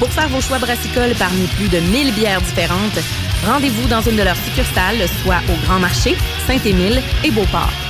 Pour faire vos choix brassicoles parmi plus de 1000 bières différentes, rendez-vous dans une de leurs succursales, soit au Grand Marché, Saint-Émile et Beauport.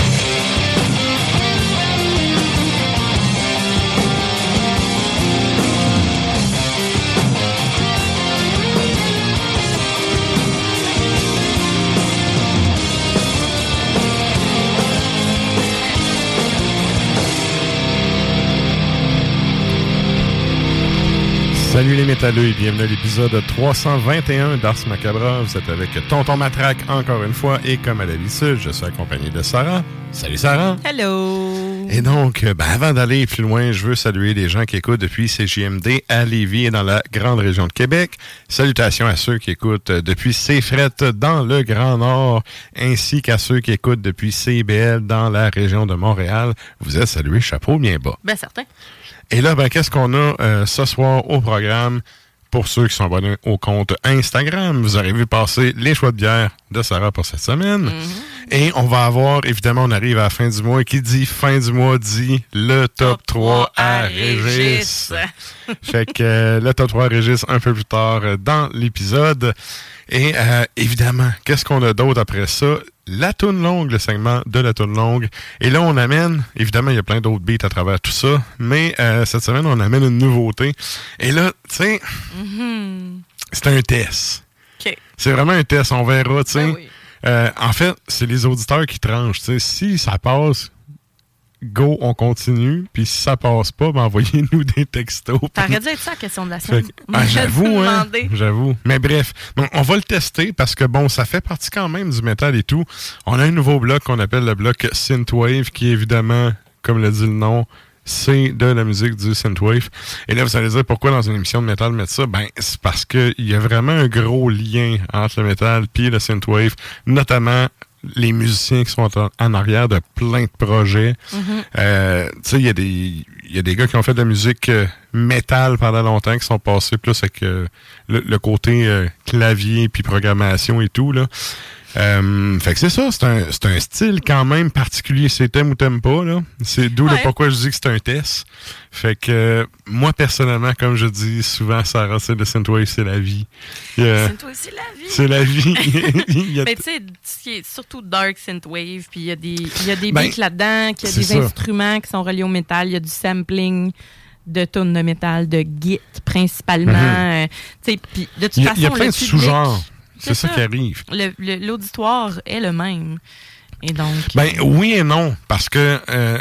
Salut les métalleux et bienvenue à l'épisode 321 d'Ars Macabra. Vous êtes avec Tonton Matraque encore une fois et comme à l'habitude, je suis accompagné de Sarah. Salut Sarah. Hello. Et donc, ben, avant d'aller plus loin, je veux saluer les gens qui écoutent depuis CJMD à Lévis et dans la grande région de Québec. Salutations à ceux qui écoutent depuis CFRET dans le Grand Nord, ainsi qu'à ceux qui écoutent depuis CBL dans la région de Montréal. Vous êtes salués, chapeau bien bas. Ben, certain. Et là, ben, qu'est-ce qu'on a euh, ce soir au programme? Pour ceux qui sont abonnés au compte Instagram, vous aurez vu passer les choix de bière de Sarah pour cette semaine. Et on va avoir, évidemment, on arrive à la fin du mois et qui dit fin du mois dit le top, 3 à Régis. fait que euh, le top 3 à Régis un peu plus tard euh, dans l'épisode. Et euh, évidemment, qu'est-ce qu'on a d'autre après ça? La toune longue, le segment de la toune longue. Et là, on amène, évidemment, il y a plein d'autres beats à travers tout ça, mais euh, cette semaine, on amène une nouveauté. Et là, tu sais, c'est un test. C'est vraiment un test, on verra, tu sais. Ben oui. Euh, en fait, c'est les auditeurs qui tranchent, tu sais. Si ça passe, go, on continue. Puis si ça passe pas, ben envoyez-nous des textos. T'aurais dû être ça la question de la semaine. ah, j'avoue, hein, j'avoue. Mais bref, on va le tester parce que bon, ça fait partie quand même du métal et tout. On a un nouveau bloc qu'on appelle le bloc Synthwave, qui est évidemment, comme le dit le nom, c'est de la musique du synthwave. Et là, vous allez dire pourquoi dans une émission de métal mettre ça? Ben, c'est parce qu'il y a vraiment un gros lien entre le métal et le synthwave, notamment les musiciens qui sont en, en arrière de plein de projets. Euh, tu sais, il y a des il y a des gars qui ont fait de la musique euh, métal pendant longtemps, qui sont passés plus avec euh, le, le côté euh, clavier puis programmation et tout là. Euh, fait que c'est ça, c'est un, c'est un style quand même particulier. C'est t'aimes ou t'aimes pas, là. C'est d'où le pourquoi je dis que c'est un test. Fait que euh, moi, personnellement, comme je dis souvent, Sarah, c'est le synthwave, c'est la vie. Euh, C'est toi aussi la vie. c'est la vie. Il Mais tu sais, ce qui est surtout dark synthwave, puis il y a des, il y a des Ben, beats là-dedans, qu'il y a c'est des ça. instruments qui sont reliés au métal, il y a du sampling de tonnes de métal, de git principalement. tu sais, puis de toute il y a, façon, il y a plein le de sous-genres. C'est ça ça. qui arrive. L'auditoire est le même. Et donc. Ben oui et non, parce que euh,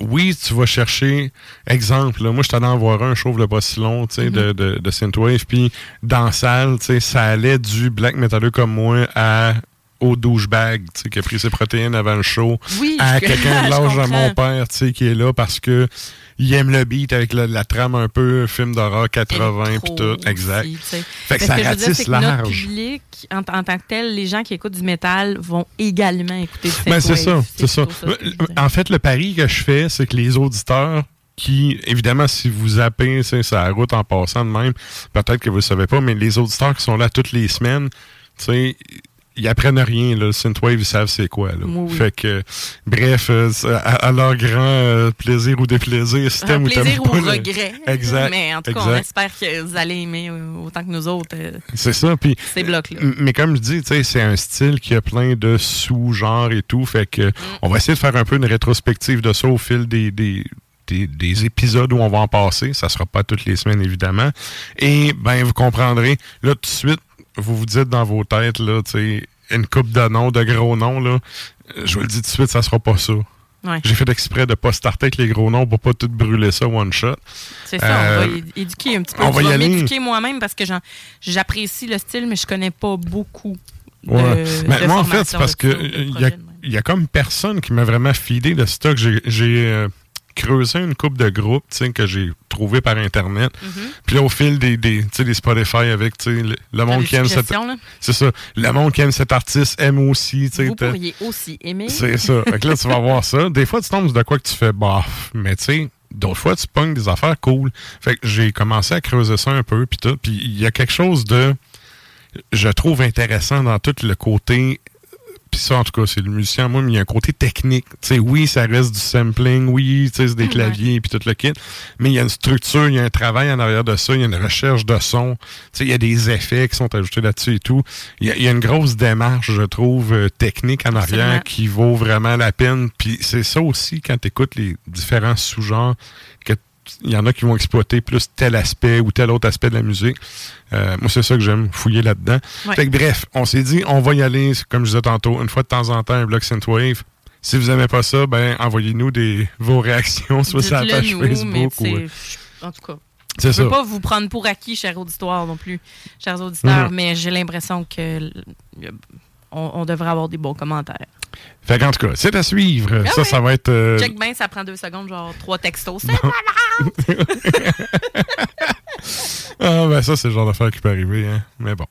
oui, tu vas chercher, exemple, là, moi je allé en voir un, je trouve le pas si long, tu sais, de, de, de Synthwave, puis dans la salle, tu sais, ça allait du black metalleux comme moi à au douchebag, tu sais, qui a pris ses protéines avant le show, Oui, à quelqu'un de l'âge de mon père, tu sais, qui est là parce que il aime le beat avec la, la trame un peu film d'horreur 80 puis tout, exact. aussi. Fait que ça que dire, ratisse c'est que notre public, en, en tant que tel, les gens qui écoutent du métal vont également écouter du Ben, c'est ça, c'est ça. dire. En fait, le pari que je fais, c'est que les auditeurs qui, évidemment, si vous zappez, c'est ça la route en passant de même, peut-être que vous ne le savez pas, mais les auditeurs qui sont là toutes les semaines, tu sais, ils apprennent rien. Là. Le synthwave, ils savent c'est quoi. Là. Oui, oui. Fait que, bref, euh, à, à leur grand euh, plaisir ou déplaisir, si t'aimes ou t'aimes plaisir ou regret. Exact. Mais en tout cas, exact. on espère que vous allez aimer euh, autant que nous autres euh, C'est ça. Puis, ces blocs-là. Mais comme je dis, tu sais, c'est un style qui a plein de sous-genres et tout. Fait que on va essayer de faire un peu une rétrospective de ça au fil des, des, des, des épisodes où on va en passer. Ça sera pas toutes les semaines, évidemment. Et ben vous comprendrez, là, tout de suite, vous vous dites dans vos têtes, là, une coupe de noms, de gros noms, là. euh, Je vous le dis tout de suite, ça sera pas ça. Ouais. J'ai fait exprès de pas starter avec les gros noms pour pas tout brûler ça one shot. C'est ça, on va Euh, éduquer un petit peu. on va y vais aller. m'éduquer moi-même parce que j'apprécie le style, mais je connais pas beaucoup de, Ouais. Mais de moi, en fait, c'est parce que là-dessus, de il y, de y a comme personne qui m'a vraiment feedé le stock. J'ai j'ai, euh, creusé une coupe de groupes que j'ai trouvé par Internet. Mm-hmm. Puis là, au fil des, des, des Spotify avec le, le monde qui aime cet suggestions, là? C'est ça. Le monde qui aime cet artiste aime aussi. Vous pourriez aussi aimer. C'est ça. Fait que là, tu vas voir ça. Des fois, tu tombes de quoi que tu fais bof. Mais tu sais, d'autres fois, tu pognes des affaires cool. Fait que j'ai commencé à creuser ça un peu. Puis tout. Puis il y a quelque chose de. Je trouve intéressant dans tout le côté. Puis ça, en tout cas, c'est le musicien, moi, mais il y a un côté technique. Tu sais, oui, ça reste du sampling, oui, tu sais, c'est des claviers, puis tout le kit. Mais il y a une structure, il y a un travail en arrière de ça, il y a une recherche de son. Tu sais, il y a des effets qui sont ajoutés là-dessus et tout. Il y, a, il y a une grosse démarche, je trouve, euh, technique en arrière qui vaut vraiment la peine. Puis c'est ça aussi, quand tu écoutes les différents sous-genres, que il y en a qui vont exploiter plus tel aspect ou tel autre aspect de la musique. Euh, moi, c'est ça que j'aime, fouiller là-dedans. Ouais. Fait que bref, on s'est dit, on va y aller, comme je disais tantôt, une fois de temps en temps, un bloc Synthwave. Si vous aimez pas ça, ben envoyez-nous des vos réactions, soit sur la page nous, Facebook ou. je- En tout cas, je ça. veux pas vous prendre pour acquis, cher auditoire non plus, chers auditeurs, Mhm. mais j'ai l'impression que on, on devrait avoir des bons commentaires. Fait qu'en tout cas, c'est à suivre. Ah ça, oui. ça va être. euh, Check bien, ça prend deux secondes, genre trois textos. C'est Ah, ben ça, c'est le genre d'affaire qui peut arriver, hein. Mais bon.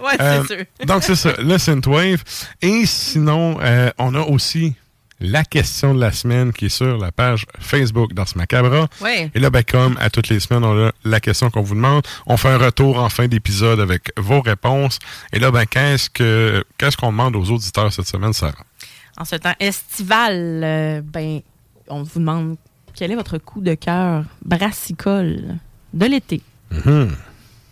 Ouais, c'est Euh, sûr. donc, c'est ça, le Synthwave. Et sinon, euh, on a aussi la question de la semaine qui est sur la page Facebook d'Ars Macabra. Ouais. Et là, ben, comme à toutes les semaines, on a la question qu'on vous demande. On fait un retour en fin d'épisode avec vos réponses. Et là, ben, qu'est-ce que qu'est-ce qu'on demande aux auditeurs cette semaine, Sarah? En ce temps estival, euh, ben, on vous demande quel est votre coup de cœur brassicole de l'été? Mhm.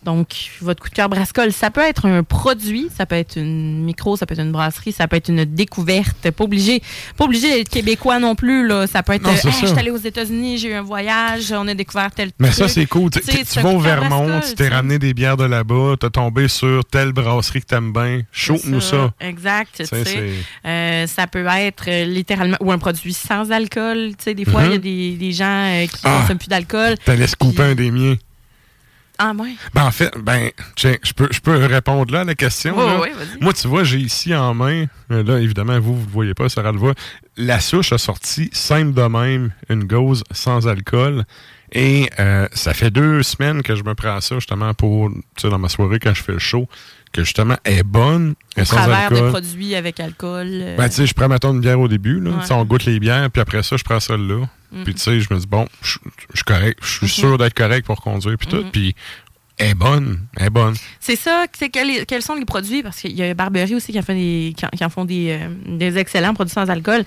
Donc, votre coup de cœur brassicole, ça peut être un produit, ça peut être une micro, ça peut être une brasserie, ça peut être une découverte. Pas obligé, pas obligé d'être québécois non plus. Là. Ça peut être, Non, euh, Hey, ça. je suis allé aux États-Unis, j'ai eu un voyage, on a découvert tel Mais truc. ça, c'est cool. Tu, Tu vas au Vermont, tu t'es ramené des bières de là-bas, t'as tombé sur telle brasserie que t'aimes bien. Shoot-nous ça. Exact. c'est- Euh, ça peut être euh, littéralement ou un produit sans alcool. Tu sais, des fois, il Mhm. y a des, des gens euh, qui Ah. consomment plus d'alcool. T'allais se couper un des miens. Ah. Ben, en fait, ben, tiens, je peux, je peux répondre là à la question. Là. Moi, tu vois, j'ai ici en main, euh, là, évidemment, vous, vous ne voyez pas, Sarah le voit. La souche a sorti, simple de même, une gauze sans alcool. Et euh, ça fait deux semaines que je me prends ça, justement, pour, tu sais, dans ma soirée, quand je fais le show, que justement, elle est bonne, elle Au est sans travers de alcool. produits avec alcool. euh, Ben, tu sais, je prends, mettons, une bière au début, là. Ouais. Tu sais, on goûte les bières, puis après ça, je prends celle-là. Mm. Puis, tu sais, je me dis, bon, je suis correct, je suis Mhm. sûr d'être correct pour conduire, puis tout. Mhm. Puis, elle est bonne, elle est bonne. C'est ça, c'est quels, quels sont les produits, parce qu'il y a Barberie aussi qui en, fait des, qui en, qui en font des, euh, des excellents produits sans alcool.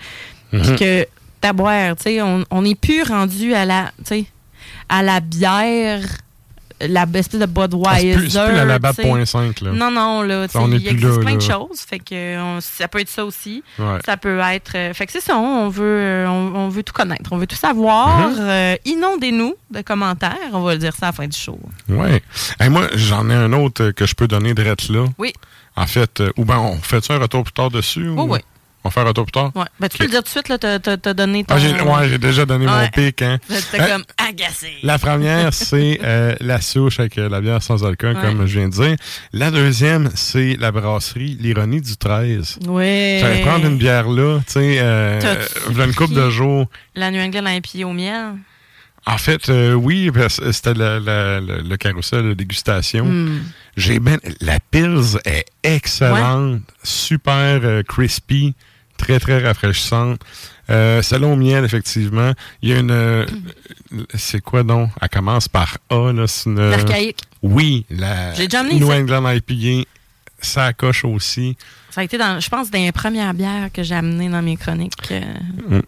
Puis que t'as boire, tu sais, on on n'est plus rendu à la, tu sais, à la bière, la espèce de Ah, Budweiser. c'est plus, c'est plus la Labatt tu sais. .5, là. Non, non, là, il existe là, plein de choses. Fait que on- ça peut être ça aussi. Ouais. Ça peut être. euh, fait que c'est ça, on veut, euh, on, on veut tout connaître, on veut tout savoir. Mhm. Euh, Inondez-nous de commentaires, on va le dire ça à la fin du show. Hey, moi, j'en ai un autre que je peux donner direct là. Oui. En fait, euh, ou ben, on fait un retour plus tard dessus? Oui, ou- oui. On va faire un tour plus tard? Ouais. Ben, tu peux le dire tout de suite, là, t'as, donné ton... Ah, j'ai, ouais, j'ai déjà donné mon pic. Hein. Hein? comme agacé. La première, c'est euh, la souche avec euh, la bière sans alcool, Ouais. comme je viens de dire. La deuxième, c'est la brasserie L'Ironie du 13. Oui. J'allais prendre une bière là, tu sais, euh, euh, une couple de jours. La New England IPA au miel? En fait, euh, oui, c'était la- la- la- le carrousel de dégustation. Hmm. J'ai ben, la Pils est excellente, super euh, crispy, très très rafraîchissante. Euh, au miel, effectivement. Il y a une. euh, c'est quoi donc? Elle commence par A, là. C'est une. L'archaïque. Oui, la J'ai déjà New ça. England IPA, ça coche aussi. Ça a été, dans, je pense, dans les premières bières que j'ai amenées dans mes chroniques. euh,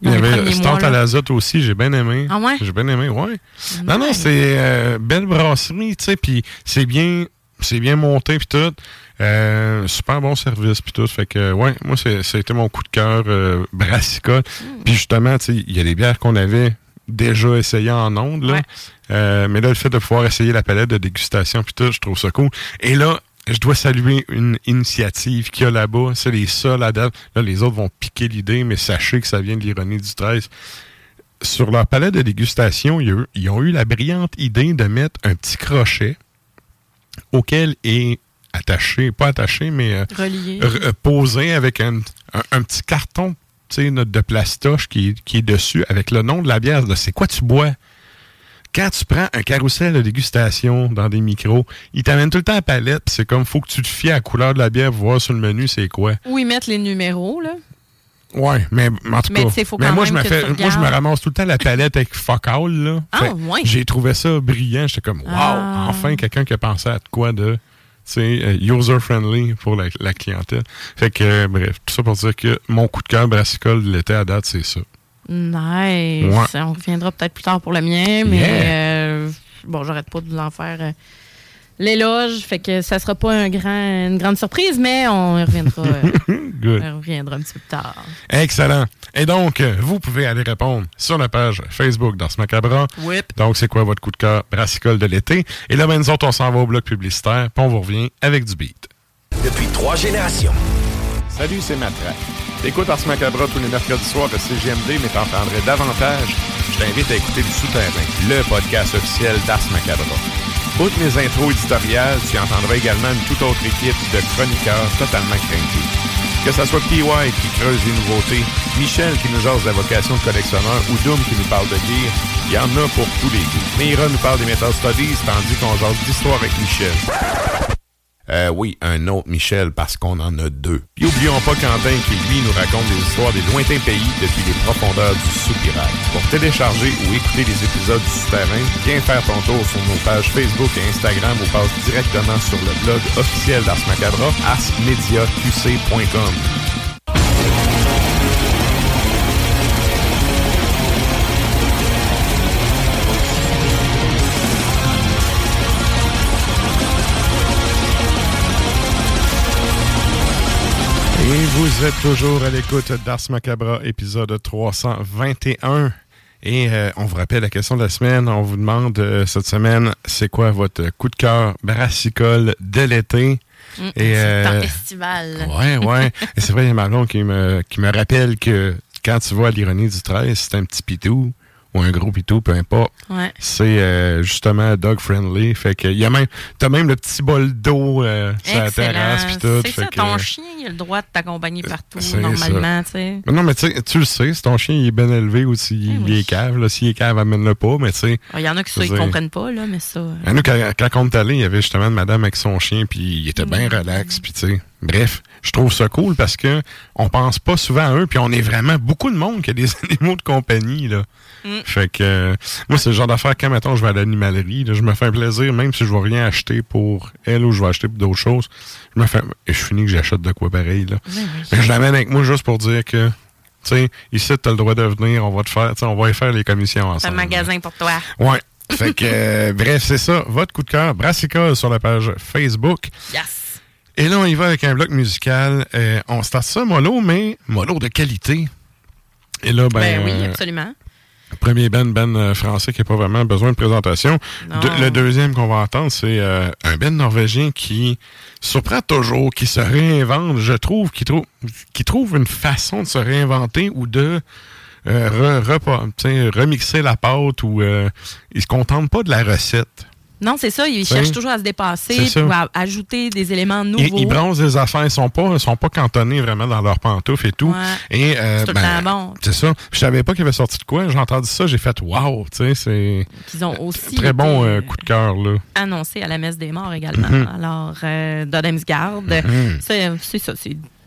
Il y avait mois, à l'azote aussi, j'ai bien aimé. Ah ouais? J'ai bien aimé, ouais. Non, non, Nice. c'est euh, belle brasserie, tu sais, puis c'est bien, c'est bien monté, puis tout. Euh, super bon service, puis tout. Fait que, ouais, moi, c'est- ça a été mon coup de cœur brassicole. Hmm. Puis justement, tu sais, il y a des bières qu'on avait déjà essayées en ondes, là. Ouais. Mais là, le fait de pouvoir essayer la palette de dégustation, puis tout, je trouve ça cool. Et là, je dois saluer une initiative qu'il y a là-bas. C'est les seuls à date. Là, les autres vont piquer l'idée, mais sachez que ça vient de l'ironie du 13 sur leur palette de dégustation, ils ont eu la brillante idée de mettre un petit crochet auquel est attaché, pas attaché, mais euh, Relié. euh, posé avec un, un- un petit carton de plastoche qui, est- qui est dessus avec le nom de la bière. C'est quoi tu bois? Quand tu prends un carrousel de dégustation dans des micros, ils t'amènent tout le temps à palette, c'est comme faut que tu te fies à la couleur de la bière pour voir sur le menu c'est quoi. Où ils mettent les numéros, là. Ouais, mais en tout Mais cas. mais moi, même je me fais, moi, je me ramasse tout le temps la palette avec fuck all, là. Ah, Fait- ouais. J'ai trouvé ça brillant. J'étais comme, wow, Ah. enfin quelqu'un qui a pensé à quoi de, euh, user-friendly pour la, la clientèle. Fait que, euh, bref, tout ça pour dire que mon coup de cœur brassicole de l'été à date, c'est ça. Nice. Ouais. On reviendra peut-être plus tard pour le mien, mais Yeah. euh, bon, j'arrête pas de vous en faire euh, l'éloge. Fait que ça sera pas un grand, une grande surprise, mais on y reviendra, euh, Good. on reviendra un petit peu plus tard. Excellent. Et donc, vous pouvez aller répondre sur la page Facebook d'Ars Macabra. Whip. Donc, c'est quoi votre coup de cœur brassicole de l'été? Et là, ben, nous autres, on s'en va au bloc publicitaire, puis on vous revient avec du beat. Depuis trois générations. Salut, c'est Matraque. T'écoutes Ars Macabra tous les mercredis soirs à CGMD, mais t'en prendrais davantage. Je t'invite à écouter Le Souterrain, le podcast officiel d'Ars Macabra. Outre mes intros éditoriales, tu entendras également une toute autre équipe de chroniqueurs totalement craintés. Que ce soit PY qui creuse les nouveautés, Michel qui nous jase la vocation de collectionneur ou Doom qui nous parle de gear, il y en a pour tous les goûts. Meira nous parle des Metal Studies, tandis qu'on jase d'histoire avec Michel. Euh, oui, un autre Michel, parce qu'on en a deux. Puis oublions pas Quentin qui, lui, nous raconte des histoires des lointains pays depuis les profondeurs du soupirail. Pour télécharger ou écouter les épisodes du Souterrain, viens faire ton tour sur nos pages Facebook et Instagram ou passe directement sur le blog officiel d'Ars Macabra, arsmediaqc.com. Et vous êtes toujours à l'écoute d'Ars Macabra, épisode 321. Et euh, on vous rappelle la question de la semaine. On vous demande euh, cette semaine, c'est quoi votre coup de cœur brassicole de l'été? Mm, Et, c'est euh. Ouais, ouais. Et c'est vrai, il y a Marlon qui me, qui me rappelle que quand tu vois l'ironie du 13, c'est un petit pitou ou un gros pitou, peu importe. Ouais. C'est euh, justement dog friendly. Fait que il y a même, t'as même le petit bol d'eau euh, sur la terrasse puis tout. C'est ça, que- ton chien, il a le droit de t'accompagner partout, C'est normalement, tu sais. Non, mais tu sais, tu le sais, si ton chien il est bien élevé ou s'il Eh oui. est cave, là, s'il est cave, amène-le pas, mais tu sais. Il y en a qui dire- comprennent pas, là, mais ça. euh, À nous, quand, quand on est allé, il y avait justement une madame avec son chien, puis il était bien Mm. relax, puis tu sais. Bref, je trouve ça cool parce que on pense pas souvent à eux, puis on est vraiment beaucoup de monde qui a des animaux de compagnie, là. Mm. Fait que euh, moi, c'est le genre d'affaire quand, mettons, je vais à l'animalerie, là, je me fais un plaisir, même si je vais rien acheter pour elle ou je vais acheter pour d'autres choses, je me fais... Et je finis que j'achète de quoi pareil, là. Ben. Mais je l'amène avec moi juste pour dire que, tu sais, ici, tu as le droit de venir, on va te faire, tu sais, on va y faire les commissions C'est un ensemble. magasin pour toi. Ouais. Fait que, euh, bref, c'est ça. Votre coup de cœur, Brassica sur la page Facebook. Yes. Et là, on y va avec un bloc musical. Euh, on start ça mollo, mais mollo de qualité. Et là, ben, Ben, oui, euh, absolument. Premier band, band euh, français qui n'a pas vraiment besoin de présentation. De- le deuxième qu'on va entendre, c'est euh, un band norvégien qui surprend toujours, qui se réinvente, je trouve, qui, trouve qui trouve une façon de se réinventer ou de re- remixer la pâte ou euh, ils se contentent pas de la recette. Non, c'est ça. Ils cherchent toujours à se dépasser ou à ajouter des éléments nouveaux. ils bronzent des affaires, ils sont pas, ils sont pas cantonnés vraiment dans leurs pantoufles et tout. Ouais. Et euh, C'est ben, bon. c'est ça. Je savais pas qu'il avait sorti de quoi. J'ai entendu ça, j'ai fait wow, tu sais, c'est Qu'ils ont aussi très bon euh, coup de cœur là. annoncé à la messe des morts également. Mhm. Alors, euh, Dodemsgard, Mhm. c'est c'est ça.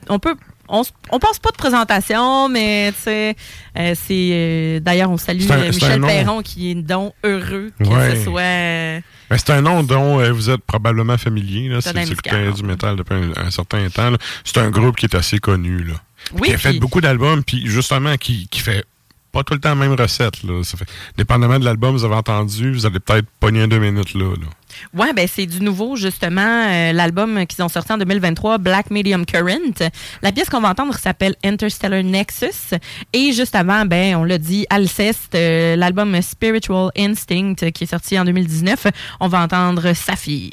On peut. On, on pense pas de présentation, mais tu sais, euh, c'est. euh, D'ailleurs, on salue un- euh, Michel. Perron qui est donc heureux que Ouais. ce soit. Ben, c'est un nom dont euh, vous êtes probablement familier. Là, si vous du métal depuis un, un certain temps. C'est un groupe qui est assez connu. Là. Oui, qui a fait puis- beaucoup d'albums, puis justement, qui, qui fait pas tout le temps la même recette. Là. Ça fait, dépendamment de l'album, vous avez entendu, vous allez peut-être pogner deux minutes là. là. Ouais, ben c'est du nouveau justement euh, l'album qu'ils ont sorti en 2023, Black Medium Current. La pièce qu'on va entendre s'appelle Interstellar Nexus et juste avant, ben on l'a dit, Alceste, euh, l'album Spiritual Instinct euh, qui est sorti en 2019. On va entendre Saphir.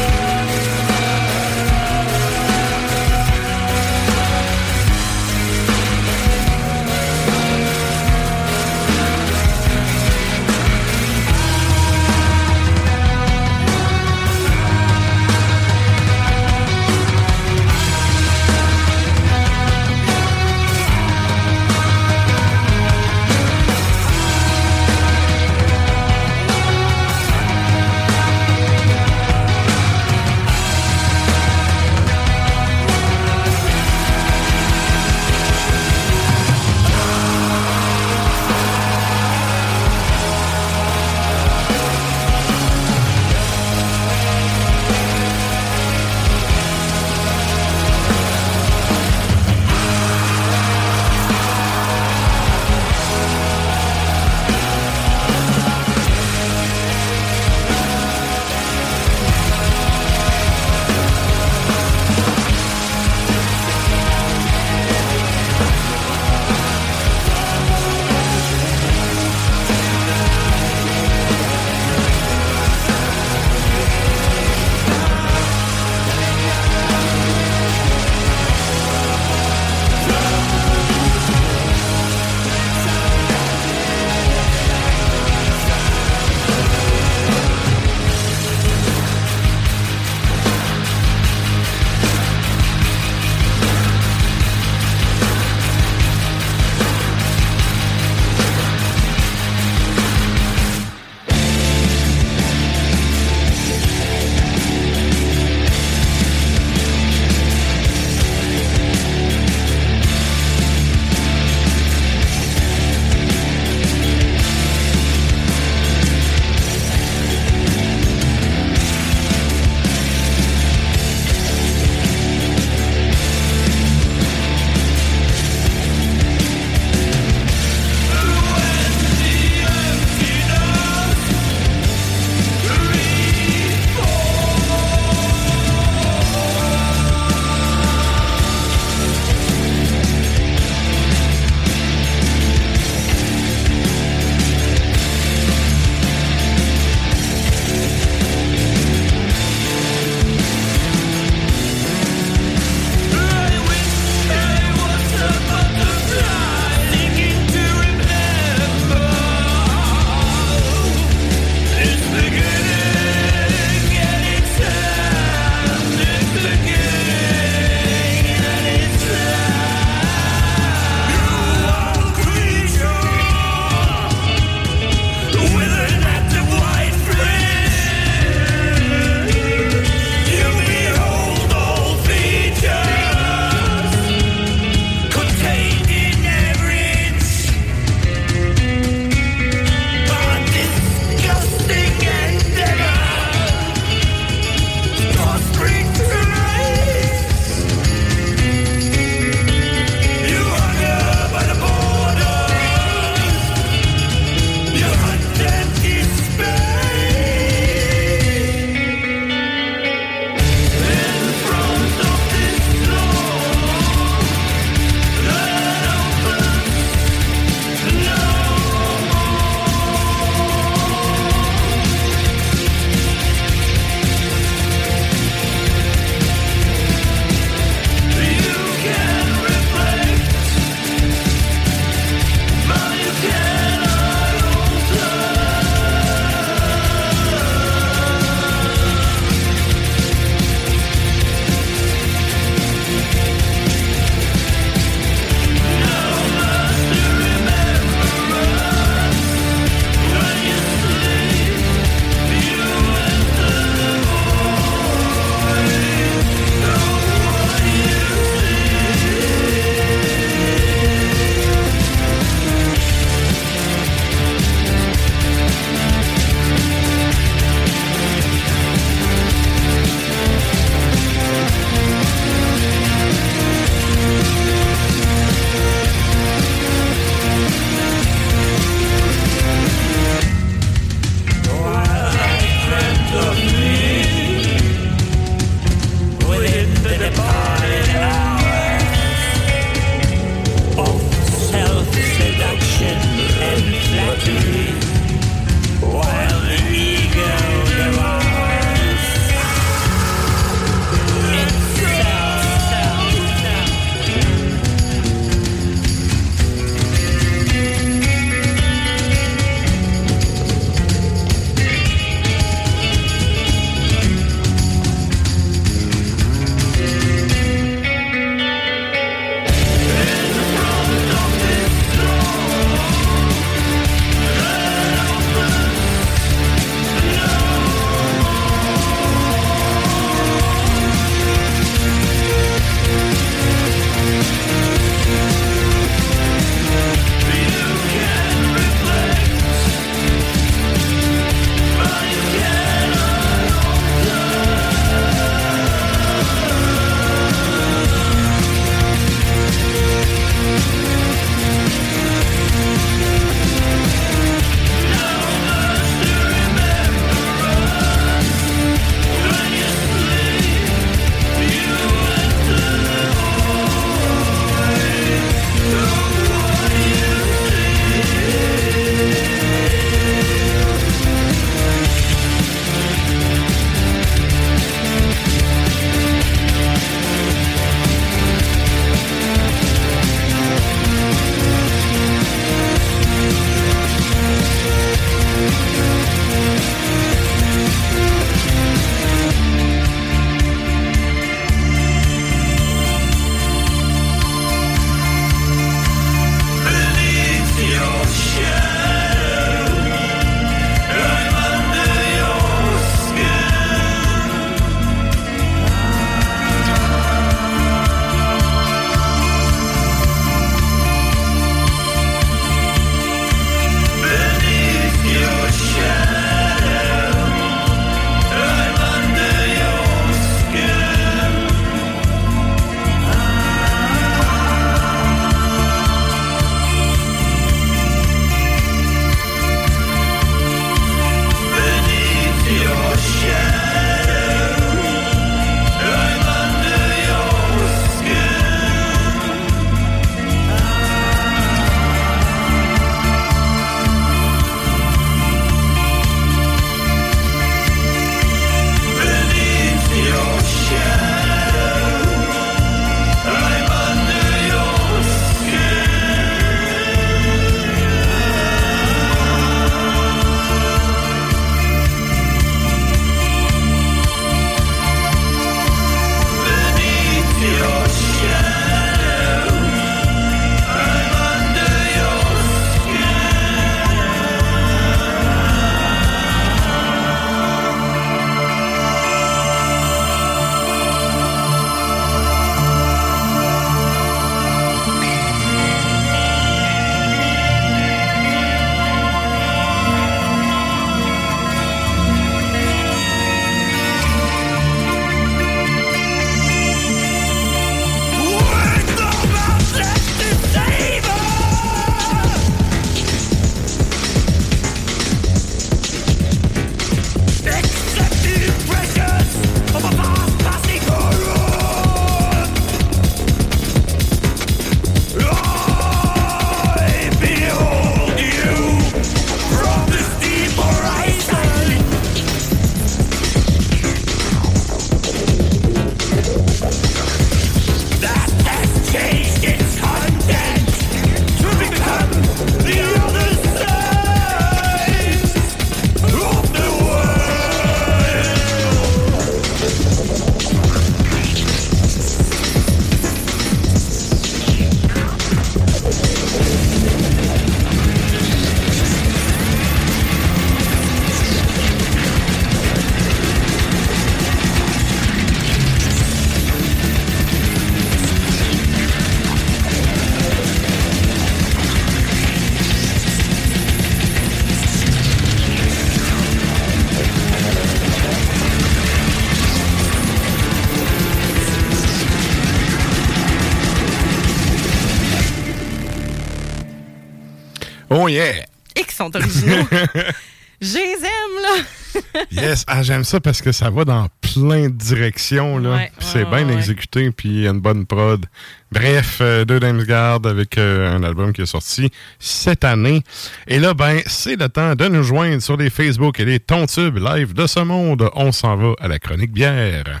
Oh yeah! Et qui sont originaux. Je les aime, là! yes, ah, j'aime ça parce que ça va dans plein de directions. là. Ouais, c'est ouais, bien ouais, exécuté, puis il y a une bonne prod. Bref, euh, Deux Dames avec euh, un album qui est sorti cette année. Et là, ben, c'est le temps de nous joindre sur les Facebook et les Tontubes live de ce monde. On s'en va à la chronique bière.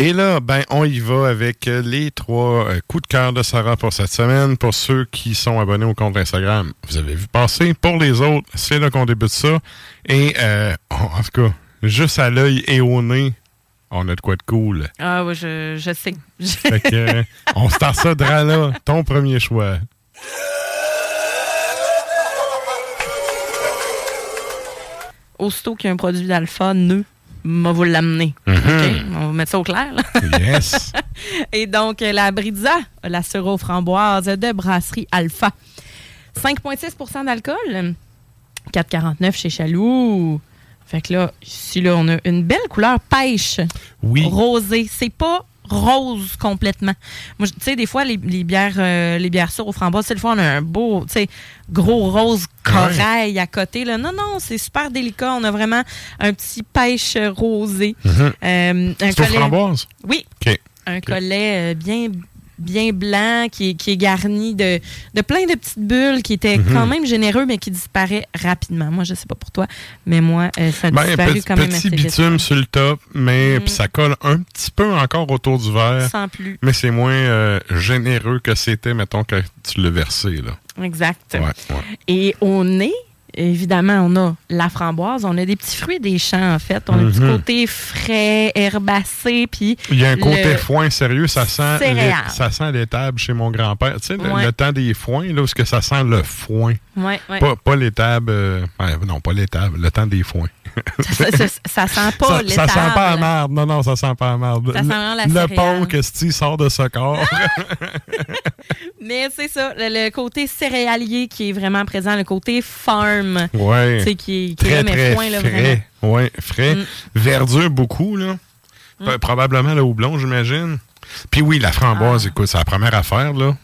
Et là, ben, on y va avec euh, les trois euh, coups de cœur de Sarah pour cette semaine. Pour ceux qui sont abonnés au compte Instagram, vous avez vu passer. Pour les autres, c'est là qu'on débute ça. Et euh, en tout cas, juste à l'œil et au nez, on a de quoi de cool. Ah oui, je, je sais. Fait que, euh, on start ça là. Ton premier choix. Aussitôt qu'il y a un produit d'alpha, nœud, m'a vous l'amener. Mhm. OK? On va mettre ça au clair. là. Yes. Et donc, euh, la Brizza, la sirop framboise de brasserie Alpha. 5,6% d'alcool. 4,49 chez Chaloux. Fait que là, ici, là, on a une belle couleur pêche. Oui. Rosée. C'est pas rose complètement. Moi, tu sais, des fois, les, les bières euh, les bières sûres aux framboises, c'est le fun, on a un beau, tu sais, gros rose corail à côté. Là. Non, non, c'est super délicat. On a vraiment un petit pêche rosé. Euh, un aux collet- framboises? Oui. Un collet bien bien blanc qui est, qui est garni de, de plein de petites bulles qui étaient Mhm. quand même généreux mais qui disparaît rapidement. Moi, je sais pas pour toi, mais moi, euh, ça a Ben, disparu petit, quand même petit vite. bitume sur le top, mais Mhm. ça colle un petit peu encore autour du verre. Sans plus. Mais c'est moins euh, généreux que c'était, mettons, quand tu l'as versé. Là. Exact. Ouais, ouais. Et au nez, évidemment, on a la framboise, on a des petits fruits des champs, en fait. On a un petit Mhm. côté frais, herbacé, puis... Il y a un côté foin sérieux, ça sent, ça sent l'étable chez mon grand-père. Tu sais, le, Ouais. le temps des foins, là, où est-ce que ça sent le foin? Ouais, ouais. Pas, pas l'étable. euh, non, pas l'étable, le temps des foins. Ça, ça- ça sent pas ça, ça l'étable. sent pas la merde. Non, non, ça sent pas la merde. Ça sent la le pont que Steve sort de ce corps. Mais c'est ça, le, le côté céréalier qui est vraiment présent, le côté farm. Ouais. Tu sais, qui, qui Très, est très foin, là, frais. Ouais, frais. Mm. Verdure beaucoup, là. P- Probablement le houblon, j'imagine. Puis oui, la framboise, écoute, c'est la première affaire, là.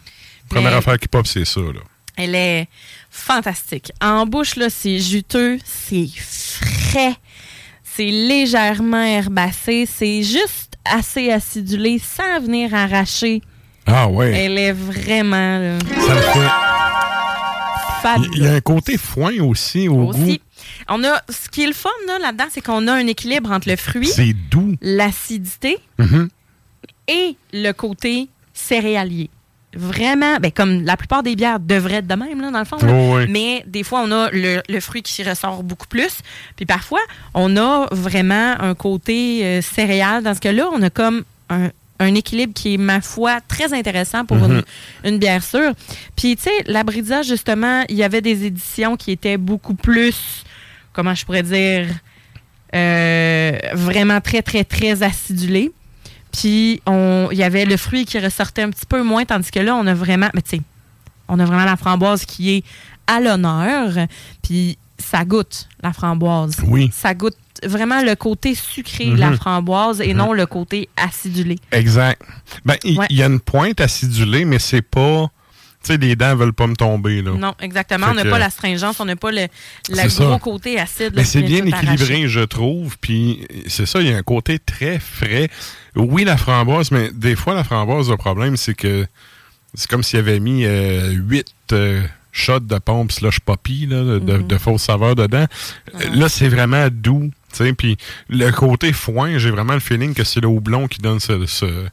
Première Ah. Mais- affaire qui pop, c'est ça, là. Elle est fantastique. En bouche, là, c'est juteux, c'est frais, c'est légèrement herbacé, c'est juste assez acidulé sans venir arracher. Ah ouais. Elle est vraiment là, Ça le fait. Il y a un côté foin aussi au Aussi, on a ce qui est le fun là, là-dedans, c'est qu'on a un équilibre entre le goût. fruit, C'est doux. l'acidité Mhm. et le côté céréalier. Vraiment, ben, comme la plupart des bières devraient être de même, là, dans le fond. Oh, oui. Mais des fois, on a le, le fruit qui ressort beaucoup plus. Puis parfois, on a vraiment un côté euh, céréal. Dans ce cas-là, on a comme un, un équilibre qui est, ma foi, très intéressant pour Mhm. une, une bière sûre. Puis, tu sais, la Brisa, justement, il y avait des éditions qui étaient beaucoup plus, comment je pourrais dire, euh, vraiment très, très, très acidulées. Puis, on- il y avait le fruit qui ressortait un petit peu moins, tandis que là, on a vraiment, mais tu sais, on a vraiment la framboise qui est à l'honneur. Puis, ça goûte, la framboise. Oui. Ça goûte vraiment le côté sucré de la Mhm. framboise et non le côté acidulé. Exact. Ben, il Ouais. y a une pointe acidulée, mais c'est pas. Tu sais, les dents veulent pas me tomber, là. Non, exactement. Fait on n'a que- pas la stringence, on n'a pas le, gros ça. côté acide. Mais c'est bien équilibré, je trouve. Puis c'est ça, il y a un côté très frais. Oui, la framboise, mais des fois, la framboise, le problème, c'est que c'est comme s'il avait mis euh, huit euh, shots de pompe slush poppy, là, de, de, Mhm. de fausses saveurs dedans. Là, c'est vraiment doux. Puis le côté foin, j'ai vraiment le feeling que c'est le houblon qui donne ce, ce-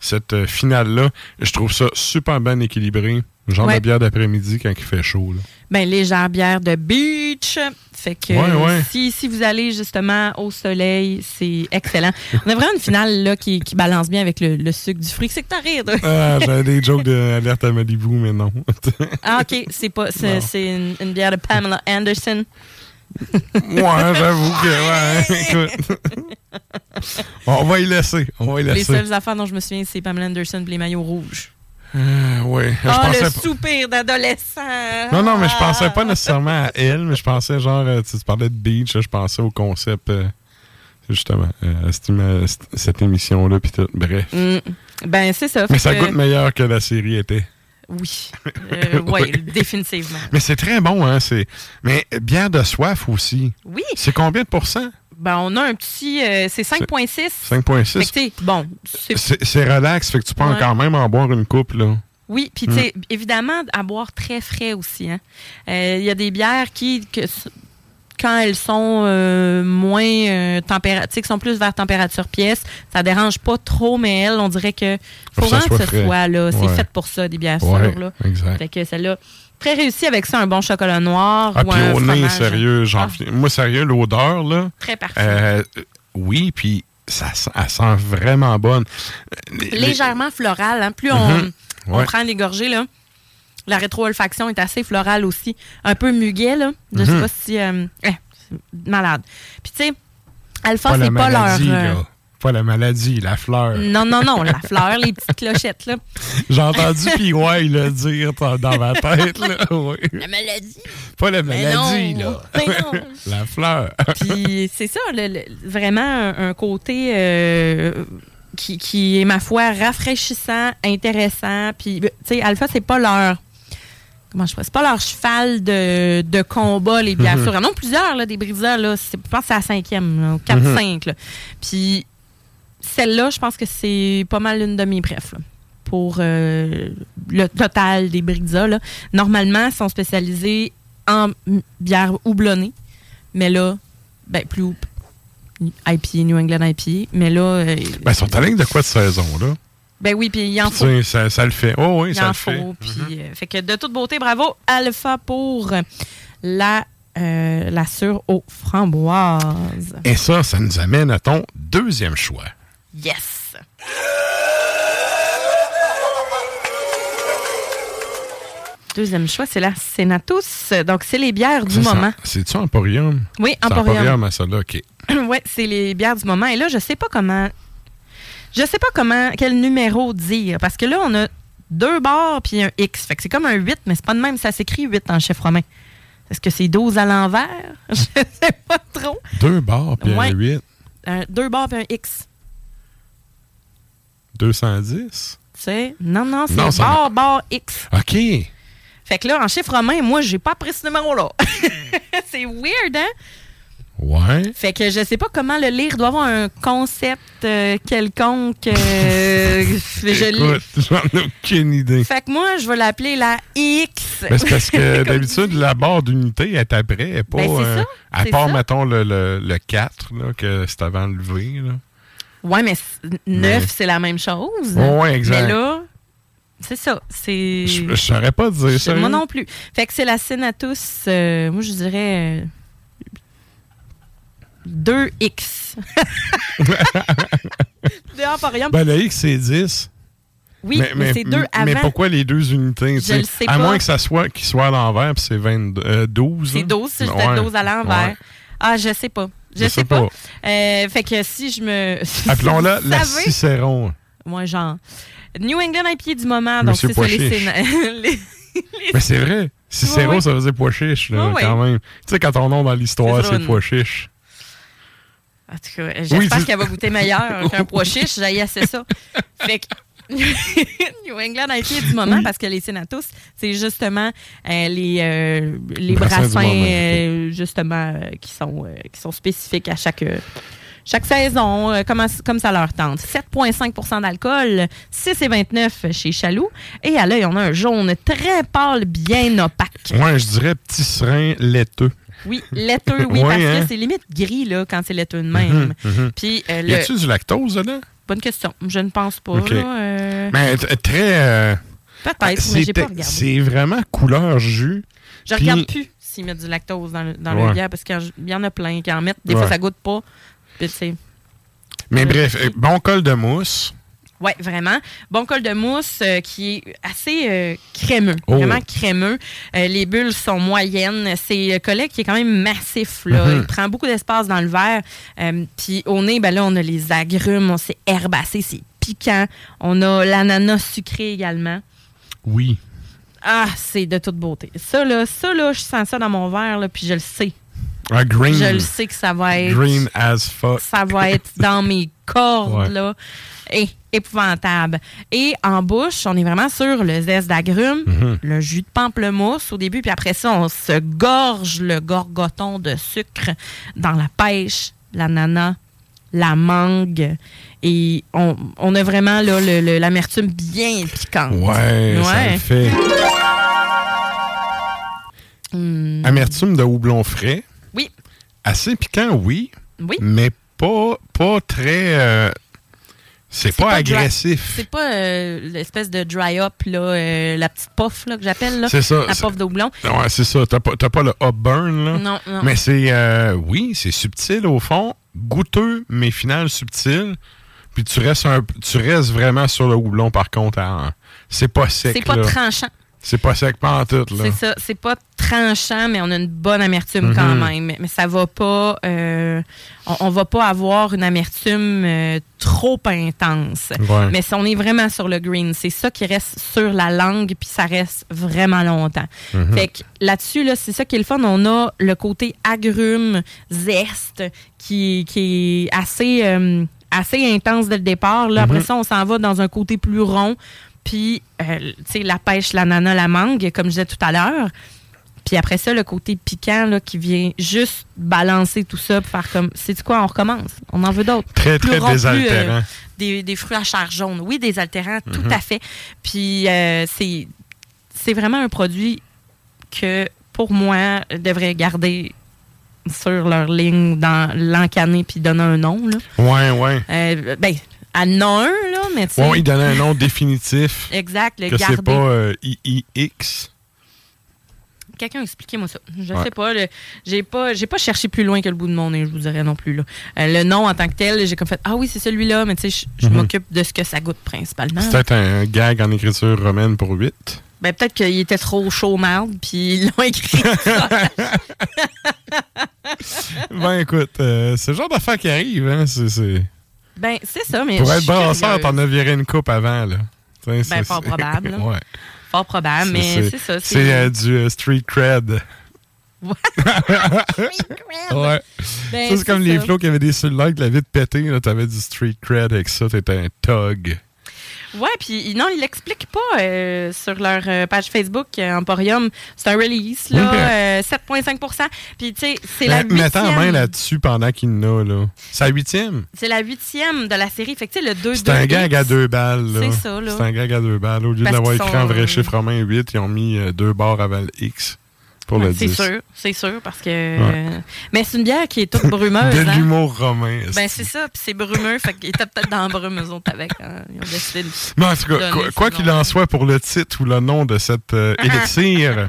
cette euh, finale-là. Je trouve ça super bien équilibré. Genre Ouais. de bière d'après-midi quand il fait chaud. Là. Ben, légère bière de beach. Fait que Ouais, ouais. Si, si vous allez justement au soleil, c'est excellent. On a vraiment une finale là, qui, qui balance bien avec le, le sucre du fruit. C'est que t'as rire. toi. Ah, j'avais des jokes d'alerte à Malibu, mais non. Ah, OK. C'est pas c'est, Non. c'est une, une bière de Pamela Anderson. Ouais, j'avoue que, ouais, écoute. On va y laisser. On va y Les laisser. seules affaires dont je me souviens, c'est Pamela Anderson et les maillots rouges. Euh. Je Ah, pensais le pas- soupir d'adolescent. Non, non, mais je pensais pas Ah. nécessairement à elle, mais je pensais genre, euh, tu, parlais de beach, je pensais au concept. euh, justement, euh, cette, émission-là, puis tout. Bref. Mm. Ben, c'est ça. Mais ça que- goûte meilleur que la série était. Oui. Euh, ouais, Oui. définitivement. Mais c'est très bon, hein. C'est... Mais bière de soif aussi. Oui. C'est combien de pourcents? Ben, on a un petit. euh, c'est 5,6. 5,6. Fait que, tu sais, bon. c'est- C'est, relax, fait que tu peux Ouais. quand même en boire une coupe, là. Oui, puis tu sais, évidemment, à boire très frais aussi. hein. Euh, Il y a des bières qui, que quand elles sont euh, moins euh, tempéra- tu sais, qui sont plus vers température pièce, ça dérange pas trop, mais elles, on dirait que faut que vraiment que ce frais. soit là. C'est Ouais. fait pour ça, des bières Ouais, sûres. Là. exact. Fait que celle-là, très réussi avec ça, un bon chocolat noir Ah, ou puis un au nez, sérieux, j'en Ah. Moi, sérieux, l'odeur, là. Très parfait. euh, oui, puis ça sent, elle sent vraiment bonne. Les- Légèrement floral. hein. Plus on, Mhm. on Ouais. prend les gorgées, là. La rétro-olfaction est assez florale aussi. Un peu muguet, là. Je sais Mhm. pas si... euh, eh, c'est malade. Puis, tu sais, Alpha, c'est pas leur... maladie, euh, là. Pas la maladie, la fleur. Non, non, non, la fleur, les petites clochettes, là. J'ai entendu PY le dire dans ma tête, là. Oui. La maladie. Pas la Mais maladie, non. là. Mais non. la fleur. Puis c'est ça, le- le- vraiment un, un côté euh, qui, qui est, ma foi, rafraîchissant, intéressant. Puis, tu sais, Alpha, c'est pas leur. Comment je C'est pas leur cheval de, de combat, les bières Mhm. sûres. Il y en a plusieurs, là, des brisas, là. Je pense que c'est la cinquième, là, ou 4-5. là. Puis celle-là, je pense que c'est pas mal une de mes préf, là, pour euh, le total des brisas. là. Normalement, ils sont spécialisés en bière houblonnée. Mais là, ben, plus IPA, New England IPA. Mais là, euh, Ben, ils sont ligne de quoi de saison, là? Ben oui, puis il en faut. ça, ça le fait. Oh oui, Il ça en le fait. faut. Puis, euh, fait que de toute beauté, bravo Alpha pour la, euh, la sûre aux framboises. Et ça, ça nous amène à ton deuxième choix. Yes! Deuxième choix, c'est la Senatus. Donc, c'est les bières du Ça, moment. C'est-tu Emporium? Oui, Emporium. Emporium à celle-là, OK. ouais, c'est les bières du moment. Et là, je sais pas comment. Je sais pas comment, quel numéro dire. Parce que là, on a deux barres puis un X. Fait que c'est comme un 8, mais c'est pas de même. Ça s'écrit 8 en chiffre romain. Est-ce que c'est 12 à l'envers? Je sais pas trop. Deux bars, puis Ouais. un 8. Un- deux barres puis un X. 210? Tu sais? Non, non, c'est Non, ça barre, barre, X. OK. Fait que là, en chiffre romain, moi, j'ai pas appris ce numéro-là. c'est weird, hein? Ouais. Fait que je sais pas comment le lire. Il doit avoir un concept euh, quelconque. euh, je j'en ai aucune idée. Fait que moi, je vais l'appeler la X. Ben, c'est parce que d'habitude, la barre d'unité est après, elle pas. Ben, c'est euh, ça, à part, ça. mettons, le, le, le 4, là, que c'est avant le V. Là. Ouais, mais 9, Mais- c'est la même chose. Ouais, exact. Mais là, c'est ça. C'est. Je je saurais pas dire ça. Moi non plus. Fait que c'est la Senatus, euh, moi je dirais 2X. De Emporium. Ben, le X, c'est 10. oui, mais, c'est 2 avant. mais pourquoi les deux unités? sais? le sais à pas. moins que ça soit qu'il soit à l'envers, puis c'est 22, euh, 12. C'est là. 12, c'est juste Ouais. 12 à l'envers. Ouais. Ah, je sais pas. Je, Je sais sais pas. pas. Euh, fait que si je me. Appelons-la la Cicéron. Moi, genre. New England IPA du moment. Donc, c'est ça, les, les- Mais c'est vrai. Cicéro, Ouais, ouais. ça faisait pois chiche, là, Ouais, ouais. quand même. Tu sais, quand ton nom dans l'histoire, C'est pois chiche. En tout cas, j'espère Oui, qu'elle va goûter meilleur qu'un pois chiche. J'ai assez ça. Fait que. New England IPA du moment, parce que les Sénatus, c'est justement euh, les, euh, les Brassins euh, justement, qui, sont, qui sont spécifiques à chaque, chaque saison, comme, comme ça leur tente. 7,5% d'alcool, 6,29 chez Chaloux. Et à l'œil, on a un jaune très pâle, bien opaque. Ouais, je dirais petit serin laiteux. Oui, laiteux, oui, parce hein? que c'est limite gris là, quand c'est laiteux de même. Mhm, mhm. Puis, euh, Y a-tu du lactose dedans? bonne question. Je ne pense pas. Là, euh, Mais très. euh, Peut-être, mais c'est j'ai pas regardé. C'est vraiment couleur jus. Je puis- regarde plus s'ils mettent du lactose dans, le- dans Ouais. le bière parce qu'il y en a plein qui en mettent. Des Ouais. fois, ça goûte pas. Mais bref, bon col de mousse. Ouais, vraiment. Bon col de mousse euh, qui est assez euh, crémeux. Oh. Vraiment crémeux. Euh, les bulles sont moyennes. C'est collet qui est quand même massif. Là. Mhm. Il prend beaucoup d'espace dans le verre. Puis au nez, ben là, on a les agrumes, on s'est herbacé, c'est piquant. On a l'ananas sucré également. Oui. Ah, c'est de toute beauté. Ça, là, ça, là, je sens ça dans mon verre, là, puis je le sais. Ah, green. Je le sais que ça va être. Green as fuck. Ça va être dans mes cordes, Ouais. là. Et épouvantable. Et en bouche, on est vraiment sur le zeste d'agrumes, Mhm. le jus de pamplemousse au début, puis après ça, on se gorge le gorgoton de sucre dans la pêche, l'ananas, la mangue. Et on, on a vraiment l'amertume bien piquante. Ouais, ça Ouais. le fait. Hmm. Amertume de houblon frais. Oui. Assez piquant, oui. Oui. Mais pas, pas très. euh, c'est pas, agressif. C'est pas euh, l'espèce de dry up, là, euh, la petite puff là, que j'appelle. C'est ça, La puff de houblon. Ouais, c'est ça. T'as pas, pas le hop burn, là. Non, non. Mais c'est. euh, oui, c'est subtil au fond. Goûteux, mais final subtil. Puis tu restes, un, tu restes vraiment sur le houblon, par contre. c'est pas sec. C'est pas là. tranchant. C'est pas sec pas en tout, là. C'est ça. C'est pas tranchant, mais on a une bonne amertume Mhm. quand même. Mais ça va pas. euh, on, on va pas avoir une amertume euh, trop intense. Ouais. Mais si on est vraiment sur le green, c'est ça qui reste sur la langue, puis ça reste vraiment longtemps. Mhm. Fait que là-dessus, là, c'est ça qui est le fun. On a le côté agrume, zeste, qui, qui est assez, euh, assez intense dès le départ. Là, Après Mhm. ça, on s'en va dans un côté plus rond. Puis, euh, tu sais, la pêche, l'ananas, la mangue, comme je disais tout à l'heure. Puis après ça, le côté piquant là, qui vient juste balancer tout ça, puis faire comme, c'est quoi, on recommence? On en veut d'autres. Très, Plus très plus, euh, désaltérant. des, des fruits à chair jaune. Oui, des altérants, tout Mhm. à fait. Puis euh, c'est c'est vraiment un produit que, pour moi, devrait garder sur leur ligne, dans l'encanner puis donner un nom. Là. Ouais, ouais. Euh, ben, a un, là, mais tu sais. Il donnait un nom définitif. Exact, le que c'est pas euh, IIX. Quelqu'un expliquez-moi ça. Je Ouais. sais pas. le- J'ai pas, j'ai pas cherché plus loin que le bout de mon nez, je vous dirais non plus. Là. Euh, le nom en tant que tel, j'ai comme fait Ah oui, c'est celui-là, mais tu sais, je- Mhm. m'occupe de ce que ça goûte principalement. C'est peut-être un gag en écriture romaine pour 8. Ben, peut-être qu'il était trop chaud marde, puis ils l'ont écrit. ben écoute, euh, c'est le genre d'affaire qui arrive. Hein? C'est, c'est- ben, c'est ça, mais. Pour je être brasseur, t'en as viré une coupe avant. Là. Ben, c'est- fort probable, ouais. Fort probable, mais c'est ça. C'est euh, du euh, street cred. Ouais. ouais. Ben, ça, c'est comme les flots qui avaient des cellulaires avec la vitre pétée. Là, t'avais du street cred avec ça. T'étais un thug. Ouais, puis non, ils l'expliquent pas euh, sur leur euh, page Facebook euh, Emporium. C'est un release, là, Ok. euh, 7,5 Puis, tu sais, c'est la Ben, Mettant la main huitième. là-dessus pendant qu'il en a. Là. C'est la huitième. C'est la huitième de la série. Fait que, tu sais, le 2 C'est un gag à deux balles. là. C'est ça, là. C'est un gag à deux balles. Au lieu Parce d'avoir qu'ils écrit en sont- vrai chiffre romain 8, ils ont mis deux barres avant le X pour le C'est 10. sûr, c'est sûr, parce que. mais c'est une bière qui est toute brumeuse. De hein? l'humour romain. Ben, c'est ça, puis c'est brumeux, fait qu'ils étaient peut-être dans la brume, eux autres, avec. hein. Ils ont décidé de. Mais en tout cas, donner quoi- qu'il en soit pour le titre ou le nom de cette euh, élixir,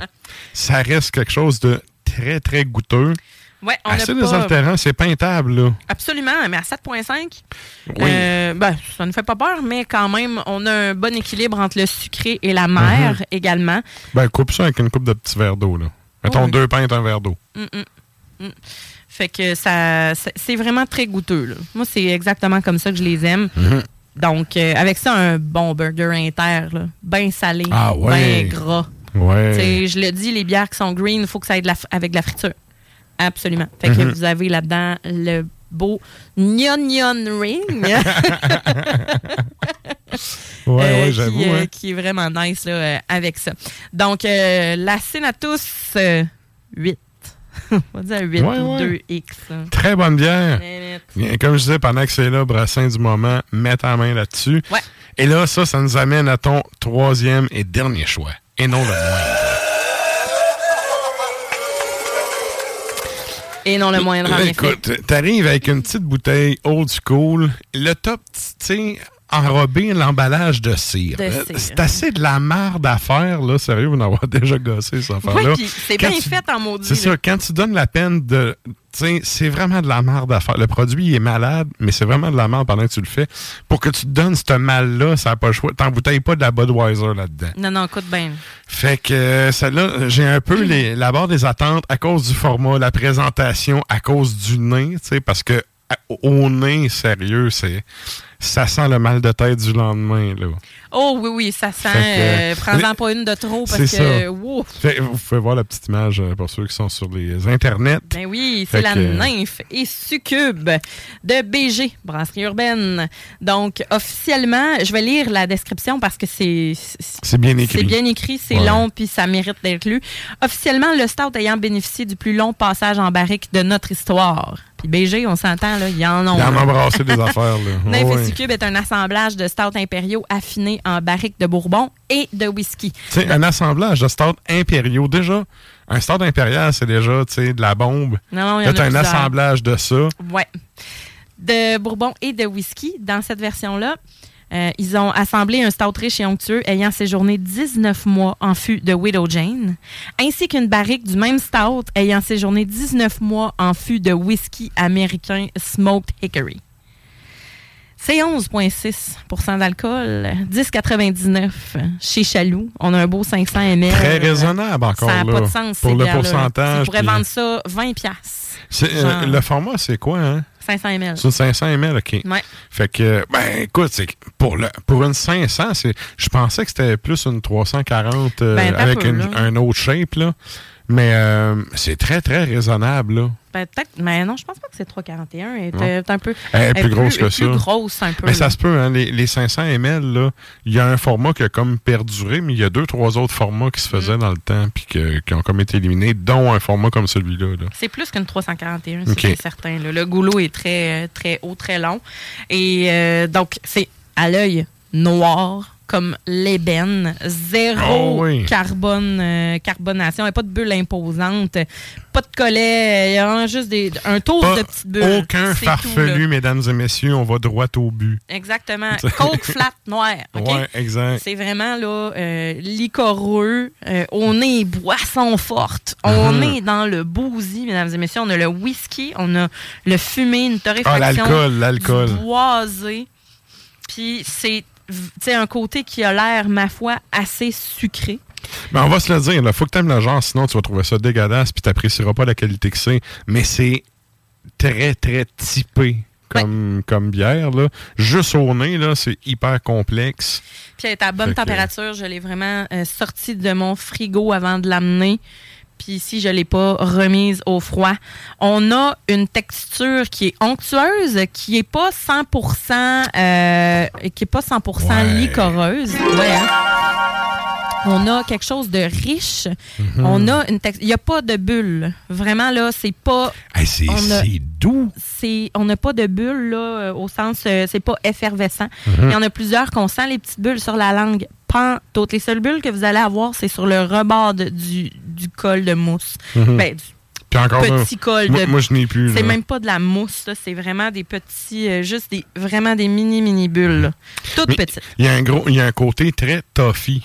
ça reste quelque chose de très, très goûteux. Ouais, on a Assez désaltérant, c'est peintable, là. Absolument, mais à 7,5. Oui. euh, ben, ça ne fait pas peur, mais quand même, on a un bon équilibre entre le sucré et la mer Mhm. également. Ben, coupe ça avec une coupe de petits verres d'eau, là. Mettons Oui. deux pintes, un verre d'eau. Mm, mm, mm. Fait que ça, c'est- vraiment très goûteux. là. Moi, c'est exactement comme ça que je les aime. Mhm. Donc, euh, avec ça, un bon burger inter, là, bien salé, Ah ouais. bien gras. Ouais. Je le dis, les bières qui sont green, il faut que ça ait de la, avec de la friture. Absolument. Fait que Mhm. vous avez là-dedans le beau Nyon Nyon Ring. Ouais, euh, ouais, j'avoue. qui, euh, hein. qui est vraiment nice là, euh, avec ça. Donc, euh, la Senatus euh, 8. On va dire 8 Ouais, ou ouais. 2X. là. Très bonne bière. Comme je disais, pendant que c'est là, Brassin du moment, mets ta main là-dessus. Ouais. Et là, ça, ça nous amène à ton troisième et dernier choix. Et non le moindre. Et non le moindre. Écoute, t'arrives avec une petite bouteille old school. Le top, tu sais, enrobé l'emballage de cire. Euh, cire. C'est assez de la merde à faire, là. Sérieux, vous en avez déjà gossé, cette affaire-là. Oui, c'est bien tu- fait en maudit. C'est ça, quand tu donnes la peine de. Tu sais, c'est vraiment de la merde à faire. Le produit il est malade, mais c'est vraiment de la merde pendant que tu le fais. Pour que tu te donnes ce mal-là, ça n'a pas le choix. T'embouteilles pas de la Budweiser là-dedans. Non, non, écoute bien. Fait que euh, celle-là, j'ai un peu les, la barre des attentes à cause du format, la présentation, à cause du nez, tu sais, parce que au nez, sérieux, c'est ça sent le mal de tête du lendemain. Là. Oh oui, oui, ça sent. Euh, Prends-en pas une de trop parce c'est que. ça. wow. Fait- vous pouvez voir la petite image euh, pour ceux qui sont sur les internets. Ben oui, c'est la que- nymphe et succube de BG, Brasserie Urbaine. Donc, officiellement, je vais lire la description parce que c'est. C'est bien écrit. C'est bien écrit, c'est Ouais. long, puis ça mérite d'être lu. Officiellement, le stout ayant bénéficié du plus long passage en barrique de notre histoire. Puis BG, on s'entend, là, il y en a. Il en a brassé des affaires. Là. Est un assemblage de stouts impériaux affinés en barrique de bourbon et de whisky. Sais, un assemblage de stars impériaux. Déjà, un stade impérial, c'est déjà tu sais, de la bombe. Non, il y en a un plusieurs. assemblage de ça. Ouais. De bourbon et de whisky. Dans cette version-là, euh, ils ont assemblé un stout riche et onctueux ayant séjourné 19 mois en fût de Widow Jane, ainsi qu'une barrique du même stout ayant séjourné 19 mois en fût de whisky américain Smoked Hickory. C'est 11,6 d'alcool, 10,99 chez Chaloux. On a un beau 500 ml. Très raisonnable encore. Ça n'a pas de sens, Pour le pourcentage. Tu pourrais puis- vendre ça 20 piastres. Euh, genre. le format, c'est quoi, hein? 500 ml. C'est une 500 ml, OK. Ouais. Fait que, ben, écoute, pour, le, pour une 500, c'est, je pensais que c'était plus une 340 euh, Ben, avec peu, une- un autre shape, là. Mais euh, c'est très, très raisonnable, là. Peut-être, mais non, je pense pas que c'est 341. Elle est un peu. Elle est plus grosse que plus ça. grosse un peu. Mais ça se peut, hein, les, les 500 ml, là, il y a un format qui a comme perduré, mais il y a deux, trois autres formats qui se faisaient Mm. dans le temps puis que- qui ont comme été éliminés, dont un format comme celui-là. là. C'est plus qu'une 341, c'est certain. là. Le goulot est très, très haut, très long. Et euh, donc, c'est à l'œil noir comme l'ébène. Zéro Oh oui. carbone, euh, carbonation. Et pas de bulle imposante. Pas de collet. Y a juste des, un tour Pas de petites bulles. aucun tout, farfelu, mesdames et messieurs, on va droit au but. Exactement. Coke flat noir. Ouais, exact. C'est vraiment là euh, liquoreux. Euh, on est boisson forte. On Mhm. est dans le boozy, mesdames et messieurs. On a le whisky, on a le fumé, une torréfaction. Ah, l'alcool, l'alcool. boisé. Puis c'est un côté qui a l'air, ma foi, assez sucré. Ben, on va se le dire, il faut que tu aimes le genre, sinon tu vas trouver ça dégueulasse puis tu n'apprécieras pas la qualité que c'est. Mais c'est très, très typé comme, comme bière. Là. Juste au nez, là, c'est hyper complexe. Puis elle est à bonne Fait que- température. Je l'ai vraiment euh, sortie de mon frigo avant de l'amener. Puis ici, je ne l'ai pas remise au froid. On a une texture qui est onctueuse, qui n'est pas 100%, euh, qui est pas 100% Ouais. liquoreuse. Ouais, hein? On a quelque chose de riche. Mhm. On a une texture. Il n'y a pas de bulle. Vraiment, là, c'est pas. Hey, c'est doux. on n'a pas de bulles là euh, au sens euh, c'est pas effervescent. Mhm. Il y en a plusieurs qu'on sent les petites bulles sur la langue. Pas toutes les seules bulles que vous allez avoir, c'est sur le rebord de- du, du col de mousse. Mhm. Ben, du Puis encore petit là, col moi, de moi, je n'ai plus. c'est même pas de la mousse, c'est vraiment des petits, euh, juste des, vraiment des mini mini bulles, là. toutes Mais petites. Il y a un gros, il y a un côté très toffee.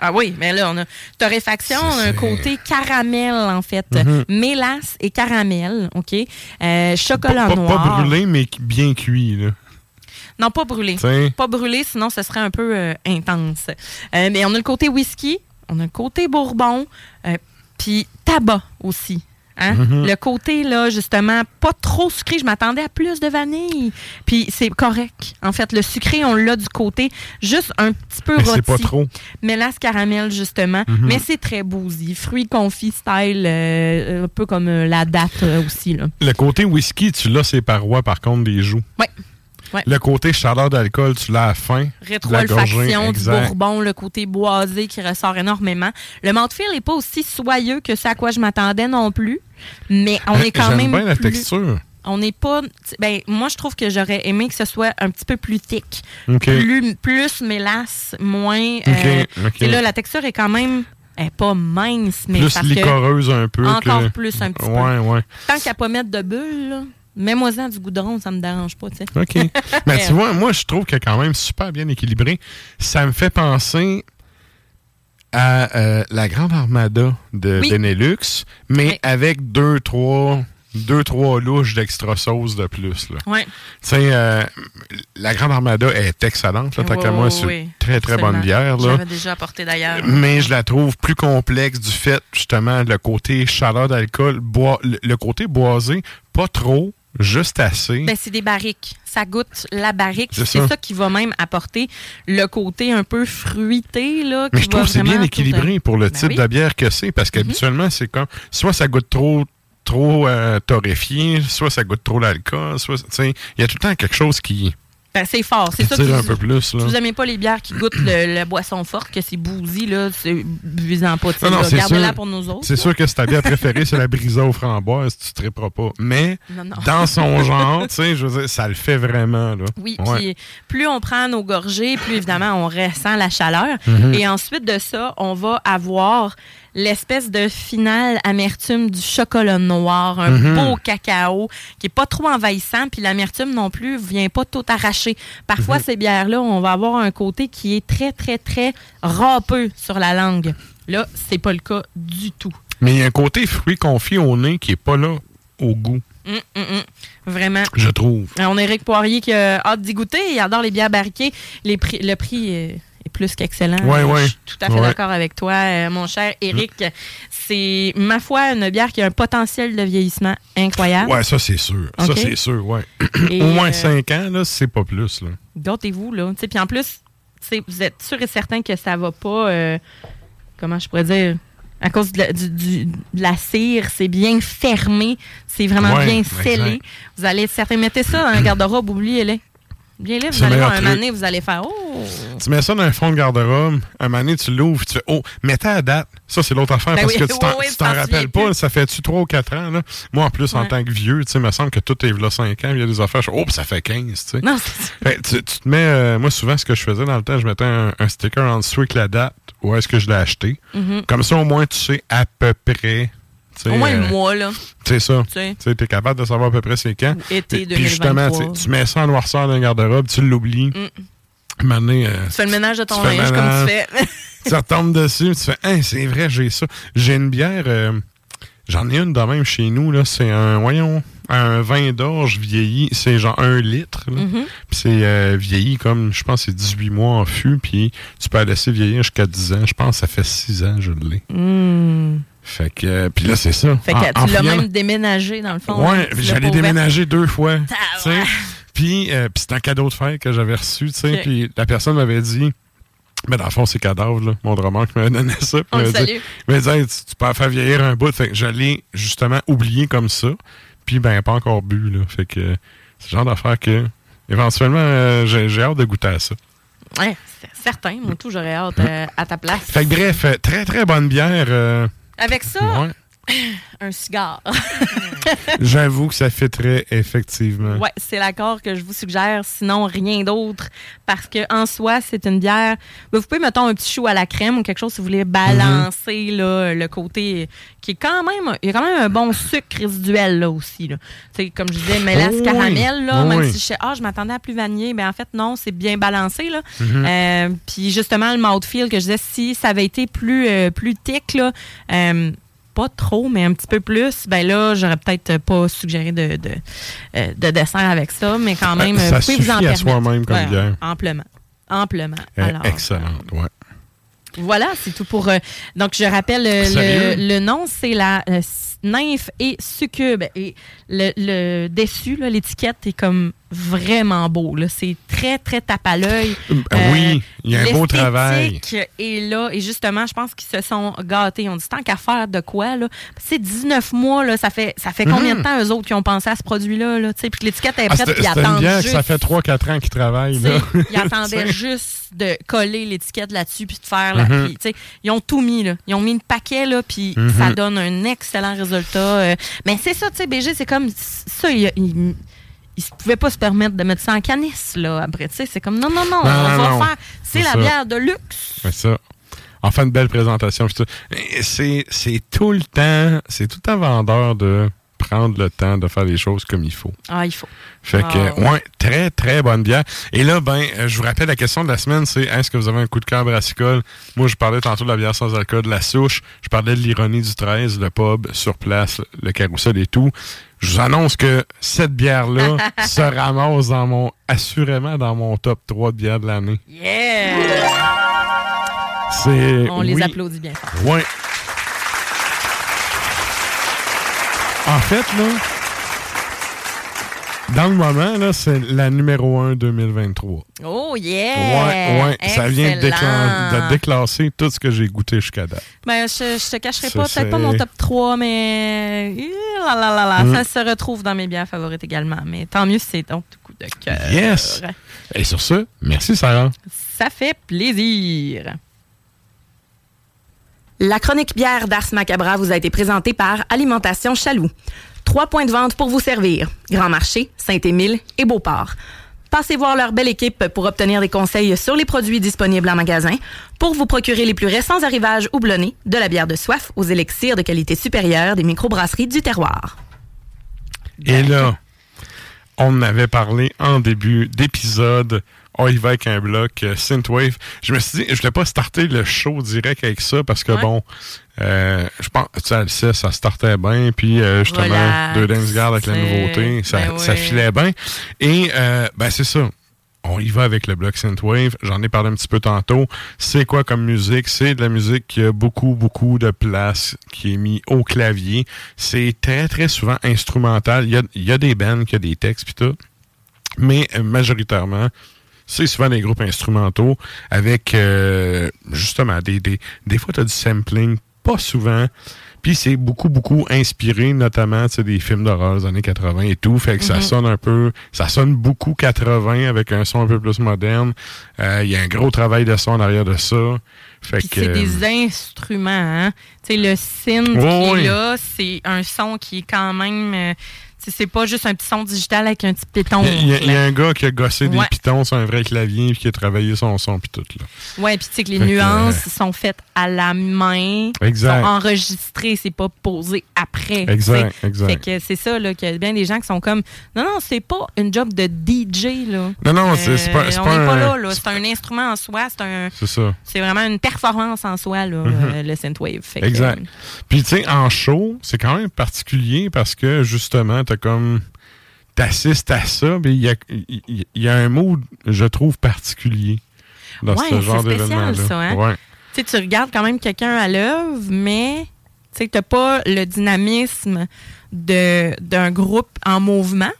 Ah oui, mais là, on a torréfaction, on a un côté caramel, en fait. Mhm. Mélasse et caramel, OK? Euh, chocolat Pas, pas- noir. pas brûlé, mais bien cuit. Là. Non, pas brûlé. T'sais. Pas brûlé, sinon ce serait un peu euh, intense. Euh, mais on a le côté whisky, on a le côté bourbon, puis tabac aussi. Hein? Mhm. Le côté, là, justement, pas trop sucré. Je m'attendais à plus de vanille. Puis c'est correct. En fait, le sucré, on l'a du côté juste un petit peu Mais rôti. c'est pas trop. Mélasse caramel, justement. Mhm. Mais c'est très boozy. Fruits confits style, euh, un peu comme euh, la date euh, aussi. Là. Le côté whisky, tu l'as ses parois, par contre, des joues. Ouais. Ouais. Le côté chaleur d'alcool, tu l'as à la fin. rétro-olfaction du bourbon, le côté boisé qui ressort énormément. Le mouthfeel n'est pas aussi soyeux que ce à quoi je m'attendais non plus, mais on est quand même bien la plus- texture. On n'est pas... Ben, moi, je trouve que j'aurais aimé que ce soit un petit peu plus thick. OK. Plus, plus mélasse, moins... Euh, OK. Et là, la texture est quand même... Elle est pas mince, mais Plus parce que licoreuse un peu. encore que- plus un petit peu. Ouais, ouais. tant qu'à pas mettre de bulles, là, mets-moi-en du goudron, ça me dérange pas, tu sais. OK. Mais tu vois, moi, je trouve qu'elle est quand même super bien équilibrée. Ça me fait penser à euh, la Grande Armada de Oui. Benelux, mais Oui. avec deux, trois, deux, trois louches d'extra sauce de plus. Là. Ouais. Tu sais, euh, la Grande Armada est excellente. Là, tant qu'à moi, c'est oui. une très, très bonne bière. Là. J'avais déjà apporté d'ailleurs. Mais je la trouve plus complexe du fait, justement, le côté chaleur d'alcool, boi- le côté boisé, pas trop, juste assez. Ben, c'est des barriques. Ça goûte la barrique. C'est ça. ça. qui va même apporter le côté un peu fruité. Là, Mais qui je trouve que c'est bien équilibré tout- pour le Ben type oui. de bière que c'est, parce qu'habituellement, c'est comme soit ça goûte trop trop euh, torréfié, soit ça goûte trop l'alcool, soit il y a tout le temps quelque chose qui, Ben, c'est fort. C'est ça que un vous- peu plus Si là. vous aimez pas les bières qui goûtent le, la boisson forte, que c'est bousy, là, c'est buvez-en pas. Non, non, c'est Gardez-la pour nous autres. C'est sûr que si ta bière préférée, c'est la brisa aux framboises, tu ne triperas pas. Mais Non, dans son genre, tu sais, je veux dire, ça le fait vraiment. Là. Oui, puis plus on prend nos gorgées, plus évidemment on ressent la chaleur. Mhm. Et ensuite de ça, on va avoir l'espèce de finale amertume du chocolat noir, un Mhm. beau cacao qui est pas trop envahissant, puis l'amertume non plus vient pas tout arracher. Parfois, Mhm. ces bières-là, on va avoir un côté qui est très, très, très râpeux sur la langue. Là, c'est pas le cas du tout. Mais il y a un côté fruit confit au nez qui est pas là au goût, Hum, hum, hum. Vraiment. je trouve. Euh, On a Éric Poirier qui a hâte d'y goûter. Il adore les bières barriquées. Les prix, le prix est, plus qu'excellent. Ouais, Euh, ouais. Je suis tout à fait Ouais. d'accord avec toi, euh, mon cher Éric. C'est, ma foi, une bière qui a un potentiel de vieillissement incroyable. Ouais, ça c'est sûr. Ça c'est sûr, ouais. Et, Au moins euh, 5 ans, là, c'est pas plus. Là. Gâtez-vous, là. Puis en plus, vous êtes sûr et certain que ça va pas. euh, comment je pourrais dire? À cause de la, du- du- de la cire, c'est bien fermé, c'est vraiment Ouais, bien scellé. exact. Vous allez être certain, mettez ça dans le garde-robe, oubliez-les. Bien là, vous allez le voir un mané, vous allez faire Oh! Tu mets ça dans un fond de garde-robe, un donné, tu l'ouvres, tu fais Oh, mettez à date. Ça, c'est l'autre affaire Ben parce oui, que tu t'en oui, oui, rappelles pas. plus. Ça fait-tu 3 ou 4 ans? Là? Moi, en plus, en tant que vieux, tu sais, il me semble que tout est là 5 ans, il y a des affaires. je fais, Oh, ça fait 15. Tu sais. Non. Fait, tu, tu te mets, euh, moi, souvent, ce que je faisais dans le temps, je mettais un, un sticker en dessous avec la date, où est-ce que je l'ai acheté. Mhm. Comme ça, au moins, tu sais à peu près. Au moins le euh, mois, là. C'est ça. Tu es capable de savoir à peu près c'est quand. Été Puis- Puis justement, 2023. tu, mets ça en noirceur dans le garde-robe, tu l'oublies. Mm. Donné, euh, Tu fais le ménage de ton linge comme tu fais. tu retombes dessus, tu fais, Hein, c'est vrai, j'ai ça. J'ai une bière, euh, j'en ai une de même chez nous, là. C'est un, voyons, un vin d'orge vieilli. C'est genre un litre. Mhm. Puis c'est euh, vieilli comme, je pense, c'est 18 mois en fût, puis tu peux la laisser vieillir jusqu'à 10 ans. Je pense que ça fait 6 ans, je l'ai. Mm. Fait que, euh, puis là, c'est ça. Fait que En- tu l'as même déménagé, dans le fond. Ouais, hein, j'allais déménager deux fois. Ah. Puis, euh, c'est un cadeau de fête que j'avais reçu, tu sais. Puis la personne m'avait dit, mais dans le fond, c'est cadavre, là. Mon drummer qui m'avait donné ça. On m'avait dit- dit, Hey, tu, tu peux en faire vieillir un bout. Fait que je l'ai justement oublié comme ça. Puis, ben, pas encore bu, là. Fait que c'est le genre d'affaire que, éventuellement, euh, j'ai hâte de goûter à ça. Ouais, certain. Moi, tout, j'aurais hâte euh, à ta place. Fait que bref, très, très bonne bière. Avec ça. un cigare. J'avoue que ça fait très, effectivement. Ouais, c'est l'accord que je vous suggère, sinon rien d'autre. Parce que en soi, c'est une bière. ben, vous pouvez, mettons, un petit chou à la crème ou quelque chose si vous voulez balancer Mhm. là, le côté qui est quand même. Il y a quand même un bon sucre résiduel là aussi. Là. Comme je disais, mélasse Oh caramel, là, Oh même oui. si je sais, ah, je m'attendais à plus vanillé, ben en fait, non, c'est bien balancé. Là. Mhm. Euh, Puis justement, le mouthfeel que je disais, si ça avait été plus, euh, plus thick, là, euh, pas trop, mais un petit peu plus, ben là, j'aurais peut-être pas suggéré de, de, euh, de dessert avec ça, mais quand même, Euh, ça vous pouvez vous en suffit à soi-même comme bière. Amplement. Amplement. Euh, Alors, excellente, ouais. voilà, c'est tout pour. euh, donc, je rappelle euh, le, le nom, c'est la euh, nymphe et succube. Et le, le dessus, l'étiquette est comme vraiment beau. là. C'est très, très tape à l'œil. Euh, oui, il y a un beau travail. Est là. Et justement, je pense qu'ils se sont gâtés. On dit tant qu'à faire de quoi, là? C'est 19 mois, là. Ça fait, ça fait combien de temps, eux autres, qui ont pensé à ce produit-là, là? Tu sais, Puis que l'étiquette est. Ah, prête, puis ils attendent que ça fait 3-4 ans qu'ils travaillent. Là. Ils attendaient juste de coller l'étiquette là-dessus puis de faire. la- Mhm. puis, tu sais, ils ont tout mis. Là. Ils ont mis le paquet, là, puis Mhm. ça donne un excellent résultat. euh. mais c'est ça, tu sais, BG, c'est comme ça. Il, il ne pouvaient pas se permettre de mettre ça en canisse, là, après. Tu sais, c'est comme non, non, non, Non, on non, va non. faire. C'est la ça. bière de luxe. C'est ça. Enfin, une belle présentation. C'est tout le temps, c'est tout un vendeur de prendre le temps de faire les choses comme il faut. Ah, il faut. Fait que, Ah. ouais, très, très bonne bière. Et là, ben, je vous rappelle, la question de la semaine, c'est est-ce que vous avez un coup de cœur brassicole? Moi, je parlais tantôt de la bière sans alcool, de la souche. Je parlais de l'ironie du 13, le pub sur place, le carrousel et tout. Je vous annonce que cette bière-là se ramasse dans mon, assurément dans mon top 3 de bières de l'année. Yeah! C'est. On les oui, applaudit bien. Ouais. En fait, là, dans le moment, là, c'est la numéro 1 2023. Oh yeah! Ouais, ouais. Ça vient de, déclasser tout ce que j'ai goûté jusqu'à date. Ben, je, je te cacherai Ça, pas, peut-être pas mon top 3, mais. Là, là, là, là, Mm. Ça se retrouve dans mes bières favorites également. Mais tant mieux si c'est ton coup de cœur. Yes! Et sur ce, merci Sarah. Ça fait plaisir. La chronique bière d'Ars Macabra vous a été présentée par Alimentation Chaloux. Trois points de vente pour vous servir. Grand Marché, Saint-Émile et Beauport. Passez voir leur belle équipe pour obtenir des conseils sur les produits disponibles en magasin, pour vous procurer les plus récents arrivages houblonnés, de la bière de soif aux élixirs de qualité supérieure des microbrasseries du terroir. Et là, on avait parlé en début d'épisode. On y va avec un bloc euh, Synthwave. Je me suis dit, je voulais pas starter le show direct avec ça parce que Ouais. bon, euh, je pense, tu sais, elle sait, ça startait bien. Puis euh, justement, Relax, deux Dance Guard avec la nouveauté, ça, ben ça oui. filait bien. Et euh, ben c'est ça. On y va avec le bloc Synthwave. J'en ai parlé un petit peu tantôt. C'est quoi comme musique? C'est de la musique qui a beaucoup, beaucoup de place qui est mis au clavier. C'est très, très souvent instrumental. Il y a, il y a des bands qui ont des textes puis tout. Mais majoritairement, c'est souvent des groupes instrumentaux avec euh, justement des, des, des fois tu as du sampling, pas souvent. Puis c'est beaucoup, beaucoup inspiré, notamment tu sais, des films d'horreur des années 80 et tout. Fait que ça Mhm. sonne un peu, ça sonne beaucoup 80 avec un son un peu plus moderne. Euh, Il y a un gros travail de son en arrière de ça. Fait que. c'est des instruments, hein. Tu sais, le synth Ouais, qui ouais. est là, c'est un son qui est quand même. euh, c'est pas juste un petit son digital avec un petit péton. Il y, a- il y a là. un gars qui a gossé des pitons sur un vrai clavier puis qui a travaillé son son puis tout là. Ouais, puis tu sais que les Fait que, nuances sont faites à la main, Exact. sont enregistrées, c'est pas posé après. Exact, exact. Fait que c'est ça là qu'il y a bien des gens qui sont comme non non, c'est pas une job de DJ là. Non, non, c'est c'est pas, c'est Euh, on pas un- pas là, là. c'est un instrument en soi, c'est un C'est ça. c'est vraiment une performance en soi là, Mhm. euh, le synthwave. Fait que, Exact. Puis, tu sais, en show, c'est quand même particulier parce que, justement, t'as comme. T'assistes à ça, mais il y a, il y- il y a un mood, je trouve, particulier dans Ouais, ce genre c'est spécial, d'événement-là. ça, hein? Ouais. tu regardes quand même quelqu'un à l'œuvre, mais tu sais, t'as pas le dynamisme d'un groupe en mouvement.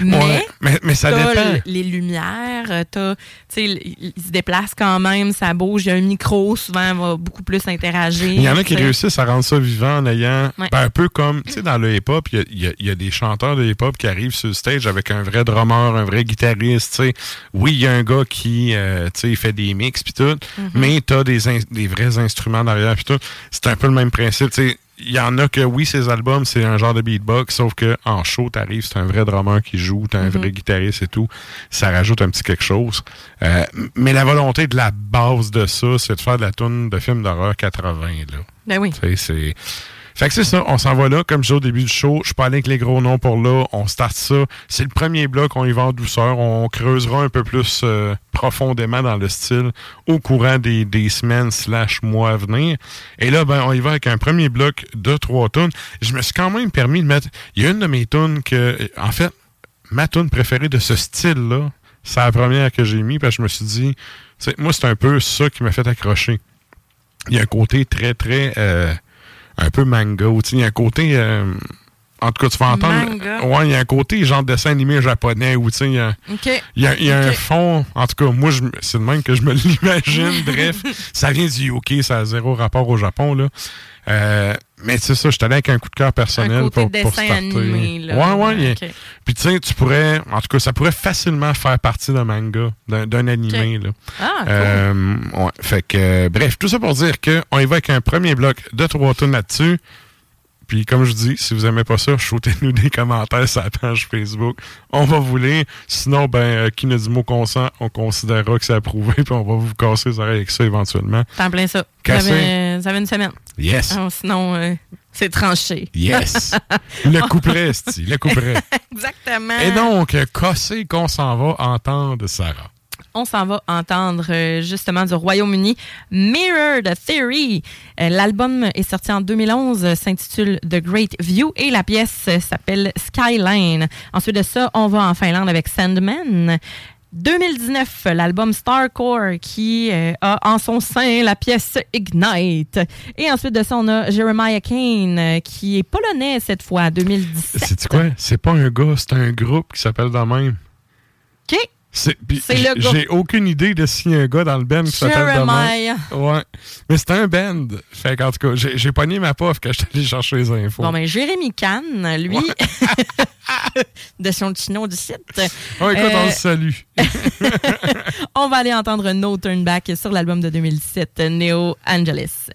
Mais, Ouais, mais, mais ça dépend. les lumières, euh, t'as, il il se déplace quand même, ça bouge, il y a un micro, souvent, va beaucoup plus interagir. Il y en a qui réussissent à rendre ça vivant en ayant. Ouais. ben, un peu comme, tu sais, dans le hip-hop, il y a- y, y des chanteurs de hip-hop qui arrivent sur le stage avec un vrai drummer, un vrai guitariste, tu sais. Oui, il y a un gars qui, euh, tu sais, fait des mix puis tout, Mhm. mais t'as des, des vrais instruments derrière puis tout. C'est un peu le même principe, tu sais. Il y en a que, oui, ces albums, c'est un genre de beatbox, sauf que en show, t'arrives, c'est un vrai drummer qui joue, t'as un Mhm. vrai guitariste et tout. Ça rajoute un petit quelque chose. Euh, mais la volonté de la base de ça, c'est de faire de la tune de film d'horreur 80, là. Ben oui. Tu sais, c'est. Fait que c'est ça, on s'en va là. Comme je disais au début du show, je allé avec les gros noms pour là. On start ça. C'est le premier bloc, on y va en douceur. On creusera un peu plus euh, profondément dans le style au courant des, semaines slash mois à venir. Et là, ben, on y va avec un premier bloc de trois tonnes. Je me suis quand même permis de mettre. Il y a une de mes tunes que. En fait, ma tune préférée de ce style-là, c'est la première que j'ai mis parce que je me suis dit. Moi, c'est un peu ça qui m'a fait accrocher il y a un côté très, très. euh, un peu sais, Il y a un côté. euh, en tout cas, tu vas entendre. Manga. Ouais, il y a un côté genre dessin animé japonais où tu sais, il y a, OK. il y a, y a un fond. En tout cas, moi, c'est de même que je me l'imagine. Bref, ça vient du UK, ça a zéro rapport au Japon. là. Euh, mais c'est ça, je allé avec un coup de cœur personnel Un côté pour, pour dessin starter. animé, là. Ouais, ouais. il y a- OK. Puis tu sais, tu pourrais. En tout cas, ça pourrait facilement faire partie d'un manga, d'un animé. Là. Ah, cool. Euh, ouais, fait que, euh, bref, tout ça pour dire qu'on y va avec un premier bloc de trois tonnes là-dessus. Puis, comme je dis, si vous aimez pas ça, shootez-nous des commentaires sur la page Facebook. On va vous lire. Sinon, ben, euh, qui ne dit mot consent, on considérera que c'est approuvé, puis on va vous casser les oreilles avec ça éventuellement. T'en plein ça. Avait, ça avait une semaine. Yes! Ah, sinon, euh, c'est tranché. Yes! le couperet, le couperet. Exactement. Et donc, euh, cassé qu'on s'en va entendre, Sarah. On s'en va entendre euh, justement du Royaume-Uni Mirrored Theory. Euh, L'album est sorti en 2011, euh, s'intitule The Great View et la pièce s'appelle Skyline. Ensuite de ça, on va en Finlande avec Sandman. 2019, l'album Starcore qui a en son sein la pièce Ignite. Et ensuite de ça, on a Jeremiah Kane qui est polonais cette fois, 2017. C'est quoi? C'est pas un gars, c'est un groupe qui s'appelle de même? OK. C'est le. J'ai aucune idée de s'il y a un gars dans le band qui s'appelle de Jeremiah. même. Ouais. Mais c'est un band. Fait qu'en tout cas, j'ai pogné ma pof quand je suis allé chercher les infos. Bon, ben, Jérémy Kahn, lui, de son petit nom du site. Ouais, écoute, on Euh, le salue. on va aller entendre No Turn Back sur l'album de 2017, Neo Angeles.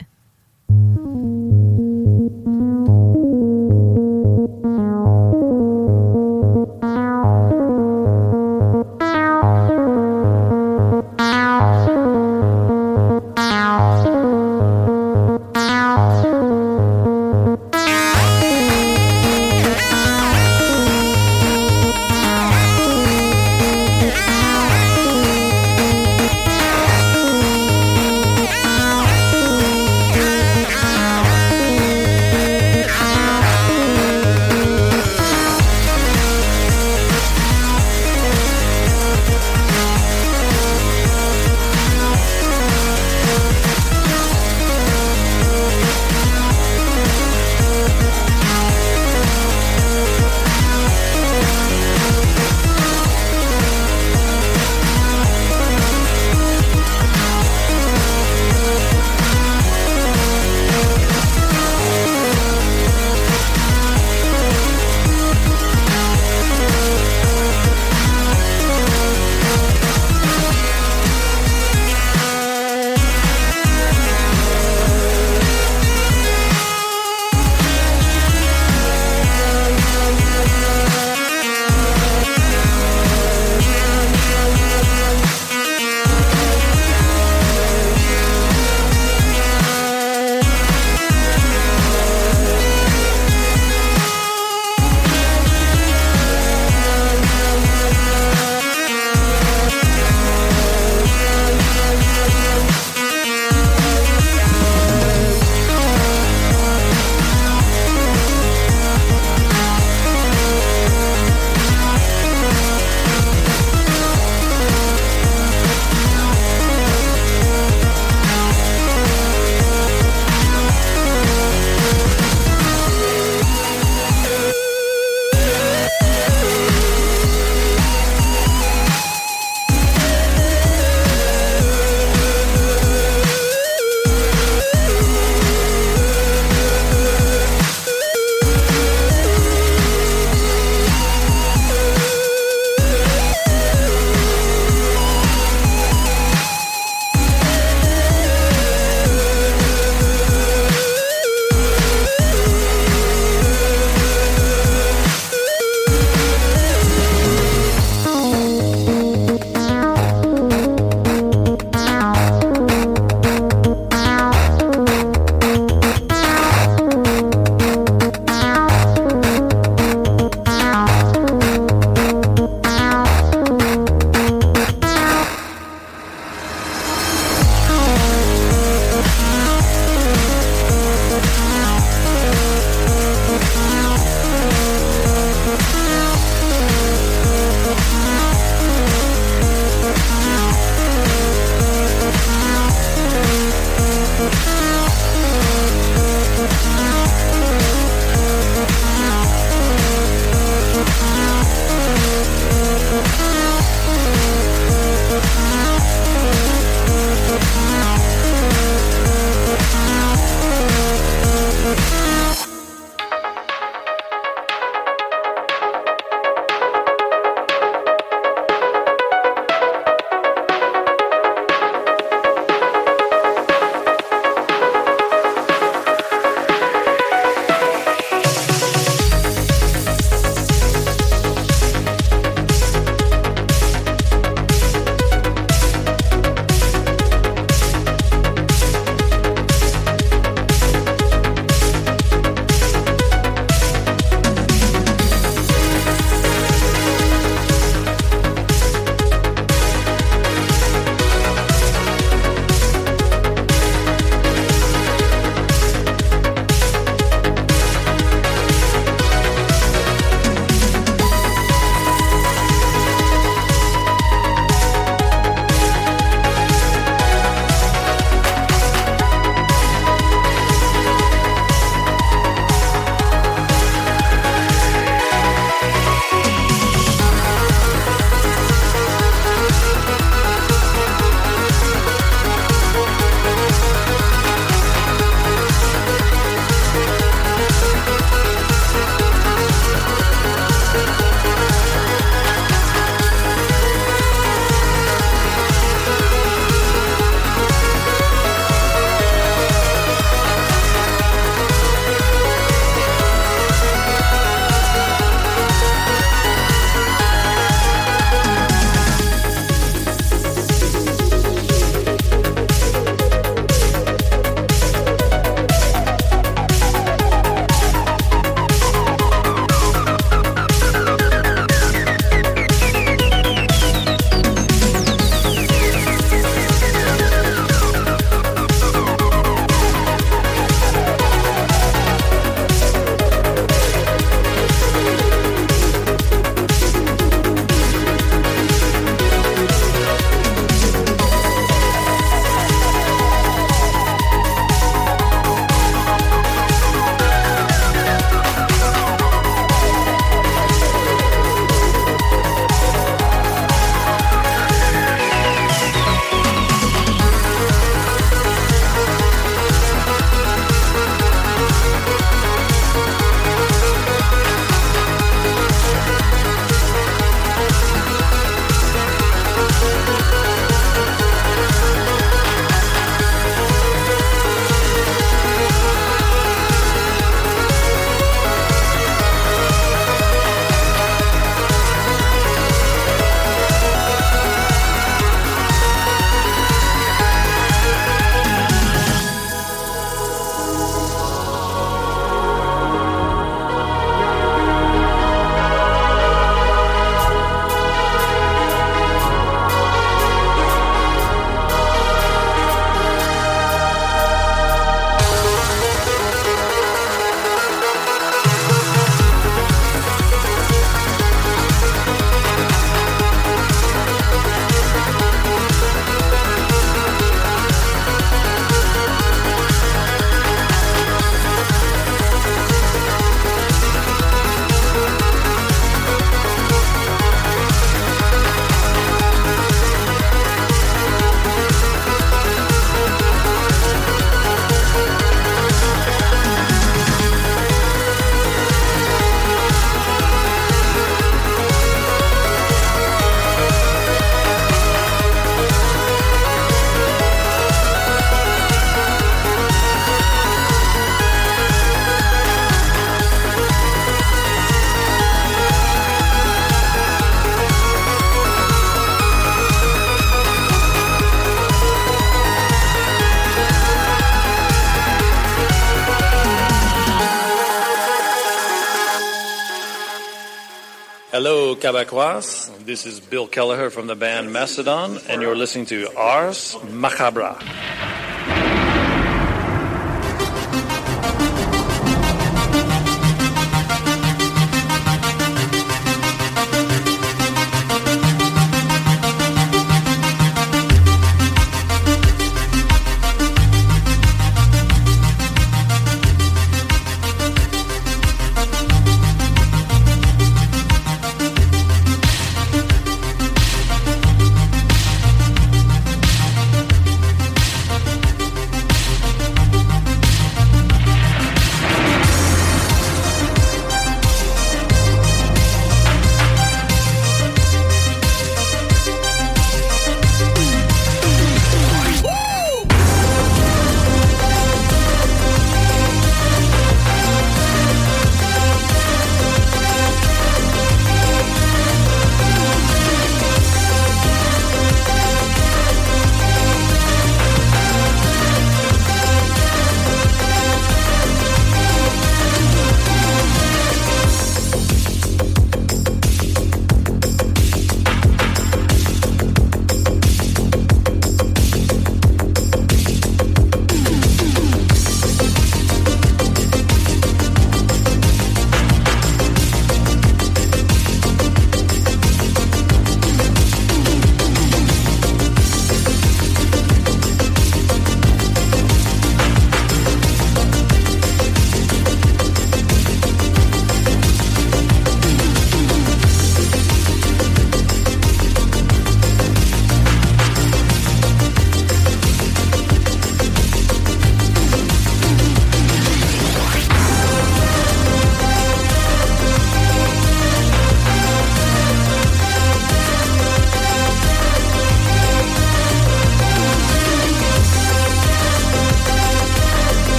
Hello, Québécois. This is Bill Kelleher from the band Macedon, and you're listening to Ars Macabra.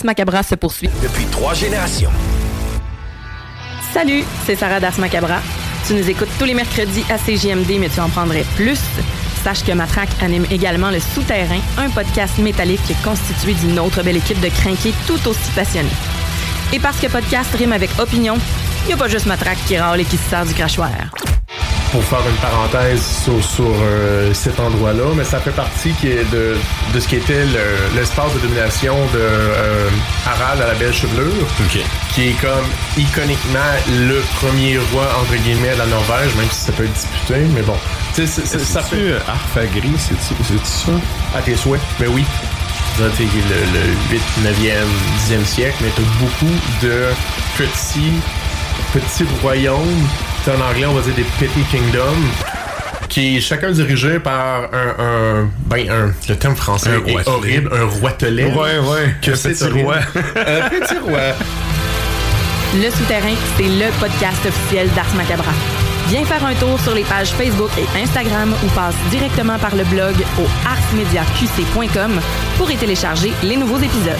Ars Macabra se poursuit. Depuis trois générations. Salut, c'est Sarah d'Ars Macabra. Tu nous écoutes tous les mercredis à CJMD, mais tu en prendrais plus. Sache que Matraque anime également Le Souterrain, un podcast métallique constitué d'une autre belle équipe de crinqués tout aussi passionnés. Et parce que podcast rime avec opinion, il n'y a pas juste Matraque qui râle et qui se sert du crachoir. Pour faire une parenthèse sur, sur, euh, cet endroit-là, mais ça fait partie qui est de, de ce qui était le- l'espace de domination de euh, Harald à la belle chevelure, qui est comme iconiquement le premier roi entre guillemets de la Norvège, même si ça peut être disputé, mais bon. C'est- c'est- ça fait euh, Arfagri, c'est-tu ça? à tes souhaits, mais oui. Le, le 8, 9e, 10e siècle, mais t'as beaucoup de petits, petits royaumes. T'sais, en anglais, on va dire des petty kingdoms. Qui est chacun dirigé par un, un- ben, un, le terme français Un est horrible, un roitelet. Ouais, ouais, Que un c'est petit horrible. roi. un petit roi. Le Souterrain, c'est le podcast officiel d'Ars Macabra. Viens faire un tour sur les pages Facebook et Instagram ou passe directement par le blog au arsmediaqc.com pour y télécharger les nouveaux épisodes.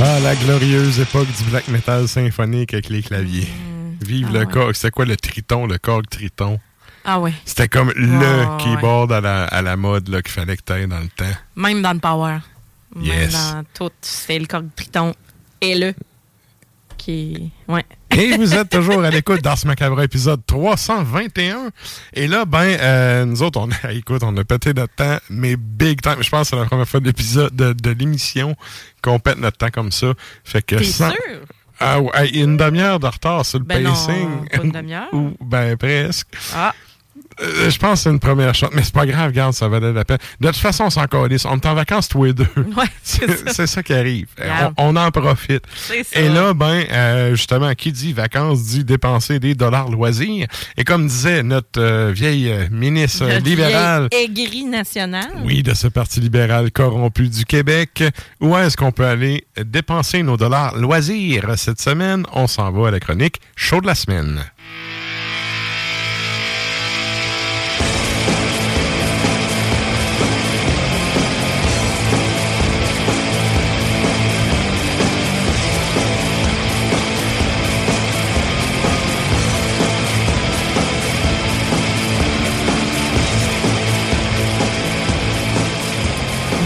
Ah, la glorieuse époque du black metal symphonique avec les claviers. Vive Ah le ouais. corps. C'était quoi le triton, le corps triton? Ah ouais. C'était comme le Ah, keyboard à, la, à la mode là, qu'il fallait que tu dans le temps. Même dans le power. Yes. Même dans tout. C'est le corps triton et le qui. Ouais. Et vous êtes toujours à l'écoute d'Ars Macabre épisode 321. Et là, ben, euh, nous autres, on a, écoute, on a pété notre temps, mais big time. Je pense que c'est la première fois de l'épisode de, de l'émission qu'on pète notre temps comme ça. Fait que T'es sans- sûr? Ah ouais, une demi-heure de retard sur le Ben non, pacing. pas une demi-heure. Ou, ben presque. Ah. Euh, je pense que c'est une première shot, mais c'est pas grave, regarde, ça valait la peine. De toute façon, on s'en calisse. On est en vacances tous les deux. Ouais, c'est ça. qui arrive. Euh. On, on en profite. C'est ça. Et là, ben, euh, justement, qui dit vacances dit dépenser des dollars loisirs. Et comme disait notre euh, vieille ministre Notre libérale, aigrie nationale. oui, de ce parti libéral corrompu du Québec, où est-ce qu'on peut aller dépenser nos dollars loisirs cette semaine? On s'en va à la chronique Chaud de la semaine.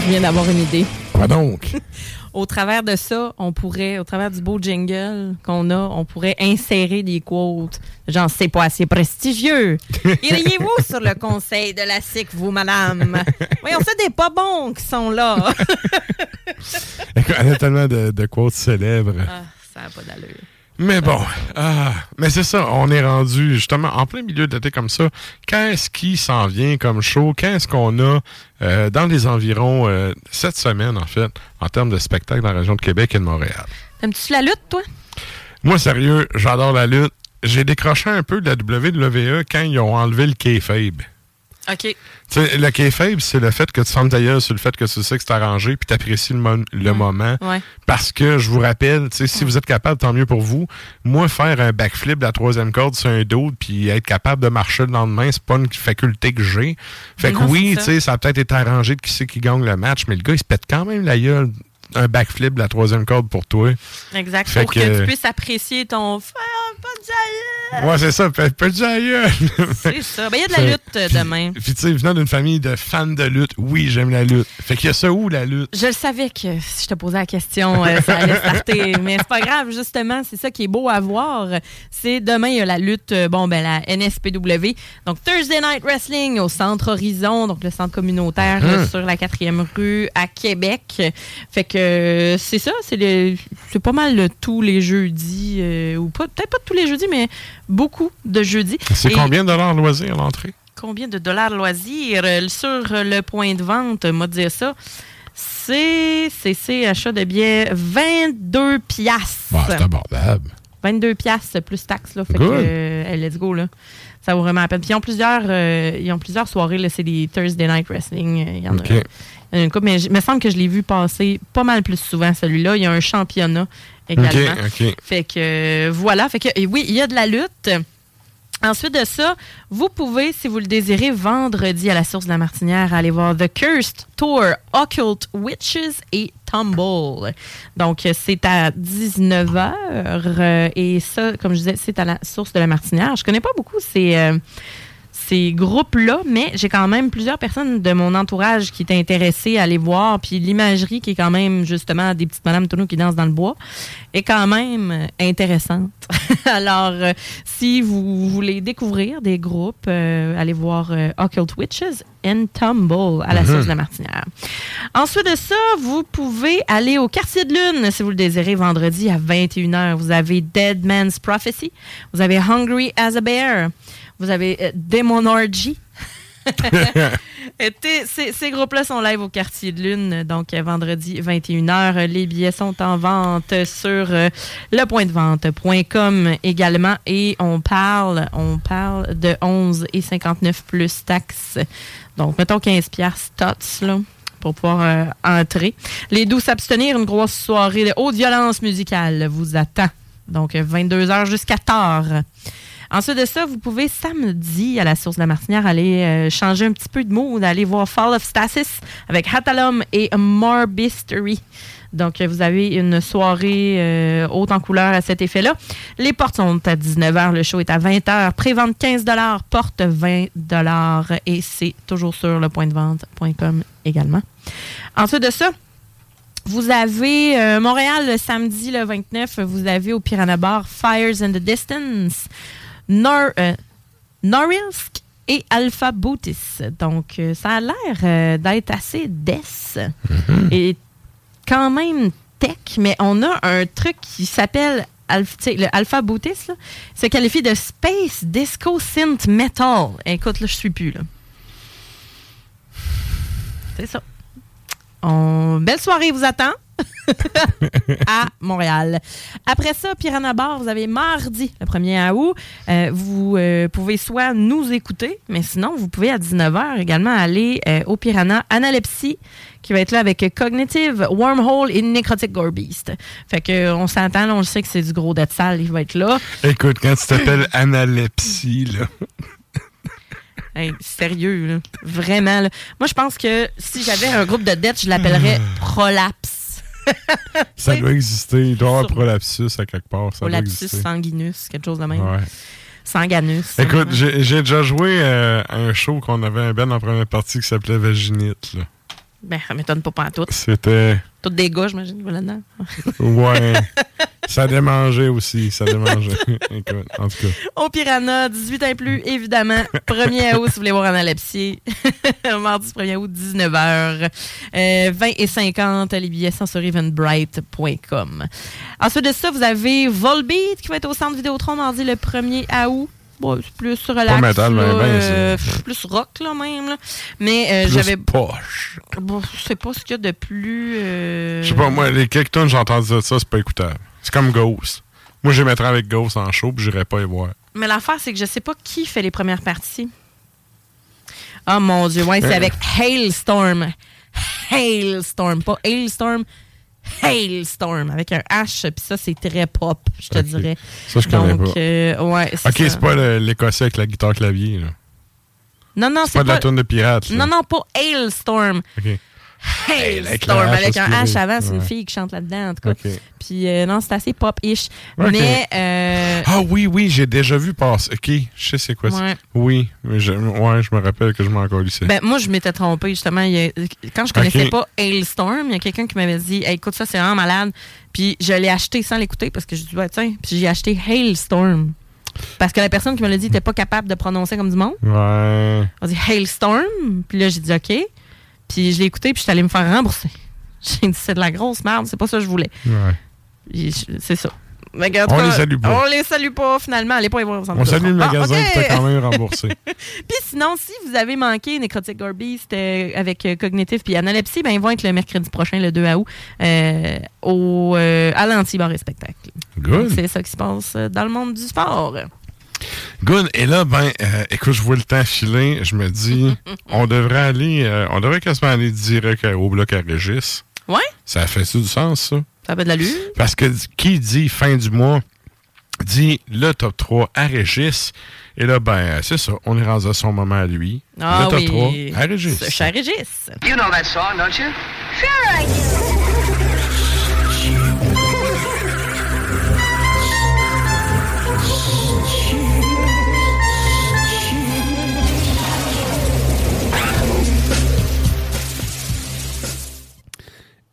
Je viens d'avoir une idée. Quoi donc? Au travers de ça, on pourrait, au travers du beau jingle qu'on a, on pourrait insérer des quotes. Genre, c'est pas assez prestigieux. Iriez-vous sur le conseil de la SIC, vous, madame? Voyons, c'est des pas bons qui sont là. On a tellement de, de quotes célèbres. ah, ça n'a pas d'allure. Mais bon, ah, mais c'est ça, on est rendu justement en plein milieu d'été comme ça. Qu'est-ce qui s'en vient comme show? Qu'est-ce qu'on a euh, dans les environs euh, cette semaine, en fait, en termes de spectacle dans la région de Québec et de Montréal? T'aimes-tu la lutte, toi? Moi, sérieux, j'adore la lutte. J'ai décroché un peu de la WWE quand ils ont enlevé le kayfabe. OK. Tu sais, le kayfabe, c'est le fait que tu fermes ta gueule sur le fait que tu sais que c'est arrangé puis t'apprécies le, mo- le moment. Ouais. Parce que, je vous rappelle, tu si vous êtes capable, tant mieux pour vous. Moi, faire un backflip de la troisième corde sur un dos puis être capable de marcher le lendemain, c'est pas une faculté que j'ai. Fait que oui, tu ça. sais, ça a peut-être été arrangé de qui c'est qui gagne le match, mais le gars, il se pète quand même la gueule. Un backflip de la troisième corde pour toi. Exact. Fait Pour que, que- tu puisses apprécier ton frère, pas de Ouais, c'est ça, la gueule. C'est ça. Ben, il y a de la lutte euh, demain. Puis, tu sais, venant d'une famille de fans de lutte, oui, j'aime la lutte. Fait qu'il y a ça où, la lutte? Je le savais que si je te posais la question, euh, ça allait starter. Mais c'est pas grave, justement, c'est ça qui est beau à voir. C'est demain, il y a la lutte, euh, bon, ben, la NSPW. Donc, Thursday Night Wrestling au Centre Horizon, donc le centre communautaire euh, sur la quatrième rue à Québec. Fait que c'est ça, c'est pas mal le tous les jeudis, ou pas, peut-être pas tous les jeudis, mais beaucoup de jeudis. C'est combien de dollars loisir l'entrée? combien de dollars loisirs euh, sur le point de vente, m'a dire ça. C'est, c'est, achat de billets 22 piastres. Bah, c'est abordable. 22 piastres plus taxes. Là, fait Good. que, euh, let's go. Là. Ça vaut vraiment la peine. Puis ils ont plusieurs, euh, ils ont plusieurs soirées. là, C'est des Thursday Night Wrestling. euh, Il y en a- il y en a une couple, mais il me semble que je l'ai vu passer pas mal plus souvent, celui-là. Il y a un championnat également. Fait que euh, voilà. Fait que et oui, il y a de la lutte. Ensuite de ça, vous pouvez, si vous le désirez, vendredi à la source de la Martinière, aller voir The Cursed Tour, Occult Witches et Tumble. Donc, euh, c'est à 19h. et ça, comme je disais, c'est à la source de la Martinière. Je connais pas beaucoup ces, euh, ces groupes-là, mais j'ai quand même plusieurs personnes de mon entourage qui étaient intéressées à aller voir. Puis l'imagerie, qui est quand même, justement, des petites madames tonneaux qui dansent dans le bois, est quand même euh, intéressante. Alors, euh, si vous voulez découvrir des groupes, euh, allez voir Occult Witches and Tumble à la source de la Martinière. Ensuite de ça, vous pouvez aller au Quartier de Lune, si vous le désirez, vendredi à 21h. Vous avez Dead Man's Prophecy. Vous avez Hungry as a Bear. Vous avez euh, Demon Orgy. Et t'es- ces, groupes-là sont live au Quartier de Lune, donc euh, vendredi 21h. Les billets sont en vente sur euh, lepointdevente.com également. Et on parle, on parle de 11,59 plus taxes. Donc, mettons 15 piastres tots, là pour pouvoir entrer. Les doux s'abstenir, une grosse soirée de haute violence musicale vous attend. Donc, 22h jusqu'à tard. Ensuite de ça, vous pouvez samedi à la source de la Martinière aller euh, changer un petit peu de mood, aller voir Fall of Stasis avec Hatalum et Morbistery. Donc, euh, vous avez une soirée euh, haute en couleur à cet effet-là. Les portes sont à 19h, le show est à 20h. Prévente 15 porte 20 et c'est toujours sur le point de vente.com également. Ensuite de ça, vous avez Montréal le samedi le 29, vous avez au Piranha Bar Fires in the Distance, Nor euh, Norilsk et Alpha Bootis. Donc, euh, ça a l'air euh, d'être assez death et quand même tech, mais on a un truc qui s'appelle le Alpha Bootis, là, se qualifie de Space Disco Synth Metal. Écoute, là, je suis plus, là. C'est ça. On- Belle soirée vous attend à Montréal. Après ça, Piranha Bar, vous avez mardi, le 1er août. Euh, vous euh, pouvez soit nous écouter, mais sinon, vous pouvez à 19h également aller euh, au Piranha Analepsie, qui va être là avec Cognitive, Wormhole et Necrotic Gore Beast. Fait que on s'entend, on le sait que c'est du gros dead sale, il va être là. Écoute, quand tu t'appelles analepsie, là. Hey, sérieux, là. Vraiment. là. Moi, je pense que si j'avais un groupe de dettes, je l'appellerais Prolapse. Ça doit exister. Il doit y avoir prolapsus à quelque part. Ça Prolapsus sanguinus, quelque chose de même. Ouais. Sanganus. Écoute, j'ai déjà joué euh, à un show qu'on avait un band en première partie qui s'appelait Vaginite. là. Ben, ça m'étonne pas pas tout. C'était. Toutes des gars, j'imagine, voilà dedans. Ouais. ça démangeait aussi. Ça démangeait. En tout cas. Au Piranha, 18 ans et plus, évidemment. 1er août, si vous voulez voir Analepsie. Mardi 1er août, 19h. Euh, 20 et 50, les billets sont sur eventbrite.com. Ensuite de ça, vous avez Volbeat qui va être au centre Vidéotron mardi le 1er août. Bon, c'est plus relax. Pas métal, là, ben, euh, plus rock, là, même. là. Mais euh, j'avais. poche. Bon, je sais pas ce qu'il y a de plus. euh, Je sais pas, moi, les quelques tonnes, j'ai entendu dire ça, c'est pas écoutable. C'est comme Ghost. Moi, je les mettrais avec Ghost en show, puis j'irais pas y voir. Mais l'affaire, c'est que je sais pas qui fait les premières parties. Oh mon Dieu, ouais, c'est avec Hailstorm. Hailstorm, pas Hailstorm. Hailstorm, avec un H, puis ça, c'est très pop, je te dirais. Ça, je connais Donc, pas. euh, ouais, Ok, c'est pas l'écossais avec la guitare clavier, là. Non, non, C'est pas de la tourne de pirate, là. Non, non, pas Hailstorm. Ok. Hailstorm, Avec avec un H avant, c'est une fille qui chante là-dedans, en tout cas. Puis euh, non, c'est assez pop-ish. Mais, euh, Ah oui, oui, j'ai déjà vu passer. Ok, je sais c'est quoi ça. Ouais. Oui, mais je, ouais, je me rappelle que je m'en lycée. Ben, moi, je m'étais trompée, justement. Il y a- quand je connaissais Ok. pas Hailstorm, il y a quelqu'un qui m'avait dit Hey, écoute, ça, c'est vraiment malade. Puis je l'ai acheté sans l'écouter parce que je dis ouais, tiens. Puis j'ai acheté Hailstorm. Parce que la personne qui me l'a dit n'était pas capable de prononcer comme du monde. Ouais. On dit Hailstorm? Puis là, j'ai dit OK. Puis je l'ai écouté, puis je suis allée me faire rembourser. J'ai dit c'est de la grosse merde, c'est pas ça que je voulais. Ouais. C'est ça. Mais On cas, les salue pas. On les salue pas, finalement. Allez pas y voir On salue le Ah, magasin ok. qui t'a quand même remboursé. Puis sinon, si vous avez manqué Necrotic Gore Beast euh, avec euh, Cognitive puis Analepsie, ben, ils vont être le mercredi prochain, le 2 août, euh, au, euh, à l'Anti-Bar et Spectacle. C'est ça qui se passe euh, dans le monde du sport. Good. Et là, ben, euh, écoute, je vois le temps filer. Je me dis, on devrait aller, euh, on devrait quasiment aller direct à- au bloc à Régis. Ouais? Ça fait-tu du sens, ça? Ça fait de l'allure. Parce que qui dit fin du mois dit le top 3 à Régis. Et là, ben, c'est ça. On est rendu à son moment à lui. Ah le top oui. 3 à Régis. Ce cher Régis. You know that song, don't you? Sure I do.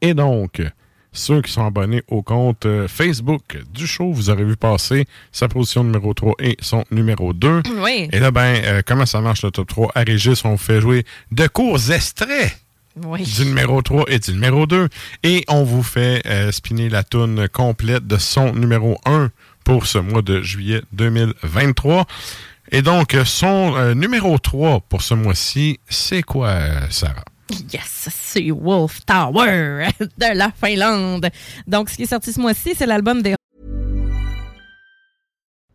Et donc, ceux qui sont abonnés au compte euh, Facebook du show, vous aurez vu passer sa position numéro 3 et son numéro 2. Oui. Et là, ben, euh, comment ça marche le top 3? À Régis, on fait jouer de courts extraits Oui. du numéro 3 et du numéro 2. Et on vous fait euh, spinner la toune complète de son numéro 1 pour ce mois de juillet 2023. Et donc, son euh, numéro 3 pour ce mois-ci, c'est quoi, Sarah? Yes, c'est Wolf Tower de la Finlande. Donc, ce qui est sorti ce mois-ci, c'est l'album des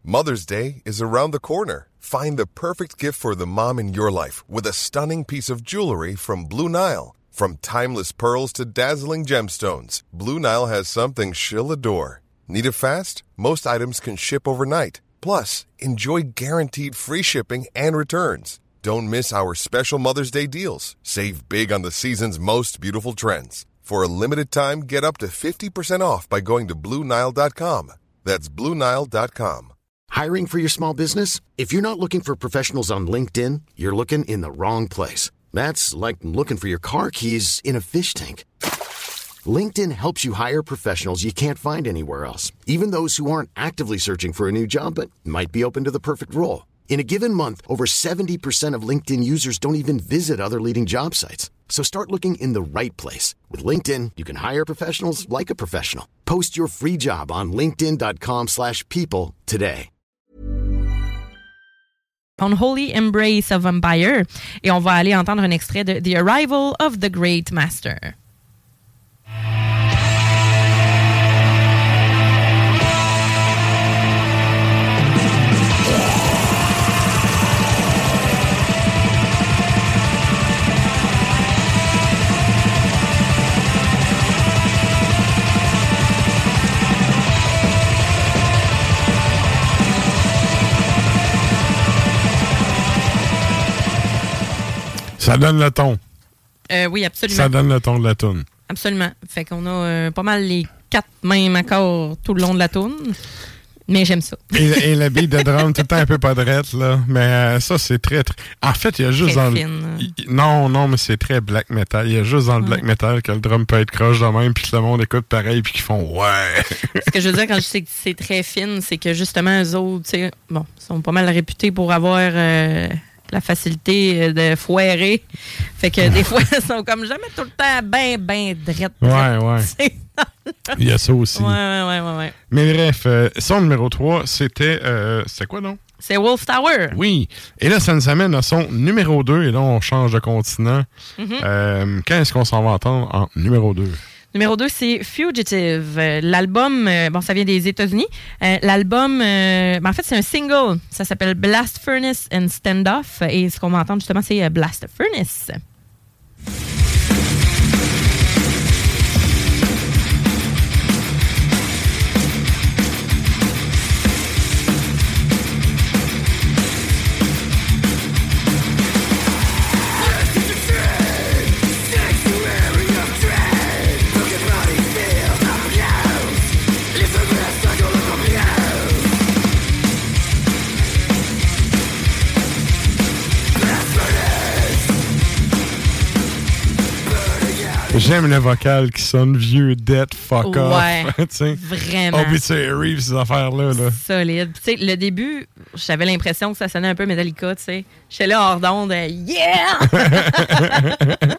Mother's Day is around the corner. Find the perfect gift for the mom in your life with a stunning piece of jewelry from Blue Nile. From timeless pearls to dazzling gemstones, Blue Nile has something she'll adore. Need it fast? Most items can ship overnight. Plus, enjoy guaranteed free shipping and returns. Don't miss our special Mother's Day deals. Save big on the season's most beautiful trends. For a limited time, get up to 50% off by going to BlueNile.com. That's BlueNile.com. Hiring for your small business? If you're not looking for professionals on LinkedIn, you're looking in the wrong place. That's like looking for your car keys in a fish tank. LinkedIn helps you hire professionals you can't find anywhere else, even those who aren't actively searching for a new job but might be open to the perfect role. In a given month, over 70% of LinkedIn users don't even visit other leading job sites. So start looking in the right place. With LinkedIn, you can hire professionals like a professional. Post your free job on linkedin.com/people slash people today. Unholy Embrace of Empire. Et on va aller entendre un extrait de The Arrival of the Great Master. Ça donne le ton. Euh, oui, absolument. Ça donne le ton de la toune. Absolument. Fait qu'on a euh, pas mal les quatre mêmes accords tout le long de la tourne. Mais j'aime ça. Et, et le beat de drum, tout le temps un peu pas drette, là. Mais euh, ça, c'est très, très. En fait, il y a juste dans le- fine. il- il- Non, non, mais c'est très black metal. Il y a juste dans le black metal que le drum peut être croche de même, puis que le monde écoute pareil, puis qu'ils font ouais. Ce que je veux dire quand je sais que c'est très fine, c'est que justement, eux autres, tu sais, bon, sont pas mal réputés pour avoir euh, la facilité euh, de foirer. Fait que des fois, ils sont comme jamais tout le temps ben, ben drette. Ouais, ouais. C'est- Il y a ça aussi. Ouais, ouais, ouais, ouais. Mais bref, euh, son numéro 3, c'était. Euh, c'était quoi, non? C'est Wolf Tower. Oui. Et là, ça nous amène à son numéro 2, et là, on change de continent. Mhm. Euh, quand est-ce qu'on s'en va entendre en numéro 2? Numéro 2, c'est Fugitive. L'album, euh, bon, ça vient des États-Unis. Euh, L'album, euh, ben, en fait, c'est un single. Ça s'appelle Blast Furnace and Standoff. Et ce qu'on va entendre, justement, c'est. Blast furnace J'aime le vocal qui sonne vieux, dead, fuck Ouais, off. vraiment. Obituary, ces affaires-là. Là? Solide. Tu sais, le début, j'avais l'impression que ça sonnait un peu Metallica, tu sais. J'étais là hors d'onde, euh, yeah!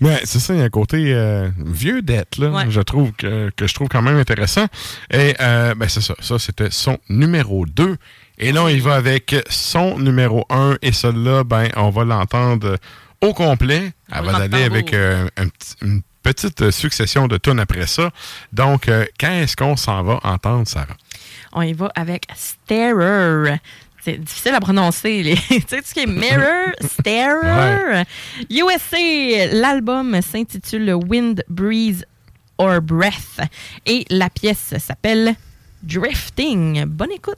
Mais c'est ça, il y a un côté euh, vieux dette, là, Ouais. je trouve que, que je trouve quand même intéressant. Et euh, ben c'est ça, ça c'était son numéro 2. Et là, y va avec son numéro 1. Et celui-là, ben, on va l'entendre au complet. Elle va aller avec euh, un une petite succession de tunes après ça. Donc, euh, quand est-ce qu'on s'en va entendre, Sarah? On y va avec Starer. C'est difficile à prononcer. Les... tu sais, tout ce qui est Mirror, Starer. USA, l'album s'intitule Wind, Breeze or Breath. Et la pièce s'appelle Drifting. Bonne écoute.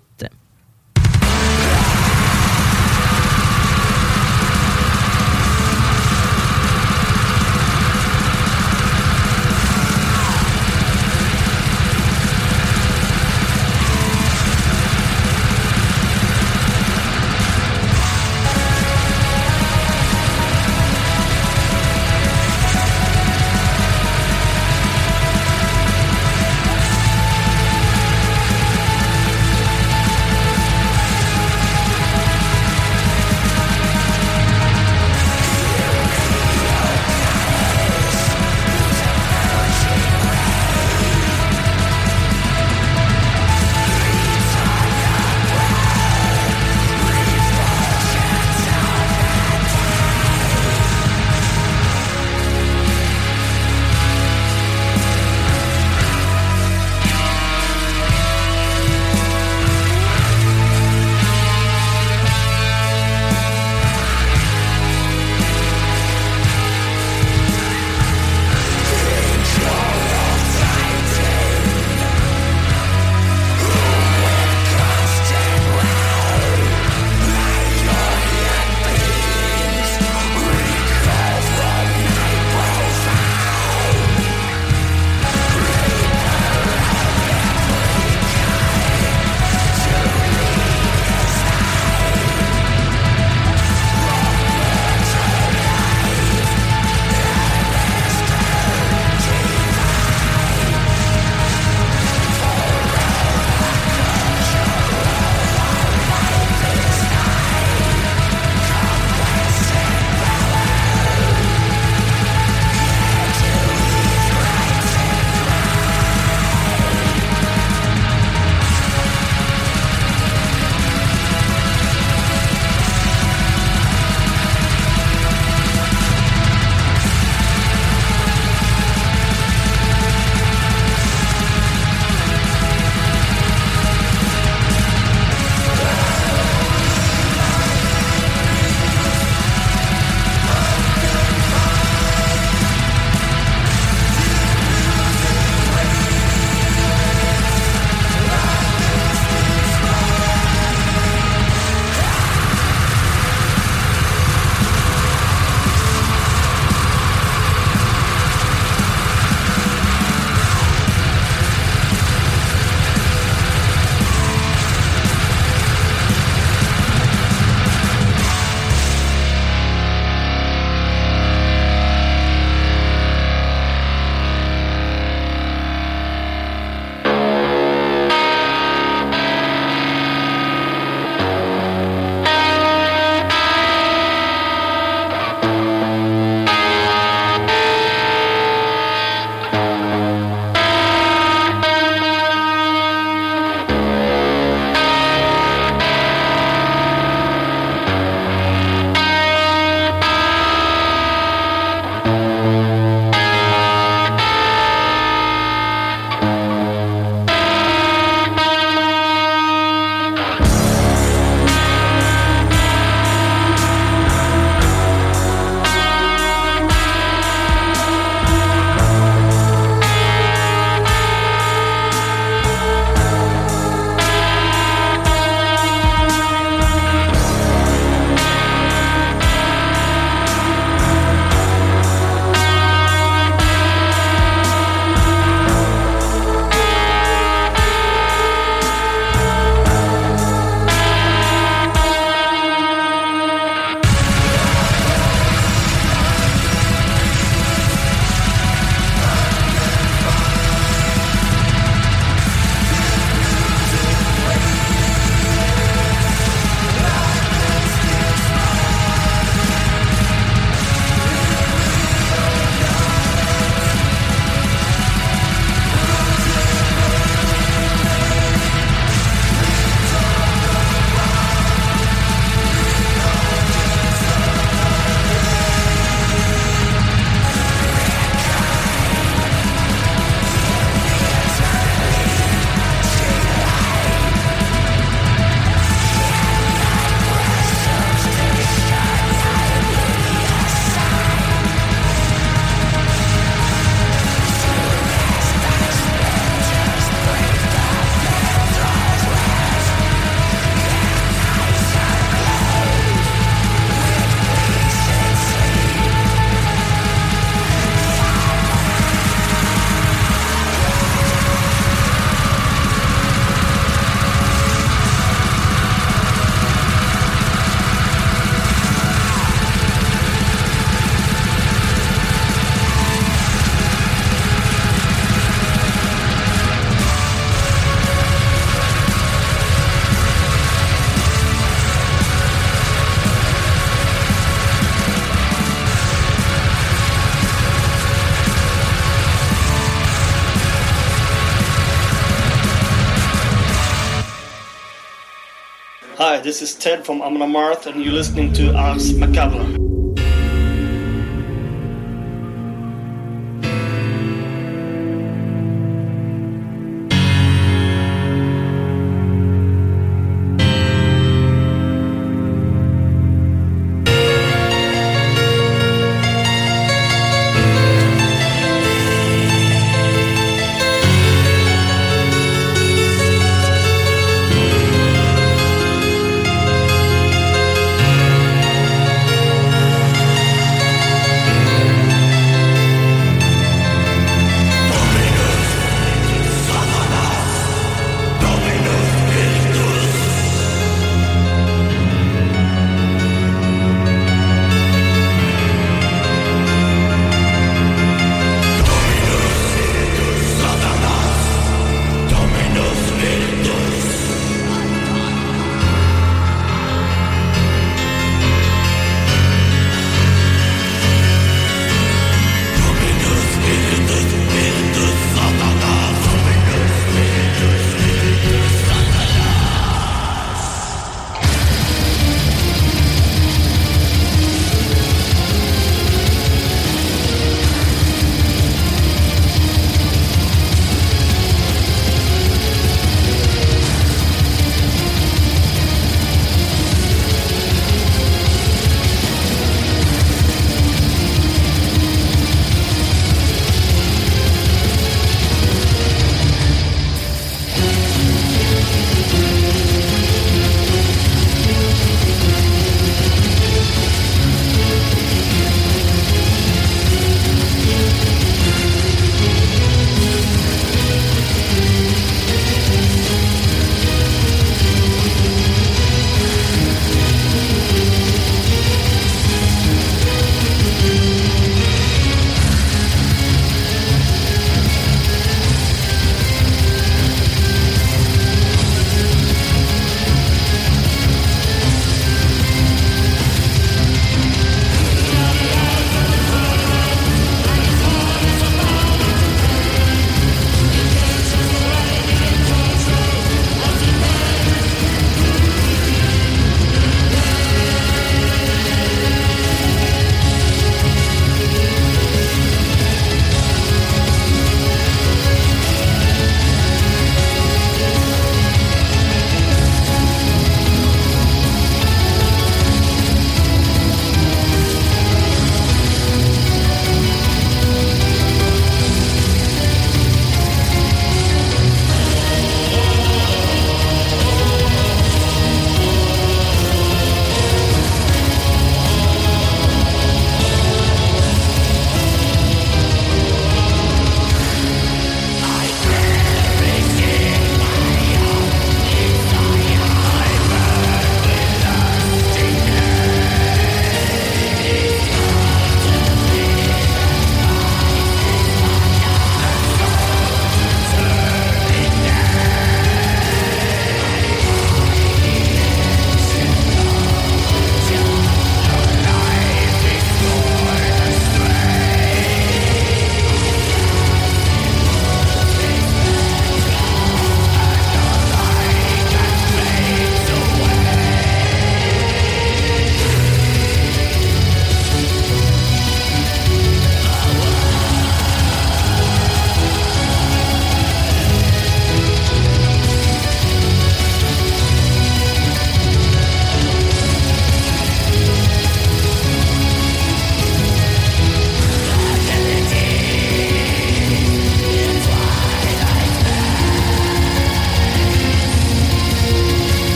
This is Ted from Amon Amarth, and you're listening to Ars Macabre.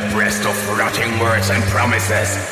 The breast of rotting words and promises.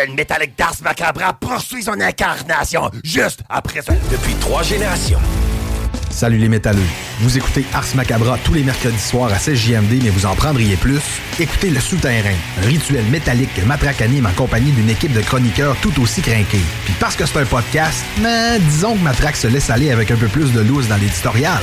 Le rituel métallique d'Ars Macabra poursuit son incarnation juste après ça. Depuis trois générations. Salut les métalleux. Vous écoutez Ars Macabra tous les mercredis soirs à 16JMD, mais vous en prendriez plus? Écoutez Le Souterrain, rituel métallique que Matraque anime en compagnie d'une équipe de chroniqueurs tout aussi crinqués. Puis parce que c'est un podcast, mais disons que Matraque se laisse aller avec un peu plus de loose dans l'éditorial.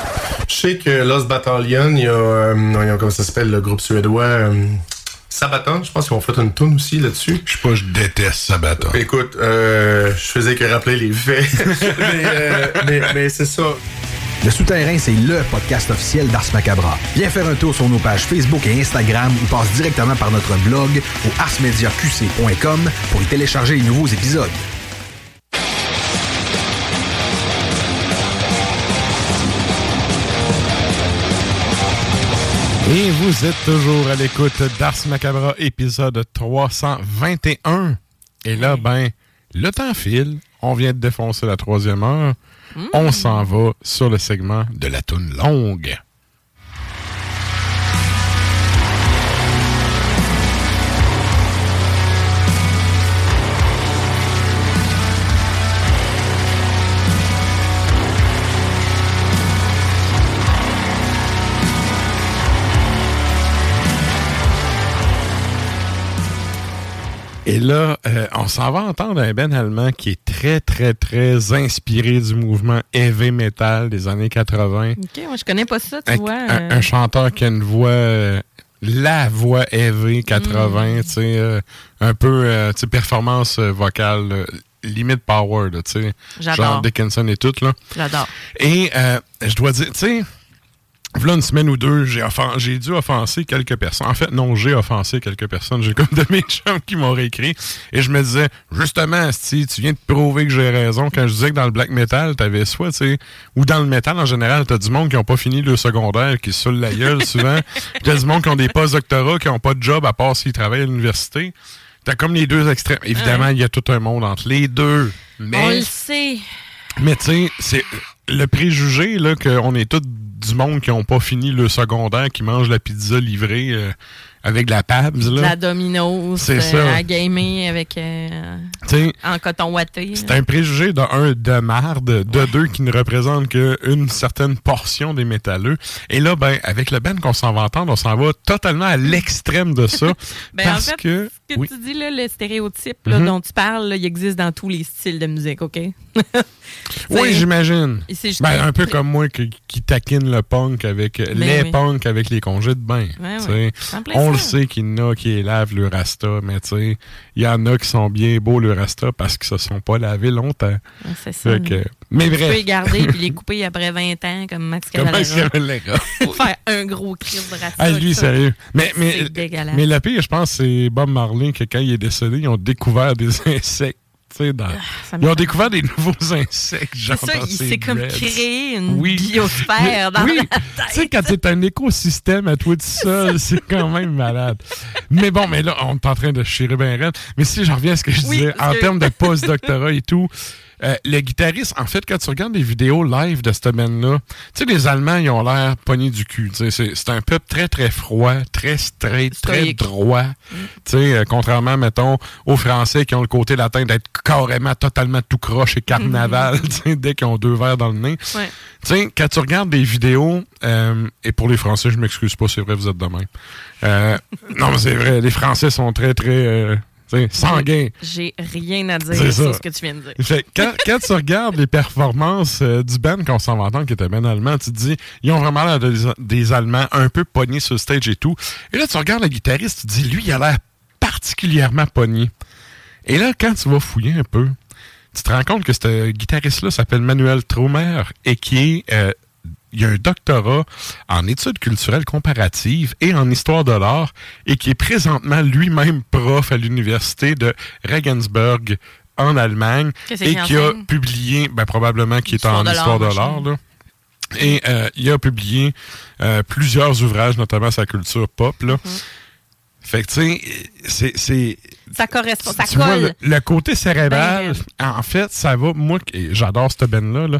Je sais que Lost Battalion, il y a, euh, comment ça s'appelle, le groupe suédois euh, Sabaton, je pense qu'ils ont fait une tune aussi là-dessus. Je sais pas, je déteste Sabaton. Écoute, euh, je faisais que rappeler les faits. mais euh, mais, mais c'est ça. Le Souterrain, c'est LE podcast officiel d'Ars Macabra. Viens faire un tour sur nos pages Facebook et Instagram ou passe directement par notre blog au arsmediaqc.com pour y télécharger les nouveaux épisodes. Et vous êtes toujours à l'écoute d'Ars Macabra, épisode 321. Et là, ben, le temps file. On vient de défoncer la troisième heure. On s'en va sur le segment de la toune longue. Et là, euh, on s'en va entendre un Ben allemand qui est très, très, très inspiré du mouvement heavy metal des années 80. OK, moi, je connais pas ça, tu Un, vois. un- euh, un chanteur qui a une voix, euh, la voix heavy 80, Mm. tu sais, un peu, tu sais, performance vocale, limite power, tu sais. J'adore. Genre Dickinson et tout, là. J'adore. Et euh, je dois dire, tu sais, voilà une semaine ou deux, j'ai offen- dû offenser quelques personnes. En fait, non, j'ai offensé quelques personnes. J'ai comme de mes chums qui m'ont réécrit. Et je me disais, justement, si tu viens de prouver que j'ai raison quand je disais que dans le black metal, t'avais soit, tu sais, ou dans le metal en général, t'as du monde qui ont pas fini le secondaire, qui se la gueule souvent. T'as du monde qui ont des post-doctorats, qui ont pas de job à part s'ils travaillent à l'université. T'as comme les deux extrêmes. Évidemment, il y a tout un monde entre les deux. Mais... On le sait. Mais tu sais, c'est le préjugé là qu'on est tous du monde qui n'ont pas fini le secondaire, qui mangent la pizza livrée euh, avec de la PABS. Là. la Domino's, C'est euh, ça. à gamer avec euh, en coton ouaté. C'est un préjugé de un de marde, de deux qui ne représente qu'une certaine portion des métalleux. Et là, ben, avec le band qu'on s'en va entendre, on s'en va totalement à l'extrême de ça. Ben, en parce fait, que. Ce que oui. tu dis, là, le stéréotype là, Mhm. dont tu parles, là, il existe dans tous les styles de musique, OK? Oui, j'imagine. Ben, un peu comme moi qui, qui taquine le punk avec les oui. punks avec les congés de bain. Ouais, t'sais. ouais. En plein On le sait qu'il y en a qui lavent le rasta, mais tu sais, il y en a qui sont bien beaux le rasta parce qu'ils se sont pas lavés longtemps. Ouais, c'est ça. Que- mais Tu peux les garder puis les couper après 20 ans, comme Max Cavalera. Faire un gros crise de rasta. Ah, lui, ça. sérieux. Mais, mais, mais le pire, je pense, c'est Bob Marley, que quand il est décédé, ils ont découvert des insectes. Dans... Ah, ils ont découvert des nouveaux insectes. C'est ça, il ses s'est comme créé une Oui. biosphère dans oui. la Tu sais, quand t'es un écosystème à toi tout seul, c'est quand même malade. Mais bon, mais là, on est en train de chier bien raide. Mais si je reviens à ce que je Oui, disais, en que- termes de post-doctorat et tout, euh, le guitariste, en fait, quand tu regardes des vidéos live de cette band-là, tu sais, les Allemands, ils ont l'air pognés du cul. C'est un peuple très, très froid, très straight, très droit. Tu sais, euh, contrairement, mettons, aux Français qui ont le côté latin d'être carrément, totalement tout croche et carnaval, sais, dès qu'ils ont deux verres dans le nez. Ouais. Tu sais, quand tu regardes des vidéos, euh, et pour les Français, je m'excuse pas, c'est vrai, vous êtes de même. Euh, non, mais c'est vrai, les Français sont très, très sais, sanguins. J'ai rien à dire C'est sur ça. ce que tu viens de dire. Fait quand, quand tu regardes les performances euh, du band qu'on s'en va entendre, qui était ben allemand, tu te dis, ils ont vraiment l'air de- des Allemands un peu pognés sur le stage et tout. Et là, tu regardes le guitariste, tu te dis, lui, il a l'air particulièrement pogné. Et là, quand tu vas fouiller un peu, tu te rends compte que ce guitariste-là s'appelle Manuel Traumer et qui est. euh, il a un doctorat en études culturelles comparatives et en histoire de l'art et qui est présentement lui-même prof à l'université de Regensburg en Allemagne et qui a publié, ben, probablement qui est en histoire de l'art, là. Et euh, il a publié euh, plusieurs ouvrages, notamment sa culture pop. Là. Mm-hmm. Fait que, tu sais, c'est- c'est Ça correspond, ça tu vois, colle. le, le côté cérébral, Ben, en fait, ça va. Moi, et j'adore cette band-là. là,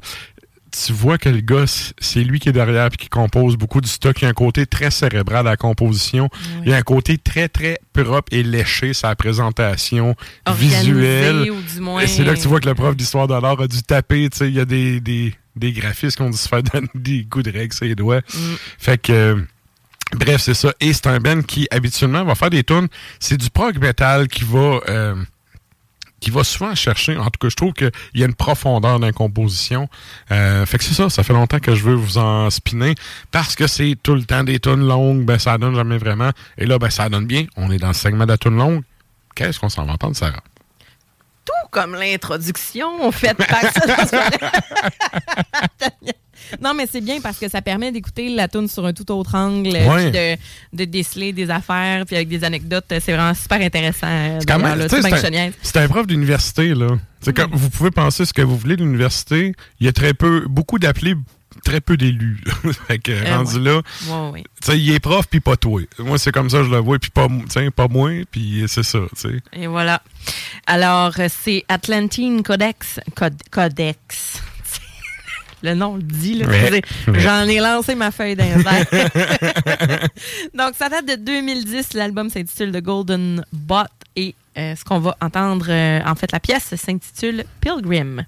tu vois que le gars, c'est lui qui est derrière et qui compose beaucoup du stock. Il y a un côté très cérébral à la composition. Il y a un côté très, très propre et léché sa présentation Organisé, visuelle. ou du moins- Et c'est là que tu vois que le prof d'histoire de l'art a dû taper. tu sais, Il y a des, des, des graphistes qui ont dû se faire donner des coups de règle sur les doigts. Mm. Fait que... Bref, c'est ça. Et c'est un band qui, habituellement, va faire des tunes. C'est du prog metal qui va... euh, qui va souvent chercher, en tout cas, je trouve qu'il y a une profondeur dans la composition. Euh, fait que c'est ça, ça fait longtemps que je veux vous en spinner, parce que c'est tout le temps des tunes longues, ben ça donne jamais vraiment. Et là, ben ça donne bien. On est dans le segment de la tune longue. Qu'est-ce qu'on s'en va entendre, Sarah? Tout comme l'introduction par ça. Non, mais c'est bien parce que ça permet d'écouter la tune sur un tout autre angle, Ouais. puis de, de déceler des affaires, puis avec des anecdotes. C'est vraiment super intéressant. C'est quand même, sais, C'est c'est un, prof d'université, là. C'est comme, vous pouvez penser ce que vous voulez de l'université. Il y a très peu, beaucoup d'appelés, très peu d'élus. fait que, Euh, rendu ouais. là, Ouais, ouais. tu sais, il est prof, puis pas toi. Moi, c'est comme ça, que je le vois, puis pas, pas moi, puis c'est ça, tu sais. Et voilà. Alors, euh, c'est Atlantine Codex. Cod- Codex. Le nom le dit. Ouais. J'en ai lancé ma feuille d'un. Donc, ça date de 2010. L'album s'intitule The Golden Bot. Et euh, ce qu'on va entendre, euh, en fait, la pièce s'intitule Pilgrim.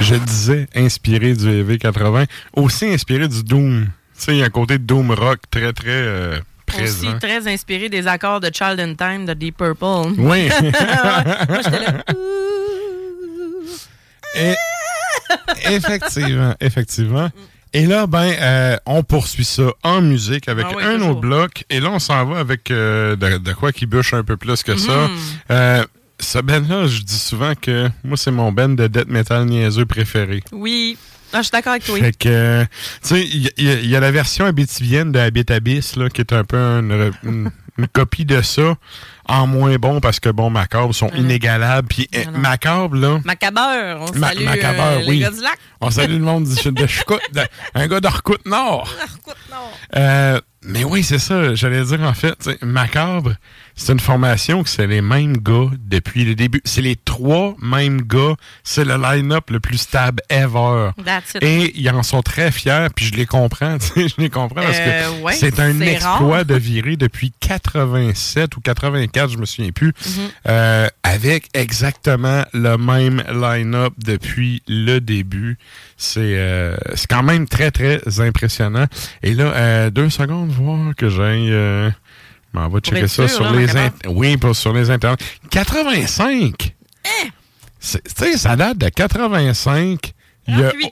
Je disais inspiré du EV80, aussi inspiré du Doom. Tu sais, il y a un côté Doom rock très, très euh, présent. Aussi très inspiré des accords de Child in Time de Deep Purple. Oui. Moi, j'étais là. Et- effectivement, effectivement. Et là, ben, euh, on poursuit ça en musique avec Ah oui, un toujours. autre bloc. Et là, on s'en va avec euh, de, de quoi qui bûche un peu plus que ça. Mhm. Euh, ce band-là, je dis souvent que moi, c'est mon band de death metal niaiseux préféré. Oui. Ah, je suis d'accord avec toi. Fait que, tu sais, il y, a- la version abitivienne de Habit Abyss, là, qui est un peu une, une- une copie de ça, en moins bon, parce que, bon, Macabre sont inégalables. Puis, Macabre, là, Macabre, on Ma- salue Macabre, euh, les oui. gars du lac. on salue le monde du- de Chicout, un gars d'Orcoute Nord. Euh, mais oui, c'est ça. J'allais dire, en fait, Macabre, c'est une formation que c'est les mêmes gars depuis le début. C'est les trois mêmes gars. C'est le line-up le plus stable ever. That's it. Et ils en sont très fiers, puis je les comprends. Je les comprends parce Euh, que ouais, c'est un exploit rare. de virer depuis 87 ou 84, je me souviens plus, Mhm. euh, avec exactement le même line-up depuis le début. C'est euh, c'est quand même très, très impressionnant. Et là, euh, deux secondes, voir que j'aille... M'en vais checker ça sûr, sur là, les... Macabre. int- Oui, pour- sur les internets. 85! Hein? Tu sais, ça date de 85. Il y a- 38 ans.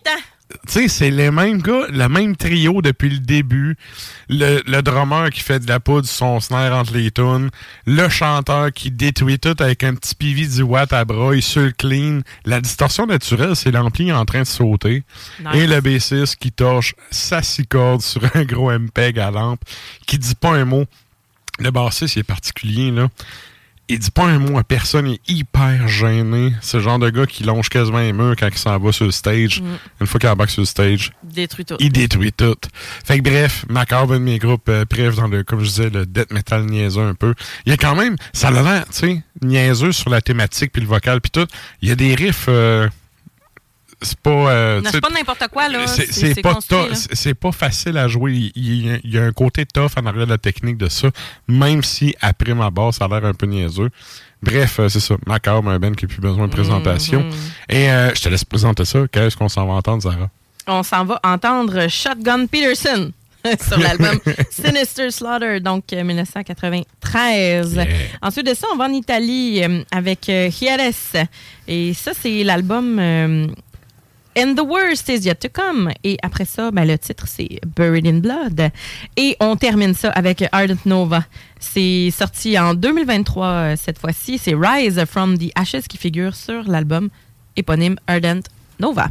tu sais, c'est les mêmes gars, le même trio depuis le début. Le, le drummer qui fait de la poudre son snare entre les tunes. Le chanteur qui détruit tout avec un petit pivi du watt à bras. Il sur le clean. La distorsion naturelle, c'est l'ampli en train de sauter. Nice. Et le bassiste qui torche sa six cordes sur un gros MPEG à lampe, qui dit pas un mot. Le bassiste, il est particulier, là. Il dit pas un mot à personne, il est hyper gêné. C'est le genre de gars qui longe quasiment les murs quand il s'en va sur le stage. Mm. Une fois qu'il embarque sur le stage, Détruit tout. il détruit tout. Fait que bref, Macabre, un de mes groupes euh, dans le, comme je disais, le death metal niaiseux un peu. Il y a quand même, ça a l'air, tu sais, niaiseux sur la thématique puis le vocal puis tout. Il y a des riffs, euh, c'est pas... euh, Non, c'est pas n'importe quoi, là. c'est pas pas facile à jouer. Il, y a un côté tough en arrière de la technique de ça, même si après ma base, ça a l'air un peu niaiseux. Bref, euh, c'est ça. Macabre, un Ben qui n'a plus besoin de présentation. Mhm. Et euh, je te laisse présenter ça. Qu'est-ce qu'on s'en va entendre, Zara? On s'en va entendre Shotgun Peterson sur l'album Sinister Slaughter, donc euh, 1993. Ensuite de ça, on va en Italie avec Hieres. Et ça, c'est l'album euh, And the Worst is Yet to Come. Et après ça, ben, le titre, c'est Buried in Blood. Et on termine ça avec Ardent Nova. C'est sorti en 2023 euh, cette fois-ci. C'est Rise from the Ashes qui figure sur l'album éponyme Ardent Nova.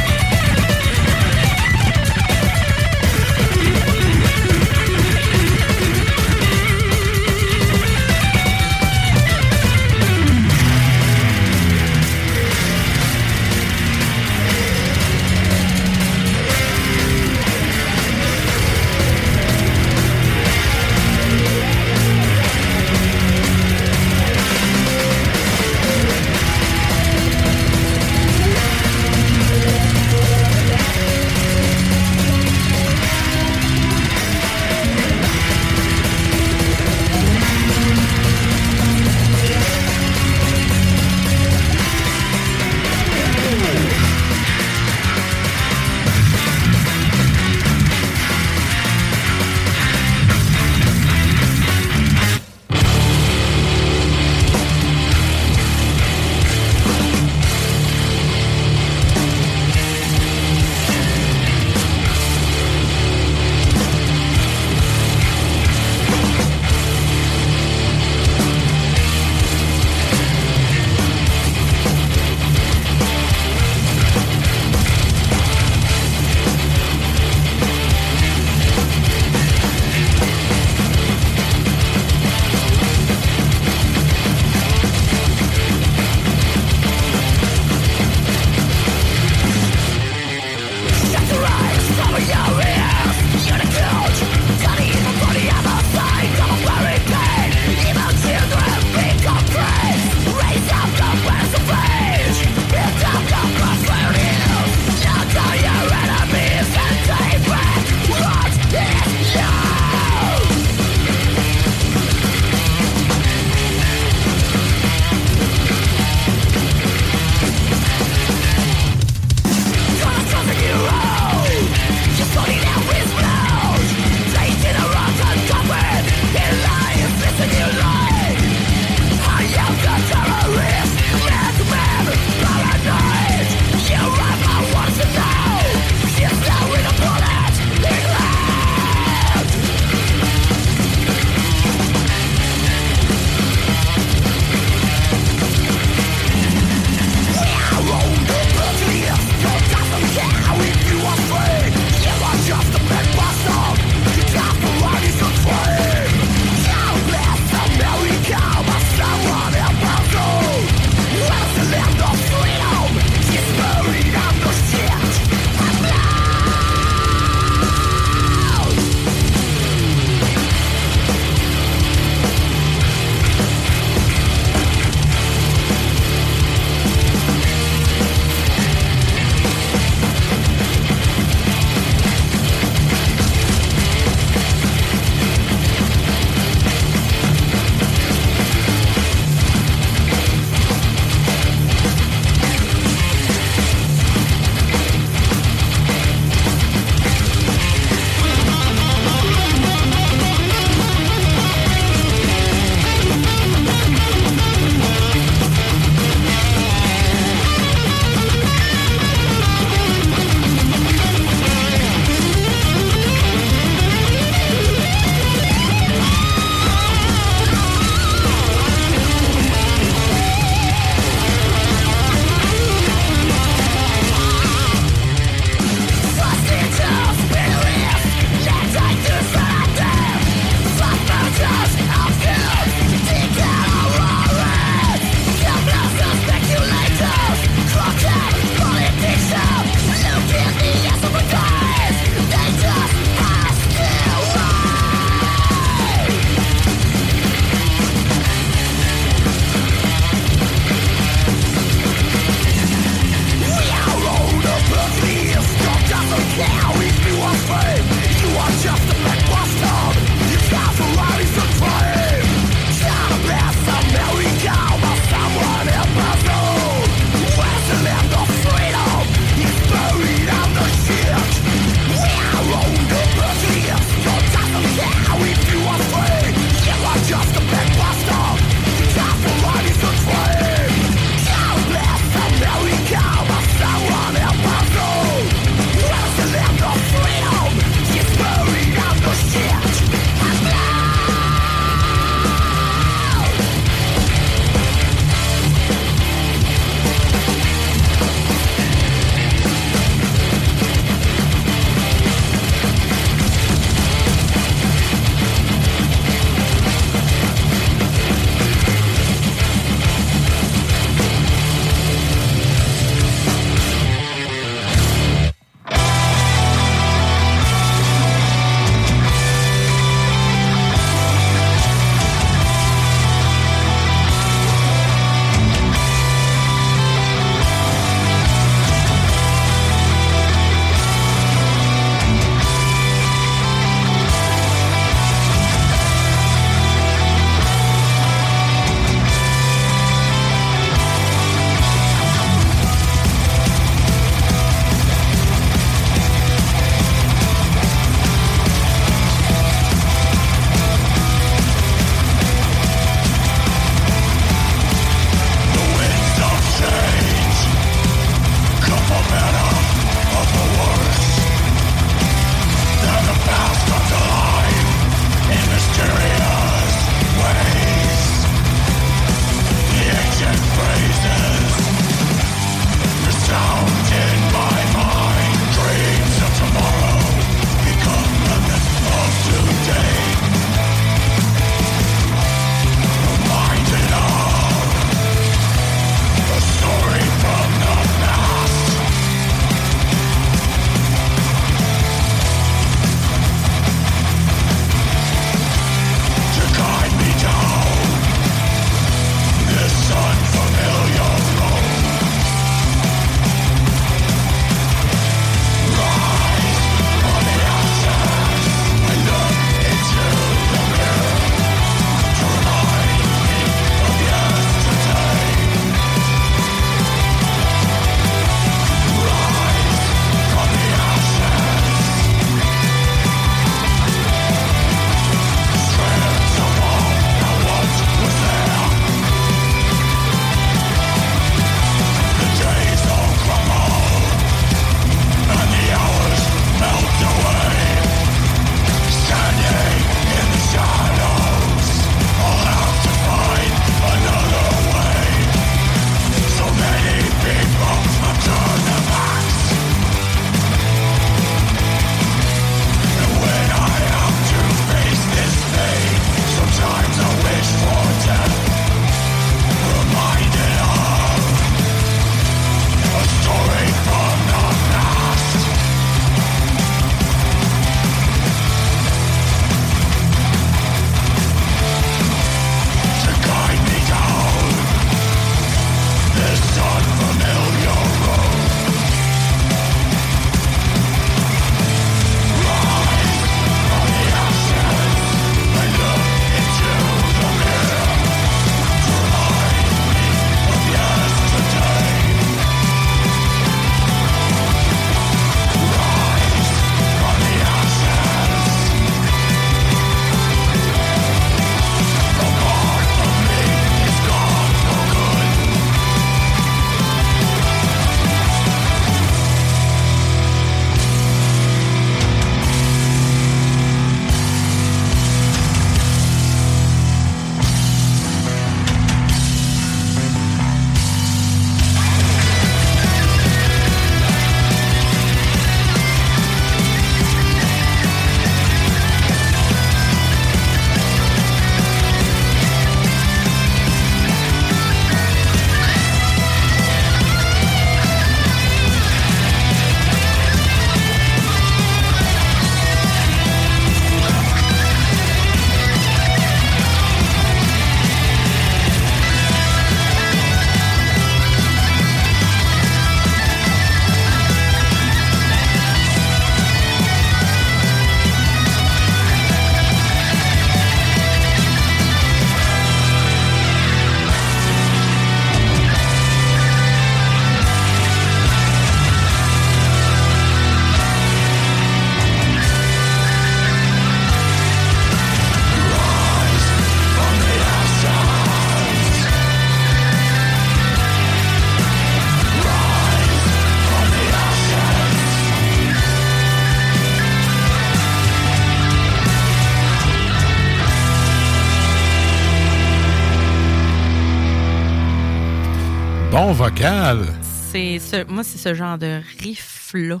C'est ce, moi, c'est ce genre de riff-là.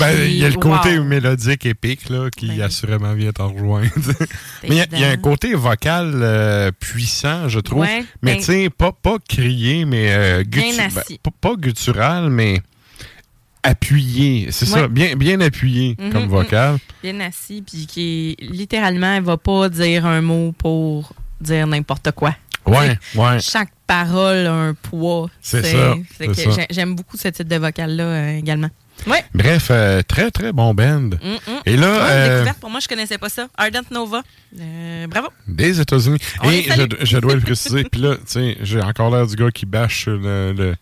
Ben, il y a le côté wow. Ben mélodique épique là, qui assurément vient t'en rejoindre. Mais il y a- il y, a un côté vocal euh, puissant, je trouve. Ouais, mais ben- tu sais, pas, pas crié, mais euh, ben, pas, guttural, mais appuyé. C'est Ouais. ça, bien, bien appuyé Mhm, comme mhm. vocal. Bien assis, puis qui littéralement, elle va pas dire un mot pour dire n'importe quoi. Ouais, ouais. Chaque parole a un poids. C'est ça, J'aime beaucoup ce type de vocal-là euh, également. Ouais. Bref, euh, très, très bon band. Mm, mm. Et là, Ouais, euh, découverte pour moi, je connaissais pas ça. Ardent Nova. Euh, bravo. Des États-Unis. Et je, je dois le préciser. Puis là, tu sais, j'ai encore l'air du gars qui bâche sur le. le-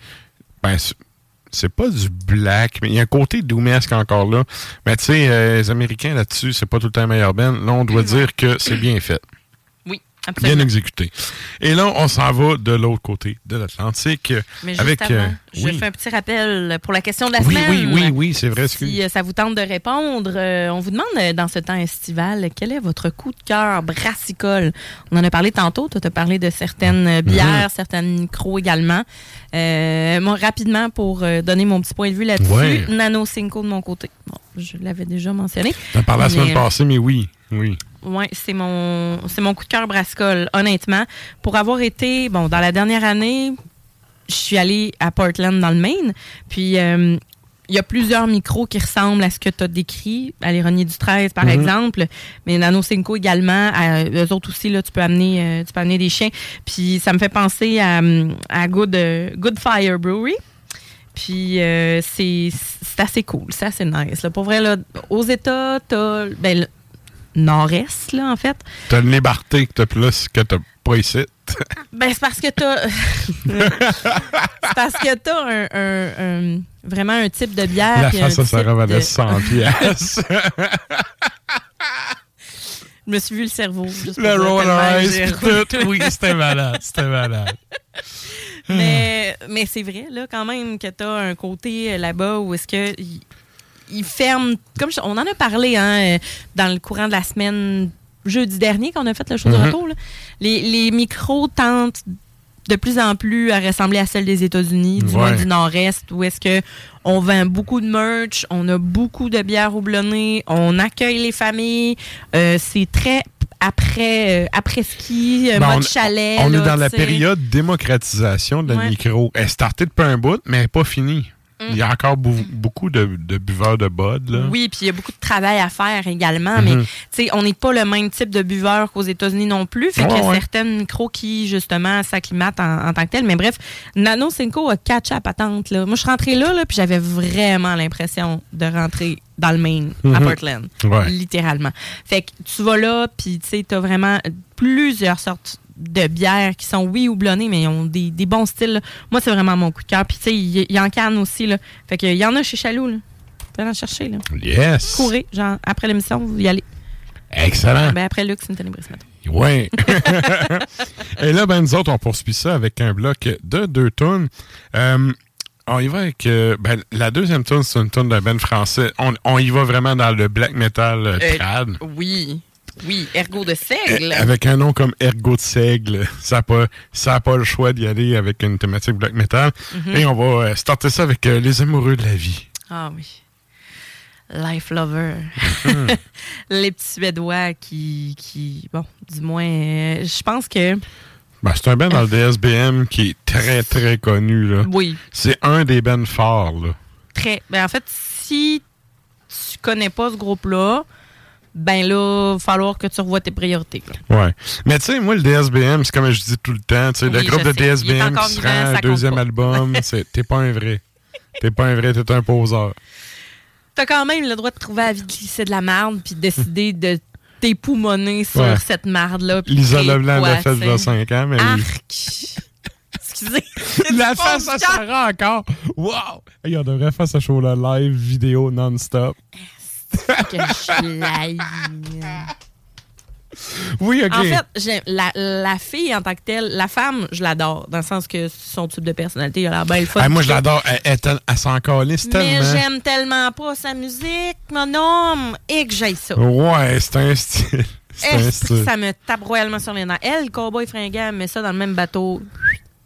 ben, c'est- pas du black, mais il y a un côté doomesque encore là. Mais tu sais, les Américains là-dessus, c'est pas tout le temps meilleur band. Là, on doit dire que c'est bien fait. Bien exécuté. Et là, on s'en va de l'autre côté de l'Atlantique. Mais juste avec. avant, euh, je oui. fais un petit rappel pour la question de la oui, semaine. oui, oui, oui, c'est vrai. Si euh, ça vous tente de répondre, euh, on vous demande euh, dans ce temps estival, quel est votre coup de cœur brassicole? On en a parlé tantôt, tu as parlé de certaines euh, bières, certaines micros également. Euh, moi, rapidement, pour euh, donner mon petit point de vue là-dessus, Ouais. Nano Cinco de mon côté. Bon, je l'avais déjà mentionné. T'en parlais la Mais, semaine euh, passée, mais oui, oui. Oui, c'est mon c'est mon coup de cœur brassicole, honnêtement. Pour avoir été, bon, dans la dernière année, je suis allée à Portland dans le Maine, puis euh, il y a plusieurs micros qui ressemblent à ce que tu as décrit, à l'Ironie du 13 par Mhm. exemple, mais Nano Cinco également, à, eux autres aussi, là, tu peux amener euh, tu peux amener des chiens. Puis ça me fait penser à, à Good, euh, Good Fire Brewery. Puis euh, c'est assez cool, c'est assez nice. Là. Pour vrai, là, aux États, t'as ben, nord-est, là, en fait. T'as une liberté que t'as plus que t'as pas ici. Ben, c'est parce que t'as. c'est parce que t'as un, un- un- vraiment un type de bière. La face type Sarah de- Vanessa 100 piastres. Je me suis vu le cerveau. juste Le roller puis tout. Oui, c'était malade, c'était malade. mais mais c'est vrai, là, quand même, que t'as un côté euh, là-bas où est-ce que. Il ferme, comme je- on en a parlé hein, euh, dans le courant de la semaine jeudi dernier qu'on a fait le show de Mhm. retour. là. Les, les micros tentent de plus en plus à ressembler à celles des États-Unis, du moins du Nord-Est, où est-ce que on vend beaucoup de merch, on a beaucoup de bières houblonnées, on accueille les familles, euh, c'est très après euh, après ski, Ben, mode on, chalet. on là, est dans la sais. période démocratisation de la Ouais. micro. Elle est startée depuis un bout, mais elle n'est pas finie. Mm. Il y a encore beaucoup de, de buveurs de bud. Là. Oui, puis il y a beaucoup de travail à faire également, mais Mhm. tu sais, on n'est pas le même type de buveur qu'aux États-Unis non plus. Fait qu'il y a Ouais, ouais. certaines micros qui, justement, s'acclimatent en, en tant que tel. Mais bref, Nano Cinco a catch à patente. Là. Moi, je suis rentrée là, là puis j'avais vraiment l'impression de rentrer dans le Maine, à Mhm. Portland. Ouais. Littéralement. Fait que tu vas là, puis tu sais, t'as vraiment plusieurs sortes de bières qui sont, oui, houblonnées, mais ils ont des, des bons styles. là. Moi, c'est vraiment mon coup de cœur. Puis tu sais, il y, il y en canne aussi. Là. Fait que il y en a chez Chaloux. Là. Vous en chercher. Là. Yes. Courez, genre, après l'émission, vous y allez. Excellent. Ben, après Luc, c'est une ténébrise, mettons. Oui. Et là, ben, nous autres, on poursuit ça avec un bloc de deux tonnes. Euh, on y va avec. euh, ben, la deuxième tune, c'est une tune d'un band français. On, on y va vraiment dans le black metal euh, Euh, trad. Oui. Oui, ergot de seigle. Euh, Avec un nom comme Ergo de Seigle, ça n'a pas, ça a pas le choix d'y aller avec une thématique black metal. Mhm. Et on va euh, starter ça avec euh, Les Amoureux de la vie. Ah oui. Life Lover. Mhm. Les petits Suédois qui, qui bon, du moins, euh, je pense que Ben, c'est un band dans le DSBM qui est très, très connu. Là. Oui. C'est un des bands forts. Là. très. Ben, en fait, si tu connais pas ce groupe-là, ben là, il va falloir que tu revoies tes priorités. là. Ouais. Mais tu sais, moi, le DSBM, c'est comme je dis tout le temps. tu sais, le groupe de sais. DSBM qui vivant, rend deuxième pas. album, t'es pas un vrai. T'es pas un vrai, t'es un poseur. T'as quand même le droit de trouver la vie de glisser de la marde puis de décider de t'époumoner sur Ouais. cette marde-là. Lisa quoi, l'a fait il y a tu sais? 5 ans, mais. Arc! Excusez. La face à Sarah encore. Wow! Hey, on devrait faire ce show-là live, vidéo, non-stop. Que je l'aille. Oui, OK. En fait, la, la fille en tant que telle, la femme, je l'adore, dans le sens que son type de personnalité, il a l'air belle fun. Hey, moi, je l'adore. Elle, elle, elle, elle s'en calisse Mais tellement. j'aime tellement pas sa musique, mon homme, et que j'aille ça. Ouais, c'est un style. C'est un Est-ce que style. ça me tape royalement sur les nerfs? Elle, le cowboy fringant, met ça dans le même bateau.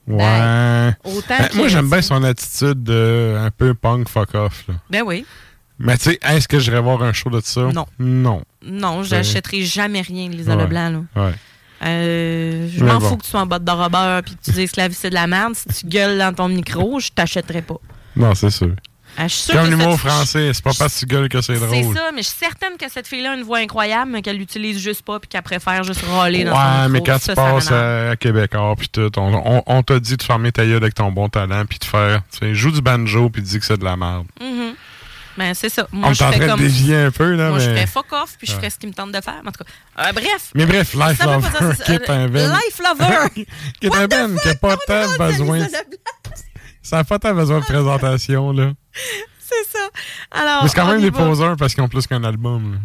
Ouais. Ben, autant Ben, moi, j'aime bien son attitude de un peu punk fuck off. Là. Ben oui. Mais tu sais, est-ce que j'irais voir un show de ça? Non. Non. Non, Ben, j'achèterai jamais rien Lisa ouais. Leblanc. Là. Ouais. Euh, je m'en bon. fous que tu sois en botte de robeur puis que tu dises que la vie c'est de la merde. Si tu gueules dans ton micro, je t'achèterai pas. Non, c'est sûr. Ah, sûre Comme l'humour cette- français, c'est pas parce que tu gueules que c'est C'est drôle. ça, mais je suis certaine que cette fille-là a une voix incroyable, mais qu'elle l'utilise juste pas puis qu'elle préfère juste râler dans son Ouais, micro. mais quand Ça, tu passes à, à Québécois puis tout, on, on- on t'a dit de fermer ta gueule avec ton bon talent puis de faire, tu sais, joue du banjo puis dis que c'est de la merde. Mhm. Ben, c'est ça. Moi, on je fais train comme. de dévier un peu, là, Moi, je mais... ferais fuck off, puis je Ouais. ferais ce qu'il me tente de faire. En tout cas, Euh, bref. Mais bref, Life pas Lover, qui est un ben... Life Lover! qui est un ben qui n'a pas tant besoin... Ça n'a pas tant besoin de présentation, là. C'est ça. Alors. Mais c'est quand même des poseurs parce qu'ils ont plus qu'un album, là.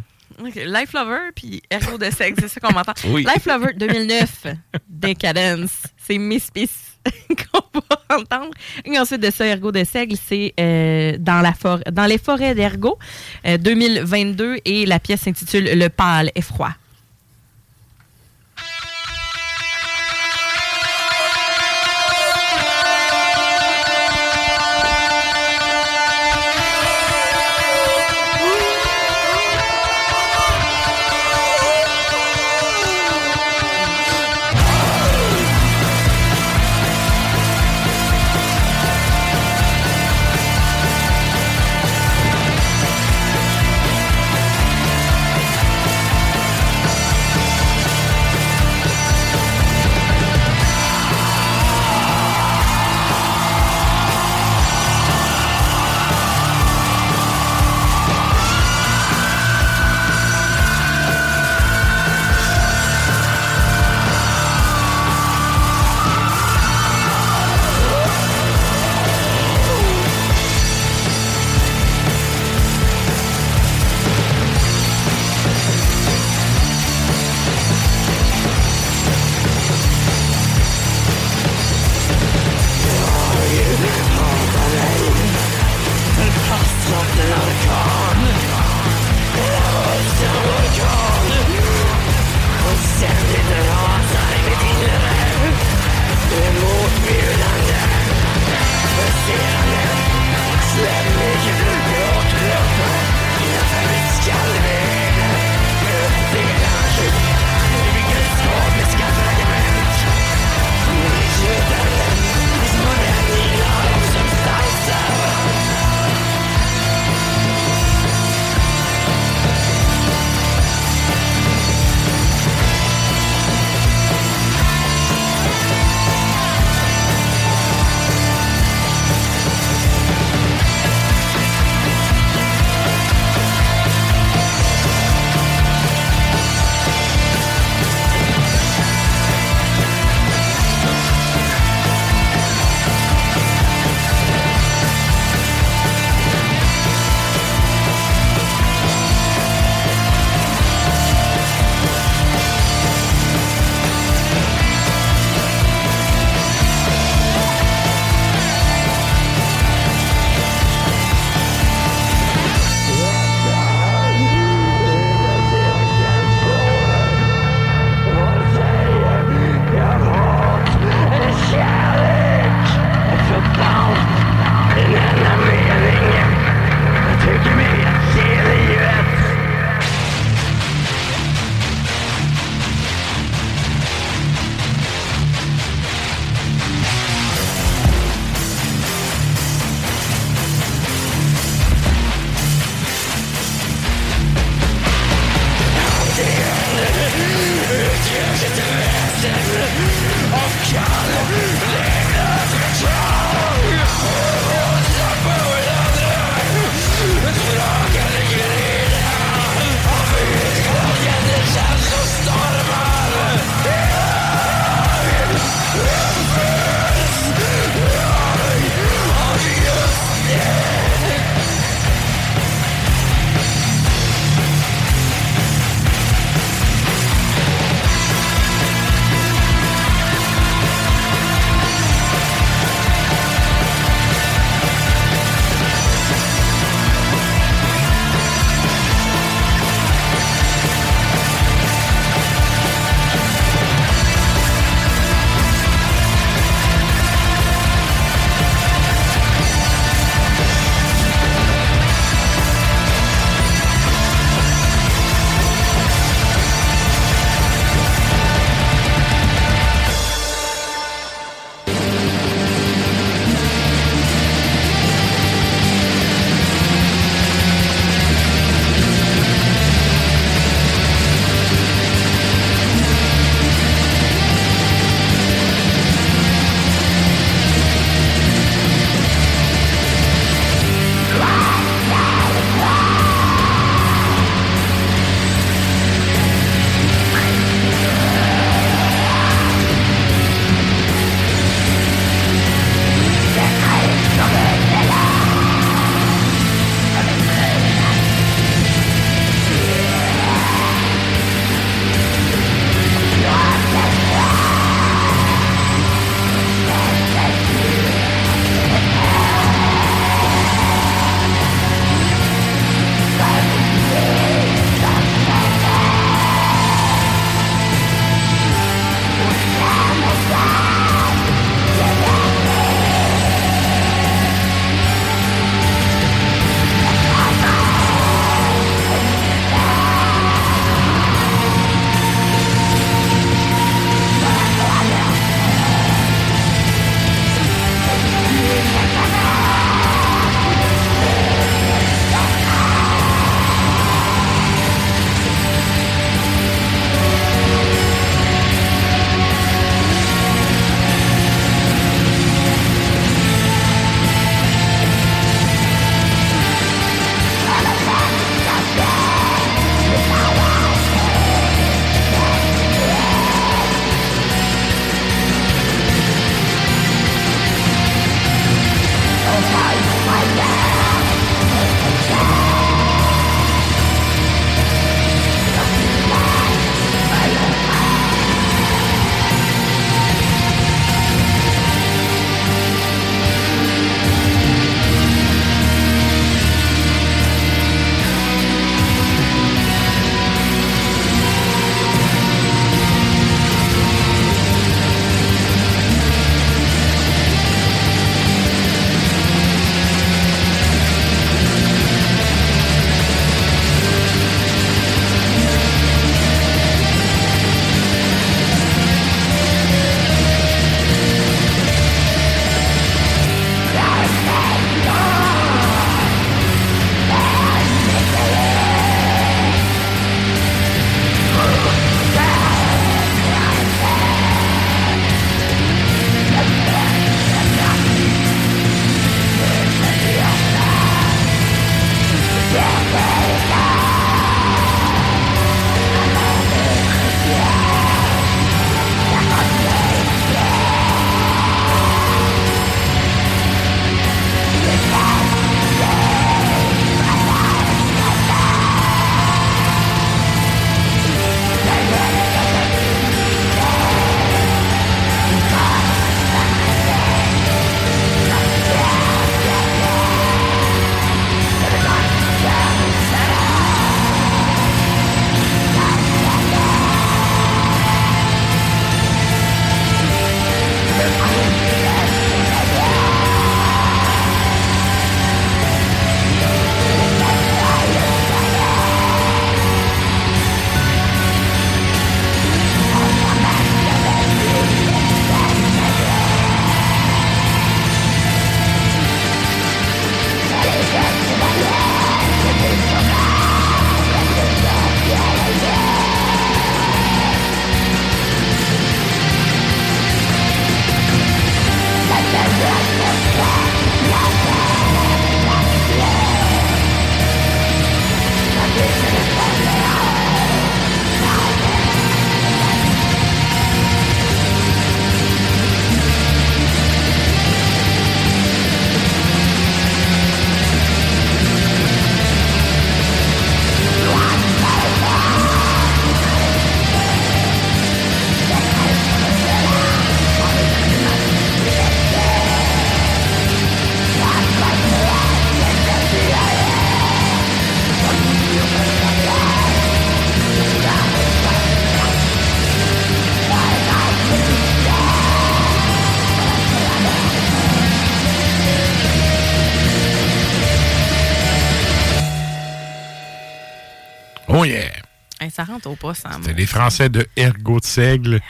Ok, Life Lover puis Ergo de sexe, c'est ça qu'on m'entend. Oui. Life Lover 2009, Decadence, c'est Peace qu'on va entendre. Et ensuite de ça, Ergo de Seigle, c'est euh, dans, la forêt, dans les forêts d'Ergo, euh, 2022, et la pièce s'intitule Le pâle et ça rentre au poste. hein, C'est les Français de Ergot de Seigle.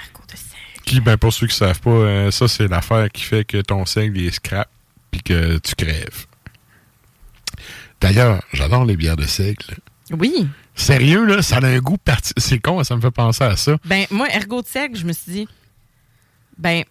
Qui, ben, pour ceux qui savent pas, euh, ça, c'est l'affaire qui fait que ton seigle il est scrap puis que tu crèves. D'ailleurs, j'adore les bières de seigle. Oui. Sérieux, là, ça a un goût parti. C'est con, ça me fait penser à ça. Ben, moi, ergot de seigle, je me suis dit, ben,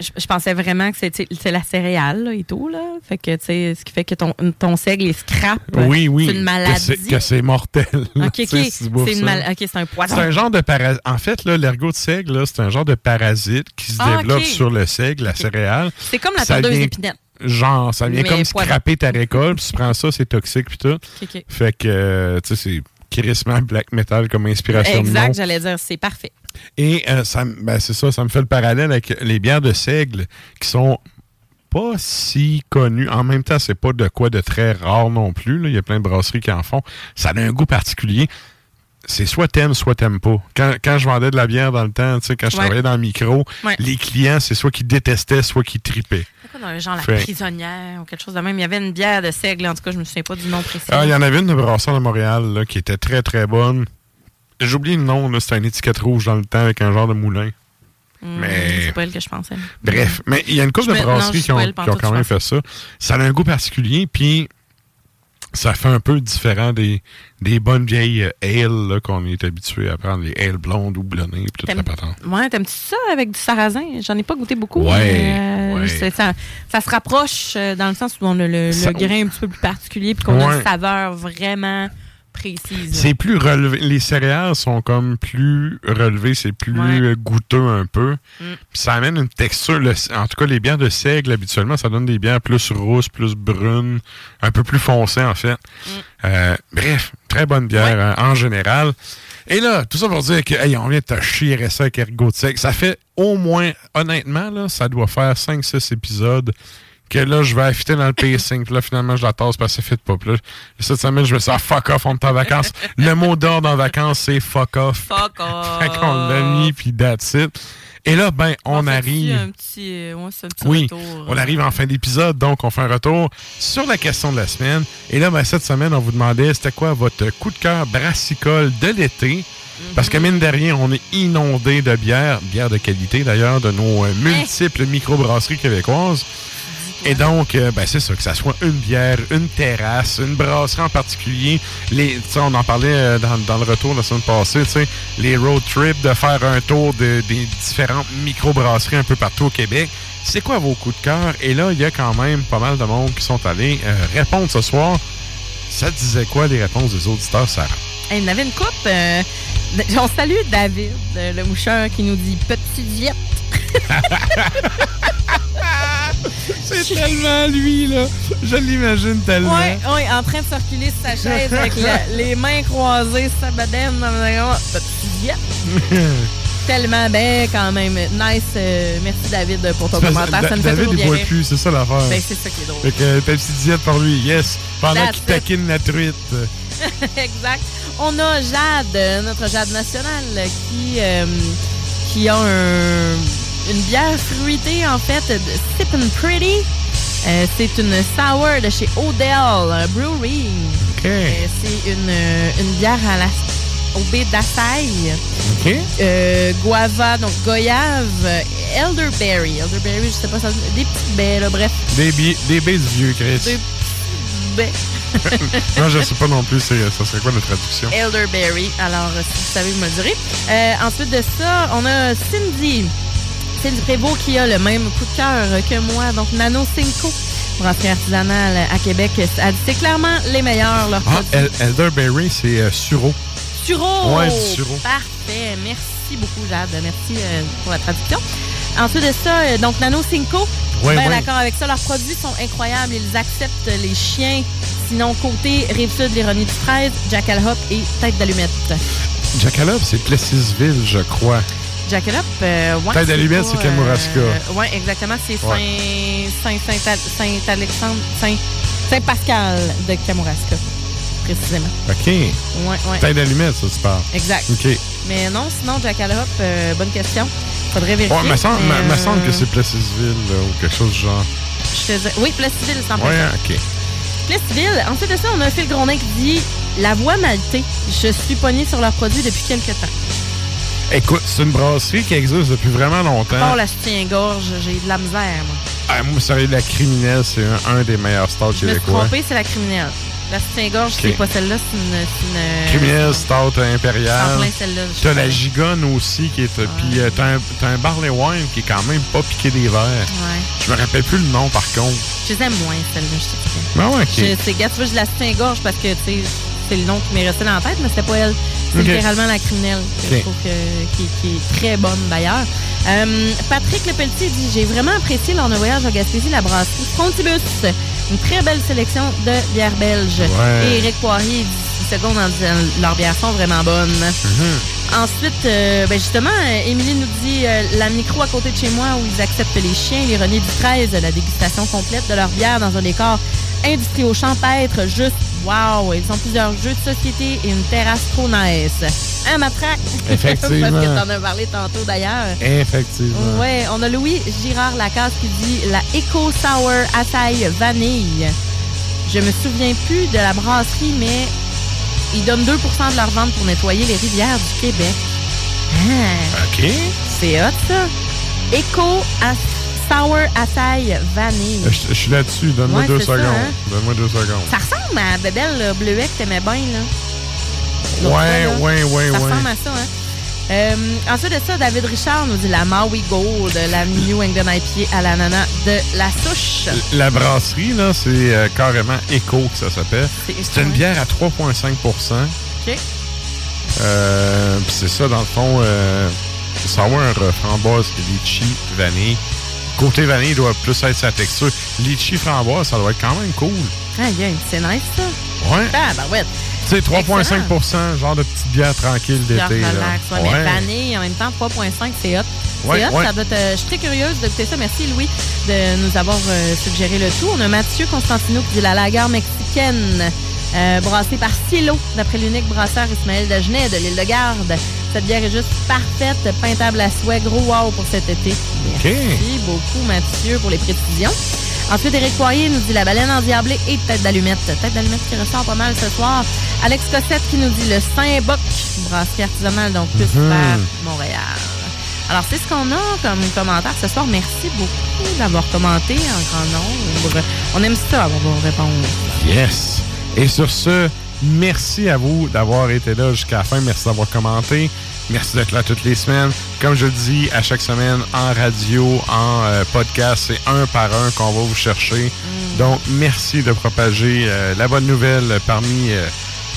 je, je pensais vraiment que c'était c'est la céréale là, et tout, là. Fait que, tu sais, ce qui fait que ton, ton seigle est scrap. Oui, oui. C'est une maladie. Que c'est mortel. Ok, C'est une ça. mal... ok, c'est un poison. C'est un genre de parasite. En fait, là, l'ergot de seigle, c'est un genre de parasite qui se Ah, développe sur le seigle, la céréale. C'est comme la tondeuse vient- d'épinette. Genre, ça vient Mais comme poison. scraper ta récolte, puis tu prends ça, c'est toxique, puis tout. Ok, ok. Fait que, euh, tu sais, c'est crissement black metal comme inspiration. Exact, j'allais dire, c'est parfait. Et euh, ça, ben, c'est ça, ça me fait le parallèle avec les bières de seigle qui sont pas si connues. En même temps, c'est pas de quoi de très rare non plus. là. Il y a plein de brasseries qui en font. Ça a un goût particulier. C'est soit t'aimes, soit t'aimes pas. Quand, quand je vendais de la bière dans le temps, tu sais, quand je Ouais. travaillais dans le micro, Ouais. les clients, c'est soit qui détestaient, soit qui tripaient. C'est quoi dans le genre la prisonnière ou quelque chose de même? Il y avait une bière de seigle, en tout cas, je me souviens pas du nom précis. Ah, il y en avait une de brasseur de Montréal là, qui était très très bonne. J'ai oublié le nom, c'était une étiquette rouge dans le temps avec un genre de moulin. Hmm, mais- C'est pas elle que je pensais. Bref, mais il y a une couple de brasseries qui ont, qui ont quand même fait ça. Ça a un goût particulier, puis ça fait un peu différent des, des bonnes vieilles euh, ale là, qu'on est habitué à prendre, les ale blondes ou blonnées, puis toute la patente. Ouais, t'aimes-tu ça avec du sarrasin? J'en ai pas goûté beaucoup. Ouais, mais, euh, ouais. Ça, ça se rapproche euh, dans le sens où on a le, le Ça- grain un petit peu plus particulier puis qu'on a une saveur vraiment précise. C'est plus relevé. Les céréales sont comme plus relevées, c'est plus Ouais. euh, goûteux un peu. Mm. Ça amène une texture. le- en tout cas, les bières de seigle, habituellement, ça donne des bières plus rousses, plus brunes, un peu plus foncées, en fait. Mm. Euh, bref, très bonne bière hein, en général. Et là, tout ça pour dire que hey, on vient de te chier ça avec Ergot de seigle. Ça fait au moins, honnêtement, là, ça doit faire 5-6 épisodes que là, je vais affiter dans le pacing. Puis là, finalement, je la tasse parce que ça fit pas. Puis là, cette semaine, je me suis dit, ah, fuck off, on est en vacances. le mot d'ordre en vacances, c'est fuck off. Fuck off. Fait qu'on l'a mis, puis that's it. Et là, ben, on fait-tu arrive. un petit, euh, un petit Oui, retour, on euh, arrive en fin d'épisode, donc on fait un retour sur la question de la semaine. Et là, ben, cette semaine, on vous demandait c'était quoi votre coup de cœur brassicole de l'été? Parce que mine de rien, on est inondé de bière, bière de qualité d'ailleurs, de nos euh, multiples microbrasseries québécoises. Et donc, euh, ben, c'est ça, que ça soit une bière, une terrasse, une brasserie en particulier. Les, on en parlait euh, dans, le retour la semaine passée, les road trips, de faire un tour de- des différentes microbrasseries un peu partout au Québec. C'est quoi vos coups de cœur? Et là, il y a quand même pas mal de monde qui sont allés euh, répondre ce soir. Ça disait quoi, les réponses des auditeurs, Sarah? Hey, il y en avait une coupe. euh, on salue David, euh, le moucheur, qui nous dit Petite diète. C'est tellement lui, là. Je l'imagine tellement. Ouais, en train de circuler sur sa chaise avec la- les mains croisées, sa dans le Petite diète. Tellement bien, quand même. Nice. euh, merci, David, pour ton commentaire. Ça nous fait David, il boit plus, c'est ça l'affaire. Ben, c'est ça qui est drôle. Fait que petite diète pour lui, yes. Pendant qu'il taquine la truite. exact. On a Jade, notre Jade nationale, qui, euh, qui a un- une bière fruitée, en fait, de Sippin' Pretty. Euh, c'est une sour de chez Odell Brewery. Euh, c'est une, une bière à la, au baie d'Açaï. OK. Euh, guava, donc goyave, elderberry. Elderberry, je sais pas ça. Des petites baies, là, bref. Des, baies du vieux, Chris. Des baies. non, je sais pas non plus, ça serait quoi la traduction? Elderberry. Alors, euh, si vous savez, vous me le direz. Euh, ensuite de ça, on a Cindy. Cindy Prévost qui a le même coup de cœur que moi. Donc, Nano Cinco, brasserie artisanale à Québec. Elle dit c'est clairement les meilleurs, leurs Ah, produits. El- Elderberry, c'est euh, sureau. Sureau! Ouais, sureau. Parfait. Merci beaucoup, Jade. Merci euh, pour la traduction. Ensuite de ça, euh, donc Nano Cinco. Ben d'accord avec ça. Leurs produits sont incroyables. Ils acceptent les chiens. Sinon, côté Rive-Sud, l'ironie du 13, Jackal Hop et Tête d'allumette. Jackalope, c'est Plessisville, je crois. Jackal Hop, euh, ouais, Tête d'allumette, c'est Kamouraska. euh, ouais, exactement. C'est Ouais. Saint, Saint, Saint, Saint-Alexandre, Saint, Saint-Pascal de Kamouraska, précisément. OK. Ouais, ouais. Tête d'allumette, ça, tu parles. Exact. OK. Mais non, sinon, Jackal Hop, euh, bonne question. Faudrait vérifier. Ouais, me semble, mais, me- me semble que euh, c'est Plessisville ou quelque chose du genre. je te dis- Oui, Plessisville, 100%. Ouais, OK. Plessisville. Ensuite de ça, on a Phil Grondin qui dit la voix maltée. Je suis pognée sur leurs produits depuis quelques temps. Écoute, c'est une brasserie qui existe depuis vraiment longtemps. Pour la soutien-gorge, j'ai de la misère, moi. Ah, moi, sérieux, la criminelle, c'est un, un des meilleurs stouts Je me suis québécois. trompée, c'est la criminelle. La soutien-gorge, c'est pas celle-là, c'est une... une- Criminelle, stout impériale. T'as la gigonne aussi qui est. Puis euh, t'as un, un barley wine qui est quand même pas piqué des verres. Ouais. Je me rappelle plus le nom par contre. Je les aime moins, celle-là, je sais pas. Ah ouais, ok. Je- C'est, gars, tu vois, je la soutien-gorge parce que, tu sais, c'est le nom qui m'est resté dans la tête, mais c'était pas elle. C'est littéralement la criminelle, je trouve que- qui, qui est très bonne d'ailleurs. Euh, Patrick Lepelletier dit J'ai vraiment apprécié lors d'un voyage au Gaspésie, la brasserie Frontibus. Une très belle sélection de bières belges. Ouais. Et Eric Poirier dit 10 secondes en disant Leurs bières sont vraiment bonnes. Mhm. Ensuite, euh, ben justement, euh, Émilie nous dit euh, la micro à côté de chez moi où ils acceptent les chiens, l'ironie du 13, la dégustation complète de leur bière dans un décor industriel champêtre, juste wow! Ils ont plusieurs jeux de société et une terrasse trop nice. Un matraque! Effectivement. Parce que t'en as parlé tantôt d'ailleurs. Effectivement. Ouais, on a Louis Girard Lacasse qui dit la Eco Sour Açaï Vanille. Je me souviens plus de la brasserie, mais ils donnent 2% de leur vente pour nettoyer les rivières du Québec. Ah, OK. c'est hot, ça. Eco Sour Açaï Vanille. Euh, Je je suis là-dessus. Donne-moi Ouais, deux secondes. hein. Donne-moi deux secondes. Ça ressemble à la bébelle là, bleuet que t'aimais bien, là. Ouais, là. ouais, ouais, Ça ouais. ressemble à ça, hein. Euh, ensuite de ça, David Richard nous dit la Maui Gold, la New England IPA à l'ananas de la souche. La brasserie, là, c'est euh, carrément Echo que ça s'appelle. C'est- une ouais. bière à 3,5% OK. euh, c'est ça, dans le fond, sour, framboise, litchi, vanille. Côté vanille, il doit plus être sa texture. Litchi, framboise, ça doit être quand même cool. Aïe, c'est nice, ça. Ouais. Ah, ben ouais. Tu sais, 3,5% genre de petite bière tranquille d'été. Ouais. Mais vanille, en même temps, 3,5, c'est hot. Ouais, c'est hot, ouais. ça doit être, euh, je suis très curieuse d'écouter ça. Merci, Louis, de nous avoir euh, suggéré le tout. On a Mathieu Constantino qui dit la lager mexicaine, euh, brassée par Silo, d'après l'unique brasseur Ismaël Dagenet de l'île de Garde. Cette bière est juste parfaite, peintable à souhait. Gros wow pour cet été. Merci beaucoup, Mathieu, pour les précisions. Ensuite, Éric Poirier nous dit la baleine endiablée et tête d'allumette. Tête d'allumette qui ressort pas mal ce soir. Alex Cossette qui nous dit le Saint-Boc, brasserie artisanale, donc plus Mhm. vers Montréal. Alors, c'est ce qu'on a comme commentaire ce soir. Merci beaucoup d'avoir commenté en grand nombre. On aime ça, avoir vos réponses. Yes. Et sur ce, merci à vous d'avoir été là jusqu'à la fin. Merci d'avoir commenté. Merci d'être là toutes les semaines. Comme je le dis à chaque semaine, en radio, en euh, podcast, c'est un par un qu'on va vous chercher. Donc, merci de propager euh, la bonne nouvelle parmi euh,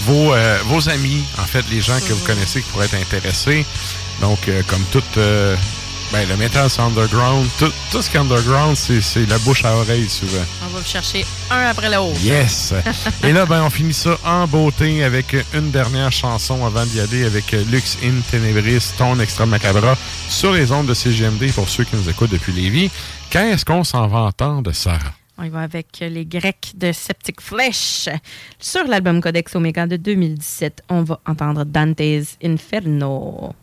vos, euh, vos amis, en fait, les gens que vous connaissez qui pourraient être intéressés. Donc, euh, comme tout, euh, ben, le métal, c'est underground. Tout, tout ce qui est underground, c'est la bouche à oreille souvent. On va chercher un après l'autre. Yes! Et là, ben, on finit ça en beauté avec une dernière chanson avant d'y aller avec Lux in Tenebris, ton extra macabra, sur les ondes de CGMD pour ceux qui nous écoutent depuis Lévis. Quand est-ce qu'on s'en va entendre, Sarah? On y va avec les Grecs de Septic Flesh. Sur l'album Codex Omega de 2017, on va entendre Dante's Inferno.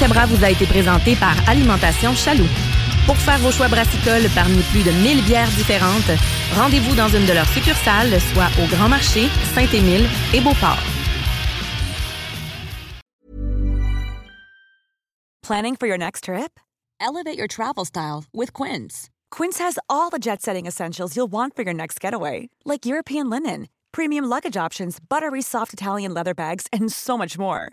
Vous a été présenté par Alimentation Chaloux. Pour faire vos choix brassicoles parmi plus de 1000 bières différentes, rendez-vous dans une de leurs succursales, soit au Grand Marché, Saint-Émile et Beauport. Planning for your next trip? Elevate your travel style with Quince. Quince has all the jet setting essentials you'll want for your next getaway, like European linen, premium luggage options, buttery soft Italian leather bags, and so much more.